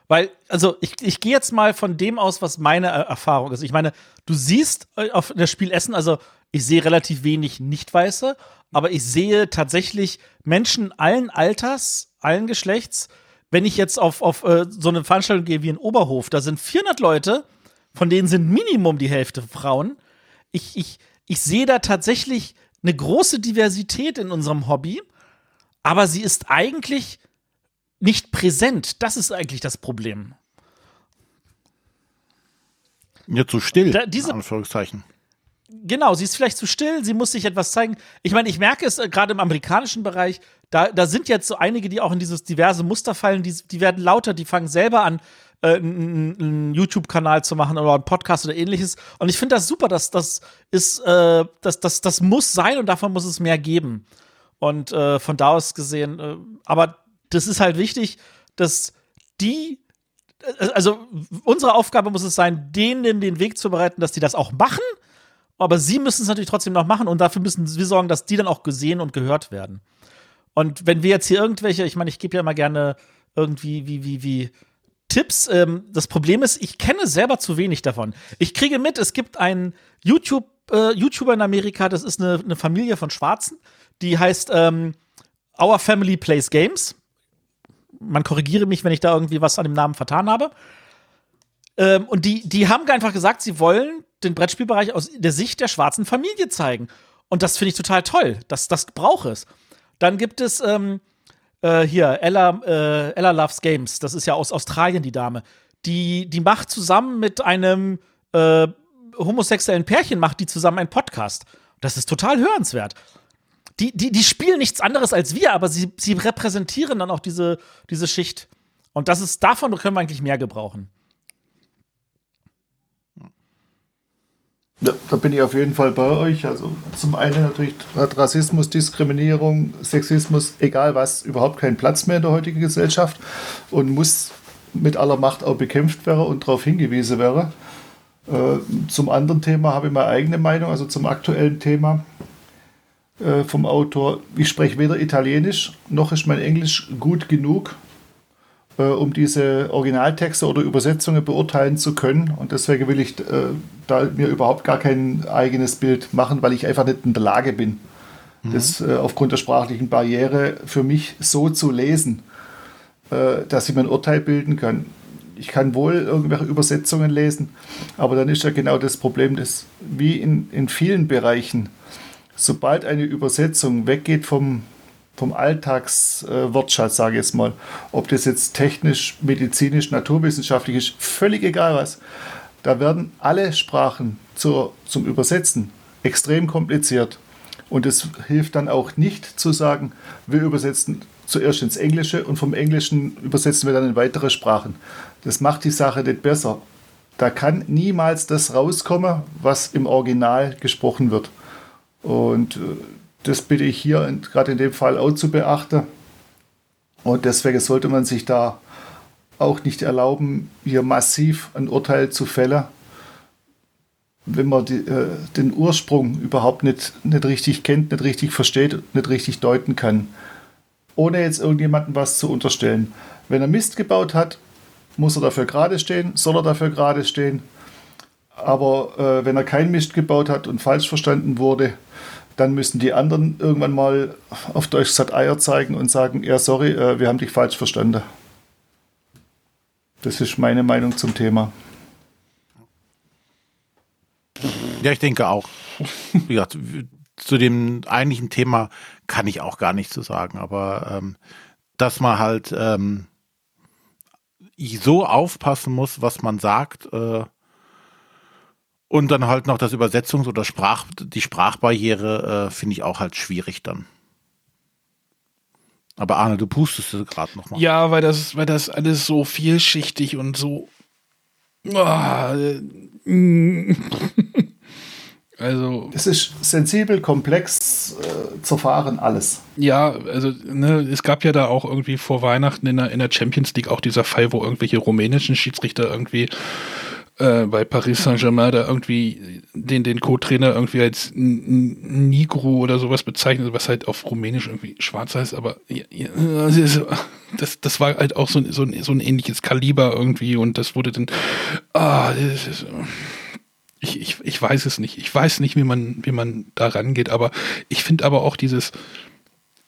Weil, also ich, ich gehe jetzt mal von dem aus, was meine Erfahrung ist. Ich meine, du siehst äh, auf das Spiel Essen, also ich sehe relativ wenig Nicht-Weiße, aber ich sehe tatsächlich Menschen allen Alters, allen Geschlechts, wenn ich jetzt auf, auf äh, so eine Veranstaltung gehe wie in Oberhof, da sind 400 Leute, von denen sind Minimum die Hälfte Frauen. Ich, ich, ich sehe da tatsächlich eine große Diversität in unserem Hobby, aber sie ist eigentlich nicht präsent. Das ist eigentlich das Problem. Ja, zu still, da, diese, Anführungszeichen. Genau, sie ist vielleicht zu still, sie muss sich etwas zeigen. Ich meine, ich merke es äh, gerade im amerikanischen Bereich, da, da sind jetzt so einige, die auch in dieses diverse Muster fallen, die, die werden lauter, die fangen selber an, äh, einen, YouTube-Kanal zu machen oder einen Podcast oder ähnliches. Und ich finde das super, dass das ist, äh, das, das, das muss sein und davon muss es mehr geben. Und äh, von da aus gesehen, äh, aber das ist halt wichtig, dass die äh, also unsere Aufgabe muss es sein, denen den Weg zu bereiten, dass die das auch machen aber sie müssen es natürlich trotzdem noch machen und dafür müssen wir sorgen, dass die dann auch gesehen und gehört werden. Und wenn wir jetzt hier irgendwelche, ich meine, ich gebe ja immer gerne irgendwie wie, wie, wie Tipps. Ähm, das Problem ist, ich kenne selber zu wenig davon. Ich kriege mit, es gibt einen YouTube, äh, YouTuber in Amerika, das ist eine, eine Familie von Schwarzen, die heißt ähm, Our Family Plays Games. Man korrigiere mich, wenn ich da irgendwie was an dem Namen vertan habe. Ähm, und die, die haben einfach gesagt, sie wollen den Brettspielbereich aus der Sicht der schwarzen Familie zeigen. Und das finde ich total toll. Das, das braucht es. Dann gibt es ähm, äh, hier, Ella, äh, Ella Loves Games, das ist ja aus Australien die Dame, die, die macht zusammen mit einem äh, homosexuellen Pärchen, macht die zusammen einen Podcast. Das ist total hörenswert. Die, die, die spielen nichts anderes als wir, aber sie, sie repräsentieren dann auch diese, diese Schicht. Und das ist, davon können wir eigentlich mehr gebrauchen. Ja, da bin ich auf jeden Fall bei euch. Also zum einen natürlich hat Rassismus, Diskriminierung, Sexismus, egal was, überhaupt keinen Platz mehr in der heutigen Gesellschaft und muss mit aller Macht auch bekämpft werden und darauf hingewiesen werden. Äh, zum anderen Thema habe ich meine eigene Meinung, also zum aktuellen Thema äh, vom Autor. Ich spreche weder Italienisch noch ist mein Englisch gut genug, äh, um diese Originaltexte oder Übersetzungen beurteilen zu können. Und deswegen will ich äh, da mir überhaupt gar kein eigenes Bild machen, weil ich einfach nicht in der Lage bin, mhm. das äh, aufgrund der sprachlichen Barriere für mich so zu lesen, äh, dass ich mir ein Urteil bilden kann. Ich kann wohl irgendwelche Übersetzungen lesen, aber dann ist ja genau das Problem, dass wie in, in vielen Bereichen, sobald eine Übersetzung weggeht vom vom Alltagswortschatz, sage ich jetzt mal. Ob das jetzt technisch, medizinisch, naturwissenschaftlich ist, völlig egal was. Da werden alle Sprachen zur, zum Übersetzen extrem kompliziert. Und es hilft dann auch nicht zu sagen, wir übersetzen zuerst ins Englische und vom Englischen übersetzen wir dann in weitere Sprachen. Das macht die Sache nicht besser. Da kann niemals das rauskommen, was im Original gesprochen wird. Und äh, das bitte ich hier gerade in dem Fall auch zu beachten. Und deswegen sollte man sich da auch nicht erlauben, hier massiv ein Urteil zu fällen, wenn man die, äh, den Ursprung überhaupt nicht, nicht richtig kennt, nicht richtig versteht, nicht richtig deuten kann. Ohne jetzt irgendjemandem was zu unterstellen. Wenn er Mist gebaut hat, muss er dafür gerade stehen, soll er dafür gerade stehen. Aber äh, wenn er kein Mist gebaut hat und falsch verstanden wurde, dann müssen die anderen irgendwann mal auf Deutsch gesagt Eier zeigen und sagen, ja, sorry, äh, wir haben dich falsch verstanden. Das ist meine Meinung zum Thema. Ja, ich denke auch. Wie gesagt, zu dem eigentlichen Thema kann ich auch gar nichts zu sagen, aber ähm, dass man halt ähm, so aufpassen muss, was man sagt, äh, und dann halt noch das Übersetzungs- oder Sprach, die Sprachbarriere äh, finde ich auch halt schwierig dann. Aber Arne, du pustest gerade noch mal. Ja, weil das, weil das alles so vielschichtig und so. Oh, also. Es ist sensibel, komplex, äh, zerfahren, alles. Ja, also, ne, es gab ja da auch irgendwie vor Weihnachten in der, in der Champions League auch dieser Fall, wo irgendwelche rumänischen Schiedsrichter irgendwie äh, bei Paris Saint-Germain da irgendwie den, den Co-Trainer irgendwie als Nigro oder sowas bezeichnet, was halt auf Rumänisch irgendwie schwarz heißt, aber ja, ja, das, das war halt auch so, so, ein, so ein ähnliches Kaliber irgendwie und das wurde dann, ah, das ist, ich, ich, ich weiß es nicht. Ich weiß nicht, wie man, wie man da rangeht, aber ich finde aber auch dieses,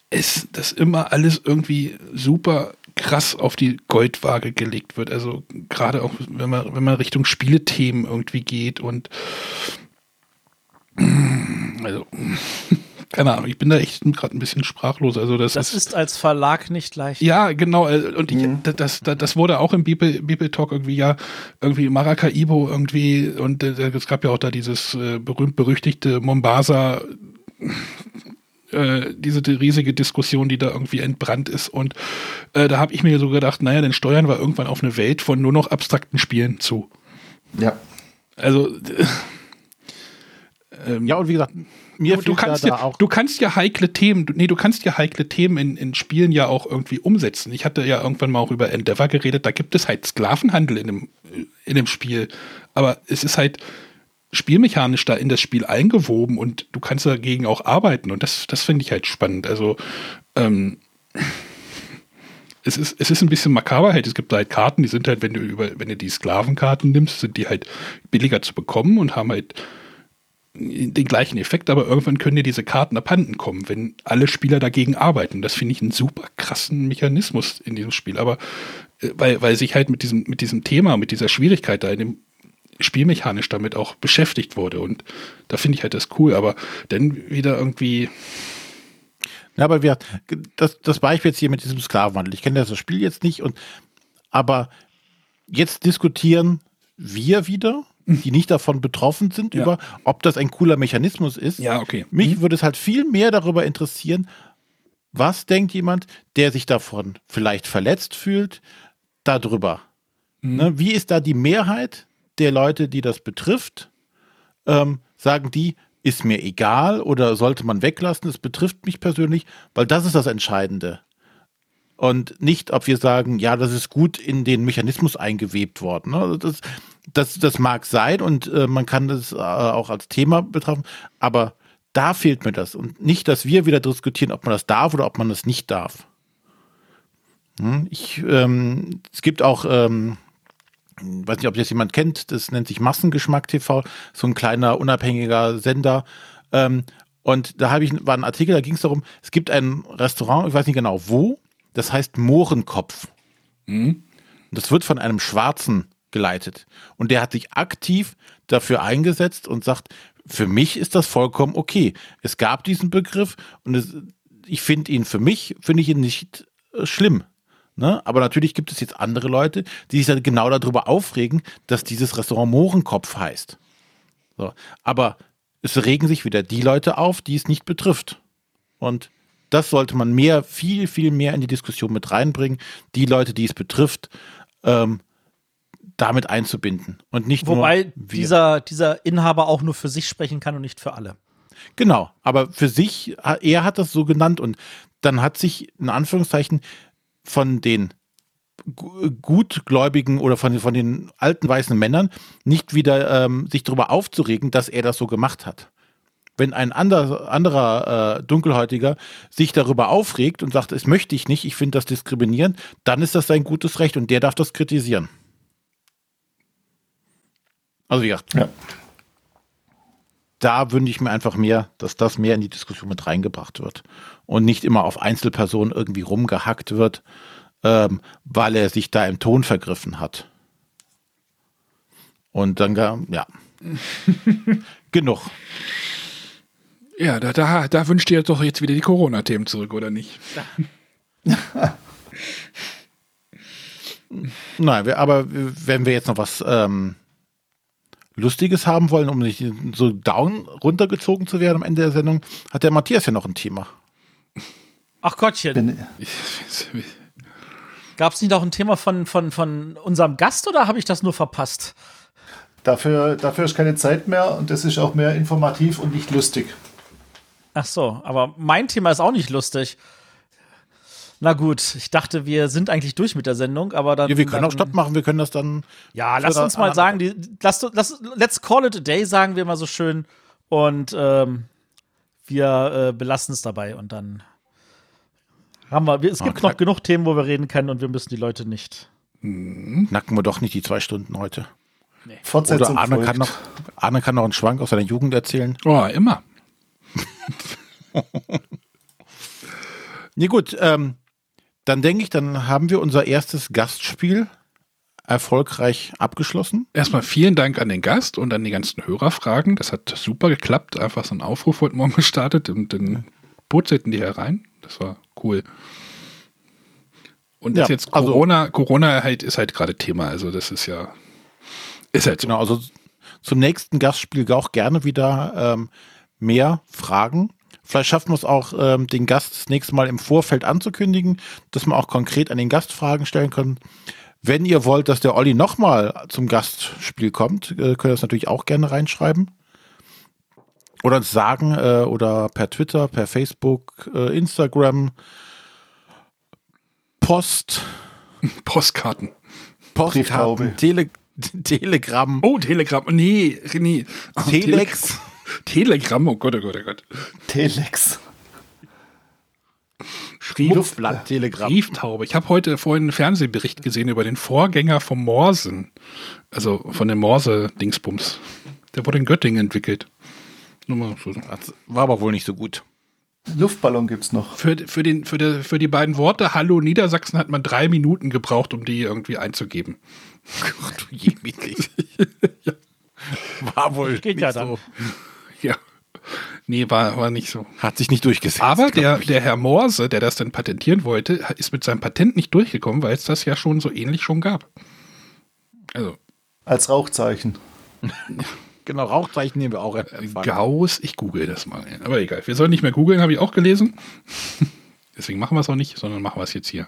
es, das immer alles irgendwie super krass auf die Goldwaage gelegt wird. Also gerade auch, wenn man, wenn man Richtung Spielethemen irgendwie geht und also keine Ahnung, ich bin da echt gerade ein bisschen sprachlos. Also das, das ist, ist, als Verlag nicht leicht. Ja, genau. Äh, und ich, mhm. das, das, das wurde auch im Bibel, Bibel Talk irgendwie ja irgendwie Maracaibo irgendwie und äh, es gab ja auch da dieses äh, berühmt berüchtigte Mombasa äh, diese riesige Diskussion, die da irgendwie entbrannt ist. Und äh, da habe ich mir so gedacht, naja, dann steuern wir irgendwann auf eine Welt von nur noch abstrakten Spielen zu. Ja. Also ähm, ja, und wie gesagt, mir du, du kannst ja, auch du kannst ja heikle Themen, nee, du kannst ja heikle Themen in, in Spielen ja auch irgendwie umsetzen. Ich hatte ja irgendwann mal auch über Endeavor geredet, da gibt es halt Sklavenhandel in dem, in dem Spiel. Aber es ist halt, spielmechanisch da in das Spiel eingewoben und du kannst dagegen auch arbeiten und das, das finde ich halt spannend. Also ähm, es ist, es ist ein bisschen makaber halt. Es gibt halt Karten, die sind halt, wenn du über, wenn du die Sklavenkarten nimmst, sind die halt billiger zu bekommen und haben halt den gleichen Effekt, aber irgendwann können dir diese Karten abhanden kommen, wenn alle Spieler dagegen arbeiten. Das finde ich einen super krassen Mechanismus in diesem Spiel. Aber äh, weil, weil sich halt mit diesem, mit diesem Thema, mit dieser Schwierigkeit da in dem spielmechanisch damit auch beschäftigt wurde. Und da finde ich halt das cool, aber dann wieder irgendwie. Ja, aber wir, das, das Beispiel jetzt hier mit diesem Sklavenwandel, ich kenne das Spiel jetzt nicht, und aber jetzt diskutieren wir wieder, die nicht davon betroffen sind, Ja. über ob das ein cooler Mechanismus ist. Ja, okay. Mich würde es halt viel mehr darüber interessieren, was denkt jemand, der sich davon vielleicht verletzt fühlt, darüber. Ne? Wie ist da die Mehrheit der Leute, die das betrifft? Ähm, sagen die, ist mir egal oder sollte man weglassen? Es betrifft mich persönlich, weil das ist das Entscheidende. Und nicht, ob wir sagen, ja, das ist gut in den Mechanismus eingewebt worden. Also Das, das, das mag sein und äh, man kann das äh, auch als Thema betrachten, aber da fehlt mir das. Und nicht, dass wir wieder diskutieren, ob man das darf oder ob man das nicht darf. Hm, Ich, ähm, es gibt auch, ähm, weiß nicht, ob das jemand kennt, das nennt sich Massengeschmack TV, so ein kleiner unabhängiger Sender. Ähm, und da habe ich war ein Artikel, da ging es darum, es gibt ein Restaurant, ich weiß nicht genau wo, das heißt Mohrenkopf. Und das wird von einem Schwarzen geleitet. Und der hat sich aktiv dafür eingesetzt und sagt, für mich ist das vollkommen okay. Es gab diesen Begriff und es, ich finde ihn für mich, finde ich ihn nicht äh, schlimm. Ne? Aber natürlich gibt es jetzt andere Leute, die sich dann genau darüber aufregen, dass dieses Restaurant Mohrenkopf heißt. So. Aber es regen sich wieder die Leute auf, die es nicht betrifft. Und das sollte man mehr, viel, viel mehr in die Diskussion mit reinbringen, die Leute, die es betrifft, ähm, damit einzubinden. Und nicht Wobei nur dieser, dieser Inhaber auch nur für sich sprechen kann und nicht für alle. Genau, aber für sich, er hat das so genannt und dann hat sich in Anführungszeichen von den gu- gutgläubigen oder von, von den alten weißen Männern nicht wieder ähm, sich darüber aufzuregen, dass er das so gemacht hat. Wenn ein ander, anderer äh, Dunkelhäutiger sich darüber aufregt und sagt, das möchte ich nicht, ich finde das diskriminierend, dann ist das sein gutes Recht und der darf das kritisieren. Also ja, Ja. Da wünsche ich mir einfach mehr, dass das mehr in die Diskussion mit reingebracht wird und nicht immer auf Einzelpersonen irgendwie rumgehackt wird, ähm, weil er sich da im Ton vergriffen hat. Und dann, ja. Genug. Ja, da, da, da wünscht ihr doch jetzt wieder die Corona-Themen zurück, oder nicht? Nein, wir, aber wenn wir jetzt noch was ähm, Lustiges haben wollen, um nicht so down runtergezogen zu werden am Ende der Sendung, hat der Matthias ja noch ein Thema. Ach Gottchen, Bin, gab es nicht auch ein Thema von, von, von unserem Gast oder habe ich das nur verpasst? dafür, dafür ist keine Zeit mehr und das ist auch mehr informativ und nicht lustig. Ach so, aber mein Thema ist auch nicht lustig. Na gut, ich dachte, wir sind eigentlich durch mit der Sendung, aber dann. Ja, wir können dann, auch Stopp machen, wir können das dann. Ja, lass uns mal sagen, die, lass, lass, let's call it a day, sagen wir mal so schön. Und ähm, wir äh, belassen es dabei und dann haben wir. wir es gibt Okay. noch genug Themen, wo wir reden können und wir müssen die Leute nicht. Knacken wir doch nicht die zwei Stunden heute. Fortsetzung Oder Arne folgt. kann, noch, Arne kann noch einen Schwank aus seiner Jugend erzählen. Oh, immer. Nee, gut, ähm, dann denke ich, dann haben wir unser erstes Gastspiel erfolgreich abgeschlossen. Erstmal vielen Dank an den Gast und an die ganzen Hörerfragen. Das hat super geklappt. Einfach so ein Aufruf heute Morgen gestartet und dann purzelten die herein. Das war cool. Und das Ja, jetzt also- Corona, Corona halt ist halt gerade Thema. Also das ist ja, ist halt so. Genau, also zum nächsten Gastspiel auch gerne wieder ähm, mehr Fragen. Vielleicht schaffen wir es auch, ähm, den Gast das nächste Mal im Vorfeld anzukündigen, dass wir auch konkret an den Gast Fragen stellen können. Wenn ihr wollt, dass der Olli nochmal zum Gastspiel kommt, äh, könnt ihr das natürlich auch gerne reinschreiben. Oder uns sagen, äh, oder per Twitter, per Facebook, äh, Instagram, Post, Postkarten. Postkarten, Tele Telegram, Oh, Telegram. Nee, nee. Oh, Telex. Telegram. Oh Gott, oh Gott, oh Gott. Telex. Schrift, Luftblatt, Telegram. Brieftaube. Ich habe heute vorhin einen Fernsehbericht gesehen über den Vorgänger vom Morsen. Also von dem Morse-Dingsbums. Der wurde in Göttingen entwickelt. Nur mal so. Das war aber wohl nicht so gut. Luftballon gibt's noch. Für, für, den, für, der, für die beiden Worte Hallo Niedersachsen hat man drei Minuten gebraucht, um die irgendwie einzugeben. Ach du je, Mietlich. War wohl Geht nicht ja dann. Ja. Nee, war, war nicht so. Hat sich nicht durchgesetzt. Aber der, ich. der Herr Morse, der das dann patentieren wollte, ist mit seinem Patent nicht durchgekommen, weil es das ja schon so ähnlich schon gab. Also, Als Rauchzeichen. Genau, Rauchzeichen nehmen wir auch. einfach. Gauss, ich google das mal. Aber egal, wir sollen nicht mehr googeln, habe ich auch gelesen. Deswegen machen wir es auch nicht, sondern machen wir es jetzt hier.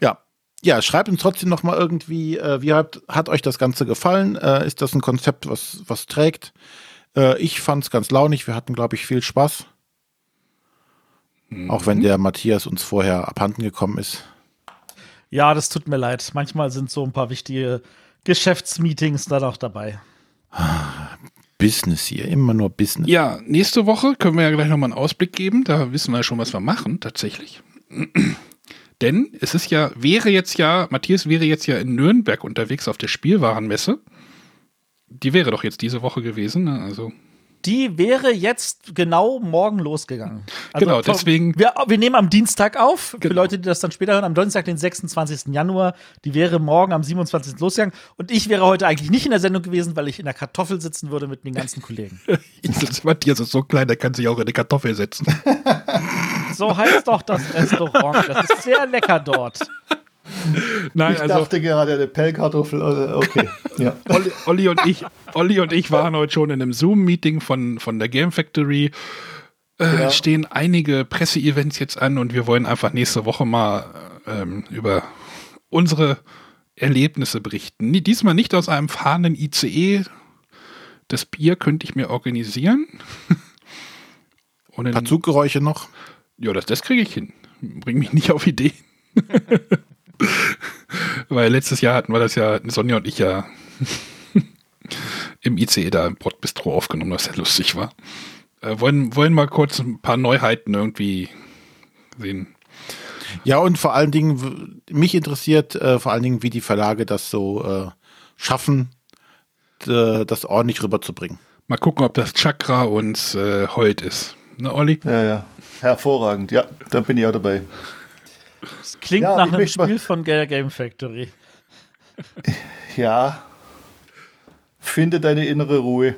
Ja. Ja, schreibt uns trotzdem noch mal irgendwie, äh, wie hat, hat euch das Ganze gefallen? Äh, ist das ein Konzept, was, was trägt? Äh, ich fand es ganz launig. Wir hatten, glaube ich, viel Spaß. Auch wenn der Matthias uns vorher abhanden gekommen ist. Ja, das tut mir leid. Manchmal sind so ein paar wichtige Geschäftsmeetings da auch dabei. Business hier, immer nur Business. Ja, nächste Woche können wir ja gleich nochmal einen Ausblick geben. Da wissen wir ja schon, was wir machen, tatsächlich. Denn es ist ja, wäre jetzt ja, Matthias wäre jetzt ja in Nürnberg unterwegs auf der Spielwarenmesse. Die wäre doch jetzt diese Woche gewesen, ne? Also. Die wäre jetzt genau morgen losgegangen. Also Genau, deswegen- Wir, wir nehmen am Dienstag auf. Für Genau. Leute, die das dann später hören, am Donnerstag, den 26. Januar. Die wäre morgen am 27. losgegangen. Und ich wäre heute eigentlich nicht in der Sendung gewesen, weil ich in der Kartoffel sitzen würde mit den ganzen Kollegen. Matthias ist so klein, der kann sich auch in eine Kartoffel setzen. So heißt doch das Restaurant. Das ist sehr lecker dort. Nein, Ich also dachte gerade eine Pellkartoffel. oder- Okay. ja. Olli, Olli und ich, Olli und ich waren heute schon in einem Zoom-Meeting von, von der Game Factory. Äh, Ja. Stehen einige Presseevents jetzt an und wir wollen einfach nächste Woche mal ähm, über unsere Erlebnisse berichten. Diesmal nicht aus einem fahrenden ICE. Das Bier könnte ich mir organisieren. Und Ein in, paar Zuggeräusche noch. ja, das, das kriege ich hin. Bring mich nicht auf Ideen. Weil letztes Jahr hatten wir das ja, Sonja und ich ja im ICE da im Pottbistro aufgenommen, was sehr lustig war. Äh, wollen, wollen mal kurz ein paar Neuheiten irgendwie sehen. Ja, und vor allen Dingen, mich interessiert äh, vor allen Dingen, wie die Verlage das so äh, schaffen, das ordentlich rüberzubringen. Mal gucken, ob das Chakra uns äh, heut ist. Ne, Olli? ja, ja. Hervorragend. Ja, da bin ich auch dabei. Das klingt Ja, nach einem Spiel von Game Factory. Ja. Finde deine innere Ruhe.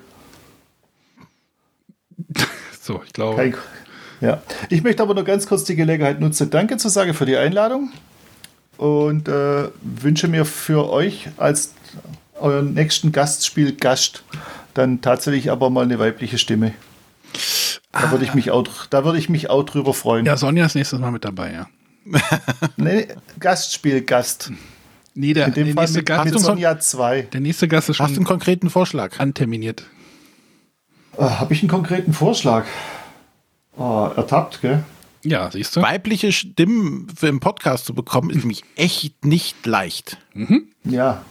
So, ich glaube. Kein, ja. Ich möchte aber nur ganz kurz die Gelegenheit nutzen, Danke zu sagen für die Einladung und äh, wünsche mir für euch als euren nächsten Gastspiel-Gast dann tatsächlich aber mal eine weibliche Stimme. Da würde ich mich auch, da würde ich mich auch drüber freuen. Ja, Sonja ist nächstes Mal mit dabei, ja. Nee, Gastspiel-Gast. Nee, der, In dem der, Fall nächste mit, Gast, mit Sonja 2. der nächste Gast ist Hast du einen schon konkreten Vorschlag? anterminiert. Äh, Habe ich einen konkreten Vorschlag? Oh, ertappt, gell? Ja, siehst du? Weibliche Stimmen für im Podcast zu bekommen, ist nämlich echt nicht leicht. Ja.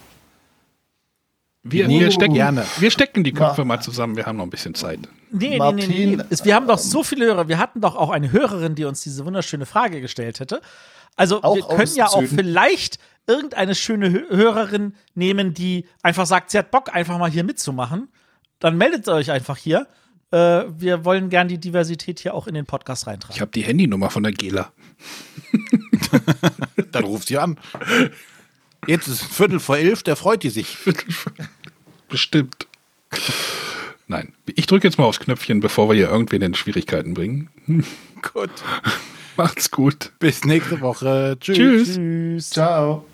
Wir, Nee, wir, stecken, gerne. wir stecken die Köpfe Ma- mal zusammen, wir haben noch ein bisschen Zeit. Nee, nee, nee, Martin, nee, nee. Es- Wir haben doch so viele Hörer. Wir hatten doch auch eine Hörerin, die uns diese wunderschöne Frage gestellt hätte. Also Auch wir können ja auch Süden. vielleicht irgendeine schöne Hö- Hörerin nehmen, die einfach sagt, sie hat Bock, einfach mal hier mitzumachen. Dann meldet euch einfach hier. Äh, wir wollen gern die Diversität hier auch in den Podcast reintragen. Ich habe die Handynummer von der Gela. Dann ruft sie an. Jetzt ist Viertel vor elf, der freut die sich. Bestimmt. Nein, ich drücke jetzt mal aufs Knöpfchen, bevor wir hier irgendwen in Schwierigkeiten bringen. Gut. Macht's gut. Bis nächste Woche. Tschüss. Tschüss. Tschüss. Ciao.